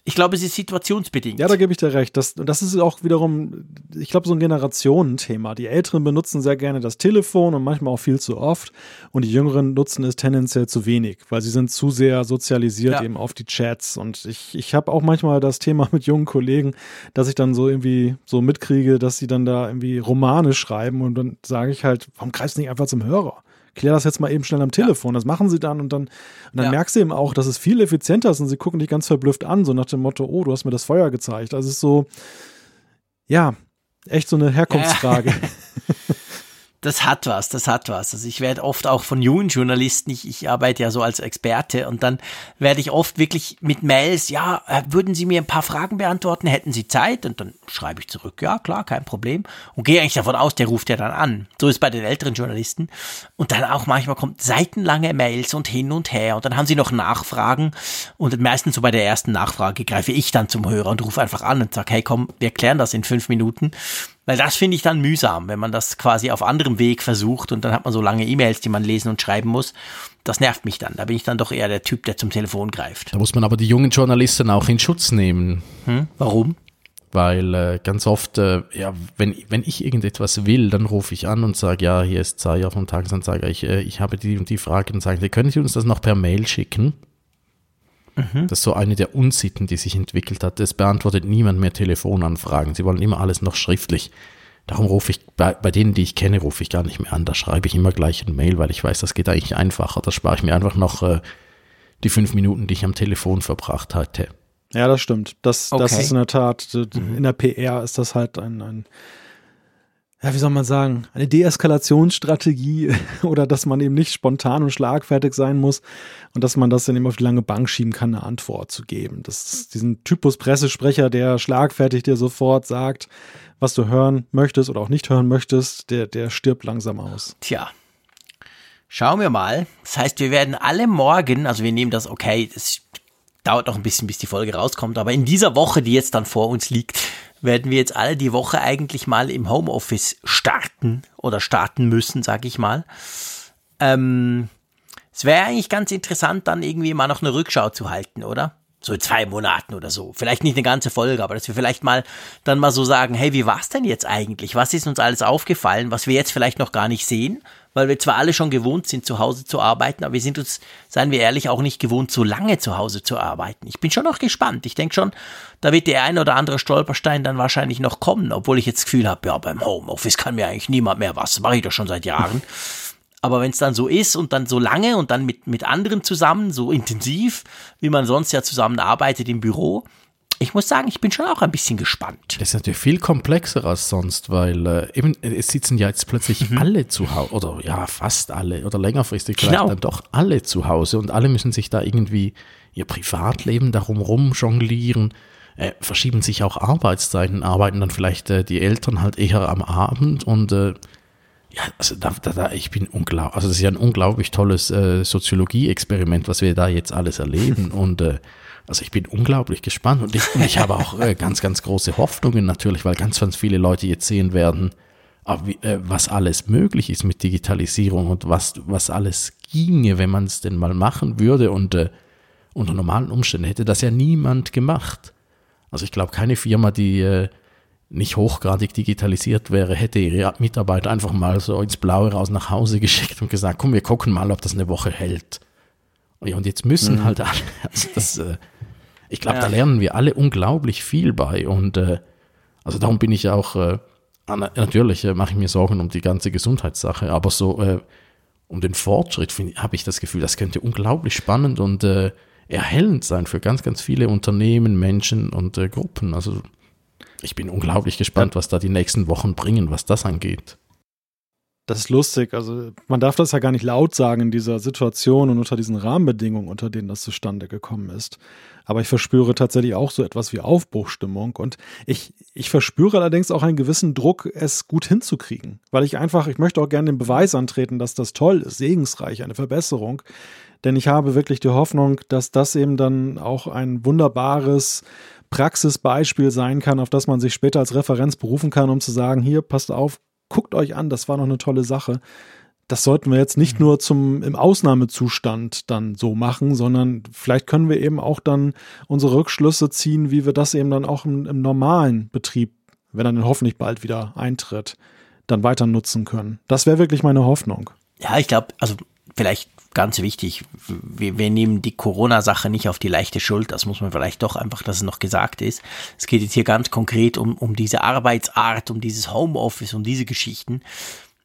Ich glaube, es ist situationsbedingt. Ja, da gebe ich dir recht. Das, das ist auch wiederum, ich glaube, so ein Generationenthema. Die Älteren benutzen sehr gerne das Telefon und manchmal auch viel zu oft. Und die Jüngeren nutzen es tendenziell zu wenig, weil sie sind zu sehr sozialisiert ja. eben auf die Chats. Und ich, ich habe auch manchmal das Thema mit jungen Kollegen, dass ich dann so irgendwie so mitkriege, dass sie dann da irgendwie Romane schreiben und dann sage ich halt, warum greifst du nicht einfach zum Hörer? Klär das jetzt mal eben schnell am Telefon. Ja. Das machen sie dann und dann, und dann ja. merkst du eben auch, dass es viel effizienter ist und sie gucken dich ganz verblüfft an, so nach dem Motto, oh, du hast mir das Feuer gezeigt. Also es ist so, ja, echt so eine Herkunftsfrage. Ja. das hat was, das hat was. Also ich werde oft auch von jungen Journalisten, ich, ich arbeite ja so als Experte und dann werde ich oft wirklich mit Mails, ja, äh, würden Sie mir ein paar Fragen beantworten, hätten Sie Zeit? Und dann schreibe ich zurück, ja, klar, kein Problem. Und gehe eigentlich davon aus, der ruft ja dann an. So ist bei den älteren Journalisten. Und dann auch manchmal kommt seitenlange Mails und hin und her und dann haben sie noch Nachfragen und meistens so bei der ersten Nachfrage greife ich dann zum Hörer und rufe einfach an und sage, hey komm, wir klären das in fünf Minuten. Weil das finde ich dann mühsam, wenn man das quasi auf anderem Weg versucht und dann hat man so lange E-Mails, die man lesen und schreiben muss. Das nervt mich dann. Da bin ich dann doch eher der Typ, der zum Telefon greift. Da muss man aber die jungen Journalisten auch in Schutz nehmen. Hm? Warum? Weil äh, ganz oft, äh, ja, wenn, wenn ich irgendetwas will, dann rufe ich an und sage, ja, hier ist Zaya vom Tagesanzeiger, ich, äh, ich habe die und die Frage und sagen, können Sie uns das noch per Mail schicken? Mhm. Das ist so eine der Unsitten, die sich entwickelt hat. Es beantwortet niemand mehr Telefonanfragen. Sie wollen immer alles noch schriftlich. Darum rufe ich, bei, bei denen, die ich kenne, rufe ich gar nicht mehr an. Da schreibe ich immer gleich ein Mail, weil ich weiß, das geht eigentlich einfacher. Da spare ich mir einfach noch äh, die fünf Minuten, die ich am Telefon verbracht hatte. Ja, das stimmt. Das, okay. das ist in der Tat, mhm. in der PR ist das halt ein, ein ja, wie soll man sagen, eine Deeskalationsstrategie oder dass man eben nicht spontan und schlagfertig sein muss und dass man das dann eben auf die lange Bank schieben kann, eine Antwort zu geben. Das ist diesen Typus Pressesprecher, der schlagfertig dir sofort sagt, was du hören möchtest oder auch nicht hören möchtest, der, der stirbt langsam aus. Tja. Schauen wir mal. Das heißt, wir werden alle morgen, also wir nehmen das, okay, es dauert noch ein bisschen, bis die Folge rauskommt, aber in dieser Woche, die jetzt dann vor uns liegt, werden wir jetzt alle die Woche eigentlich mal im Homeoffice starten oder starten müssen, sag ich mal. Ähm, es wäre eigentlich ganz interessant, dann irgendwie mal noch eine Rückschau zu halten, oder? So in zwei Monaten oder so. Vielleicht nicht eine ganze Folge, aber dass wir vielleicht mal dann mal so sagen, hey, wie war's denn jetzt eigentlich? Was ist uns alles aufgefallen, was wir jetzt vielleicht noch gar nicht sehen? Weil wir zwar alle schon gewohnt sind, zu Hause zu arbeiten, aber wir sind uns, seien wir ehrlich, auch nicht gewohnt, so lange zu Hause zu arbeiten. Ich bin schon noch gespannt. Ich denke schon, da wird der ein oder andere Stolperstein dann wahrscheinlich noch kommen, obwohl ich jetzt das Gefühl habe, ja, beim Homeoffice kann mir eigentlich niemand mehr was. Mache ich doch schon seit Jahren. Aber wenn es dann so ist und dann so lange und dann mit, mit anderen zusammen, so intensiv, wie man sonst ja zusammenarbeitet im Büro, ich muss sagen, ich bin schon auch ein bisschen gespannt. Das ist natürlich viel komplexer als sonst, weil äh, eben es sitzen ja jetzt plötzlich mhm. alle zu Hause oder ja fast alle oder längerfristig vielleicht genau. dann doch alle zu Hause und alle müssen sich da irgendwie ihr Privatleben darum rum jonglieren. Äh, verschieben sich auch Arbeitszeiten, arbeiten dann vielleicht äh, die Eltern halt eher am Abend und äh, ja, also da, da, da, ich bin unglaublich, also das ist ja ein unglaublich tolles äh, Soziologie-Experiment, was wir da jetzt alles erleben und äh, also ich bin unglaublich gespannt und ich, und ich habe auch äh, ganz, ganz große Hoffnungen natürlich, weil ganz, ganz viele Leute jetzt sehen werden, wie, äh, was alles möglich ist mit Digitalisierung und was, was alles ginge, wenn man es denn mal machen würde und äh, unter normalen Umständen hätte das ja niemand gemacht. Also ich glaube, keine Firma, die äh, nicht hochgradig digitalisiert wäre, hätte ihre Mitarbeiter einfach mal so ins Blaue raus nach Hause geschickt und gesagt, komm, wir gucken mal, ob das eine Woche hält. Und jetzt müssen mhm. halt alle, also das, ich glaube, ja. da lernen wir alle unglaublich viel bei und äh, also darum bin ich auch, äh, natürlich äh, mache ich mir Sorgen um die ganze Gesundheitssache, aber so äh, um den Fortschritt habe ich das Gefühl, das könnte unglaublich spannend und äh, erhellend sein für ganz, ganz viele Unternehmen, Menschen und äh, Gruppen. Also ich bin unglaublich gespannt, was da die nächsten Wochen bringen, was das angeht. Das ist lustig. Also man darf das ja gar nicht laut sagen in dieser Situation und unter diesen Rahmenbedingungen, unter denen das zustande gekommen ist. Aber ich verspüre tatsächlich auch so etwas wie Aufbruchstimmung. Und ich, ich verspüre allerdings auch einen gewissen Druck, es gut hinzukriegen. Weil ich einfach, ich möchte auch gerne den Beweis antreten, dass das toll ist, segensreich, eine Verbesserung. Denn ich habe wirklich die Hoffnung, dass das eben dann auch ein wunderbares Praxisbeispiel sein kann, auf das man sich später als Referenz berufen kann, um zu sagen, hier, passt auf, guckt euch an, das war noch eine tolle Sache. Das sollten wir jetzt nicht mhm. nur zum im Ausnahmezustand dann so machen, sondern vielleicht können wir eben auch dann unsere Rückschlüsse ziehen, wie wir das eben dann auch im, im normalen Betrieb, wenn er dann hoffentlich bald wieder eintritt, dann weiter nutzen können. Das wäre wirklich meine Hoffnung. Ja, ich glaube, also vielleicht ganz wichtig, wir, wir nehmen die Corona-Sache nicht auf die leichte Schuld, das muss man vielleicht doch einfach, dass es noch gesagt ist. Es geht jetzt hier ganz konkret um, um diese Arbeitsart, um dieses Homeoffice, um diese Geschichten.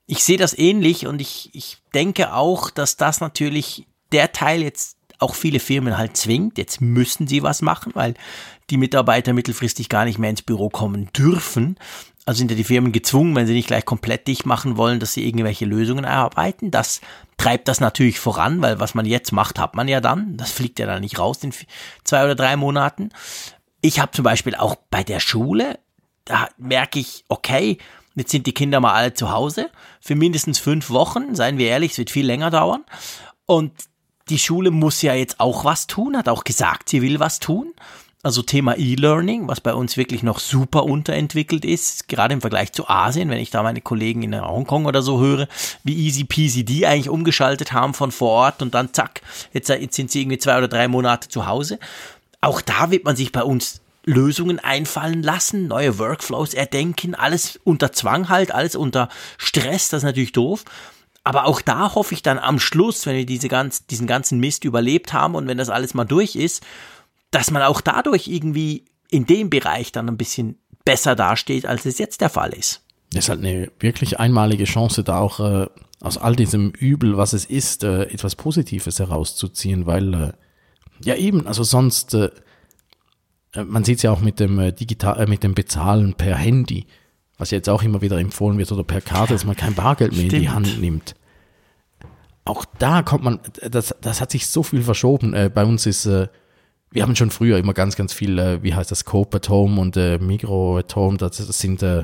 Ich sehe das ähnlich und ich, ich denke auch, dass das natürlich der Teil jetzt auch viele Firmen halt zwingt. Jetzt müssen sie was machen, weil die Mitarbeiter mittelfristig gar nicht mehr ins Büro kommen dürfen. Also sind ja die Firmen gezwungen, wenn sie nicht gleich komplett dicht machen wollen, dass sie irgendwelche Lösungen erarbeiten. Das treibt das natürlich voran, weil was man jetzt macht, hat man ja dann. Das fliegt ja dann nicht raus in zwei oder drei Monaten. Ich habe zum Beispiel auch bei der Schule, da merke ich, okay, jetzt sind die Kinder mal alle zu Hause für mindestens fünf Wochen, seien wir ehrlich, es wird viel länger dauern. Und die Schule muss ja jetzt auch was tun, hat auch gesagt, sie will was tun. Also Thema E-Learning, was bei uns wirklich noch super unterentwickelt ist, gerade im Vergleich zu Asien, wenn ich da meine Kollegen in Hongkong oder so höre, wie easy peasy die eigentlich umgeschaltet haben von vor Ort und dann zack, jetzt, jetzt sind sie irgendwie zwei oder drei Monate zu Hause. Auch da wird man sich bei uns Lösungen einfallen lassen, neue Workflows erdenken, alles unter Zwang halt, alles unter Stress, das ist natürlich doof. Aber auch da hoffe ich dann am Schluss, wenn wir diese ganz, diesen ganzen Mist überlebt haben und wenn das alles mal durch ist, dass man auch dadurch irgendwie in dem Bereich dann ein bisschen besser dasteht, als es jetzt der Fall ist. Das ist halt eine wirklich einmalige Chance, da auch äh, aus all diesem Übel, was es ist, äh, etwas Positives herauszuziehen, weil äh, ja eben, also sonst, äh, äh man sieht es ja auch mit dem äh, digital, äh, mit dem Bezahlen per Handy, was jetzt auch immer wieder empfohlen wird oder per Karte, dass man kein Bargeld mehr Stimmt. in die Hand nimmt. Auch da kommt man, das, das hat sich so viel verschoben. Bei uns ist wir haben schon früher immer ganz, ganz viel, äh, wie heißt das, Coop at Home und äh, Migro at Home, das, das sind, äh,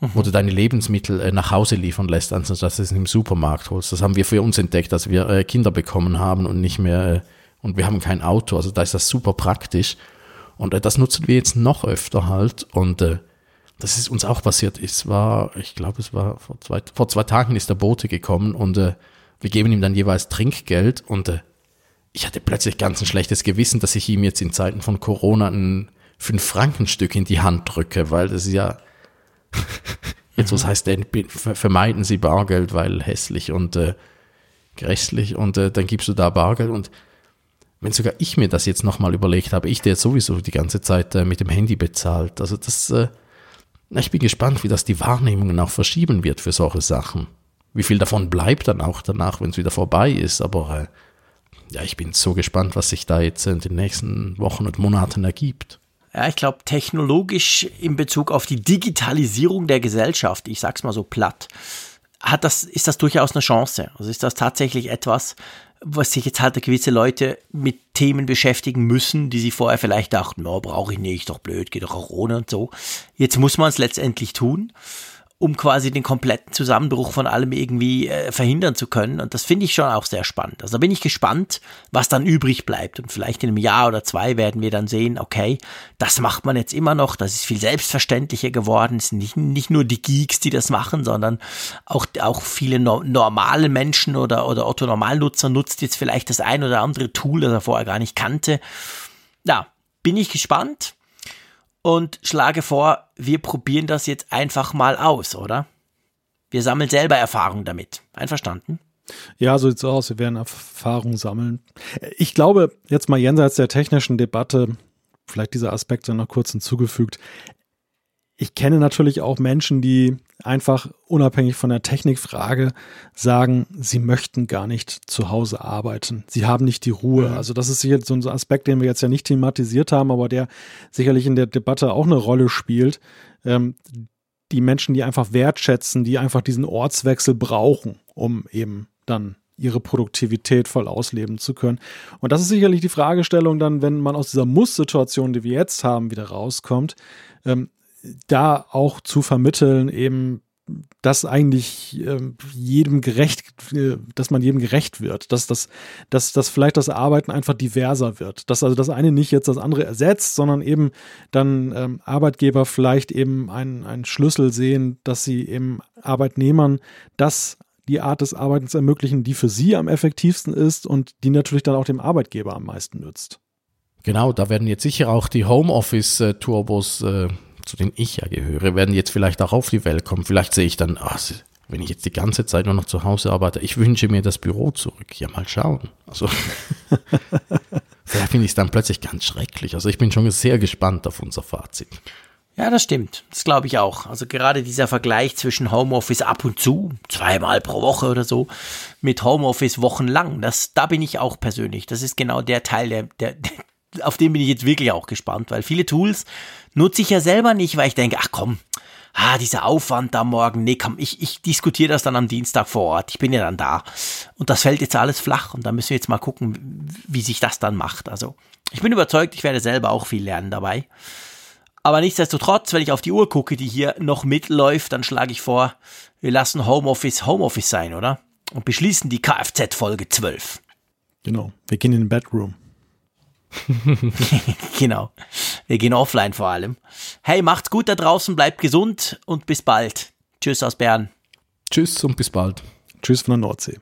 mhm. wo du deine Lebensmittel äh, nach Hause liefern lässt, anstatt dass du es im Supermarkt holst. Das haben wir für uns entdeckt, dass wir äh, Kinder bekommen haben und nicht mehr, äh, und wir haben kein Auto, also da ist das super praktisch. Und äh, das nutzen wir jetzt noch öfter halt und äh, das ist uns auch passiert. Es war, ich glaube, es war vor zwei, vor zwei Tagen ist der Bote gekommen und äh, wir geben ihm dann jeweils Trinkgeld und äh, ich hatte plötzlich ganz ein schlechtes Gewissen, dass ich ihm jetzt in Zeiten von Corona ein Fünf-Franken-Stück in die Hand drücke, weil das ist ja, jetzt was heißt denn, vermeiden Sie Bargeld, weil hässlich und äh, grässlich und äh, dann gibst du da Bargeld und wenn sogar ich mir das jetzt nochmal überlegt habe, ich der sowieso die ganze Zeit äh, mit dem Handy bezahlt, also das, äh, ich bin gespannt, wie das die Wahrnehmungen auch verschieben wird für solche Sachen. Wie viel davon bleibt dann auch danach, wenn es wieder vorbei ist, aber äh, ja, ich bin so gespannt, was sich da jetzt in den nächsten Wochen und Monaten ergibt. Ja, ich glaube, technologisch in Bezug auf die Digitalisierung der Gesellschaft, ich sag's mal so platt, hat das, ist das durchaus eine Chance. Also ist das tatsächlich etwas, was sich jetzt halt gewisse Leute mit Themen beschäftigen müssen, die sie vorher vielleicht dachten, oh, brauche ich nicht, doch blöd, geht doch auch ohne und so. Jetzt muss man es letztendlich tun. Um quasi den kompletten Zusammenbruch von allem irgendwie äh, verhindern zu können. Und das finde ich schon auch sehr spannend. Also da bin ich gespannt, was dann übrig bleibt. Und vielleicht in einem Jahr oder zwei werden wir dann sehen, okay, das macht man jetzt immer noch, das ist viel selbstverständlicher geworden. Es sind nicht, nicht nur die Geeks, die das machen, sondern auch, auch viele no normale Menschen oder, oder Otto-Normalnutzer nutzt jetzt vielleicht das ein oder andere Tool, das er vorher gar nicht kannte. Ja, bin ich gespannt und schlage vor, wir probieren das jetzt einfach mal aus, oder? Wir sammeln selber Erfahrung damit. Einverstanden? Ja, so sieht's aus. Wir werden Erfahrung sammeln. Ich glaube, jetzt mal jenseits der technischen Debatte, vielleicht diese Aspekte noch kurz hinzugefügt ich kenne natürlich auch Menschen, die einfach unabhängig von der Technikfrage sagen, sie möchten gar nicht zu Hause arbeiten. Sie haben nicht die Ruhe. Also das ist sicher so ein Aspekt, den wir jetzt ja nicht thematisiert haben, aber der sicherlich in der Debatte auch eine Rolle spielt. Ähm, die Menschen, die einfach wertschätzen, die einfach diesen Ortswechsel brauchen, um eben dann ihre Produktivität voll ausleben zu können. Und das ist sicherlich die Fragestellung dann, wenn man aus dieser Muss-Situation, die wir jetzt haben, wieder rauskommt. Ähm, da auch zu vermitteln, eben, dass eigentlich äh, jedem gerecht, äh, dass man jedem gerecht wird, dass das, dass, dass vielleicht das Arbeiten einfach diverser wird, dass also das eine nicht jetzt das andere ersetzt, sondern eben dann ähm, Arbeitgeber vielleicht eben einen, einen Schlüssel sehen, dass sie eben Arbeitnehmern das die Art des Arbeitens ermöglichen, die für sie am effektivsten ist und die natürlich dann auch dem Arbeitgeber am meisten nützt. Genau, da werden jetzt sicher auch die Homeoffice-Turbos äh, zu denen ich ja gehöre, werden jetzt vielleicht auch auf die Welt kommen. Vielleicht sehe ich dann, ach, wenn ich jetzt die ganze Zeit nur noch zu Hause arbeite, ich wünsche mir das Büro zurück. Ja, mal schauen. Also, vielleicht finde ich es dann plötzlich ganz schrecklich. Also, ich bin schon sehr gespannt auf unser Fazit. Ja, das stimmt. Das glaube ich auch. Also gerade dieser Vergleich zwischen Homeoffice ab und zu, zweimal pro Woche oder so, mit Homeoffice wochenlang, das, da bin ich auch persönlich. Das ist genau der Teil, der, der, auf den bin ich jetzt wirklich auch gespannt, weil viele Tools nutze ich ja selber nicht, weil ich denke, ach komm, ah, dieser Aufwand da morgen, nee, komm, ich, ich diskutiere das dann am Dienstag vor Ort, ich bin ja dann da. Und das fällt jetzt alles flach und da müssen wir jetzt mal gucken, wie sich das dann macht. Also, ich bin überzeugt, ich werde selber auch viel lernen dabei. Aber nichtsdestotrotz, wenn ich auf die Uhr gucke, die hier noch mitläuft, dann schlage ich vor, wir lassen Homeoffice Homeoffice sein, oder? Und beschließen die Kfz-Folge 12. Genau, wir gehen in den Bedroom. genau. Wir gehen offline vor allem. Hey, macht's gut da draußen, bleibt gesund und bis bald. Tschüss aus Bern. Tschüss und bis bald. Tschüss von der Nordsee.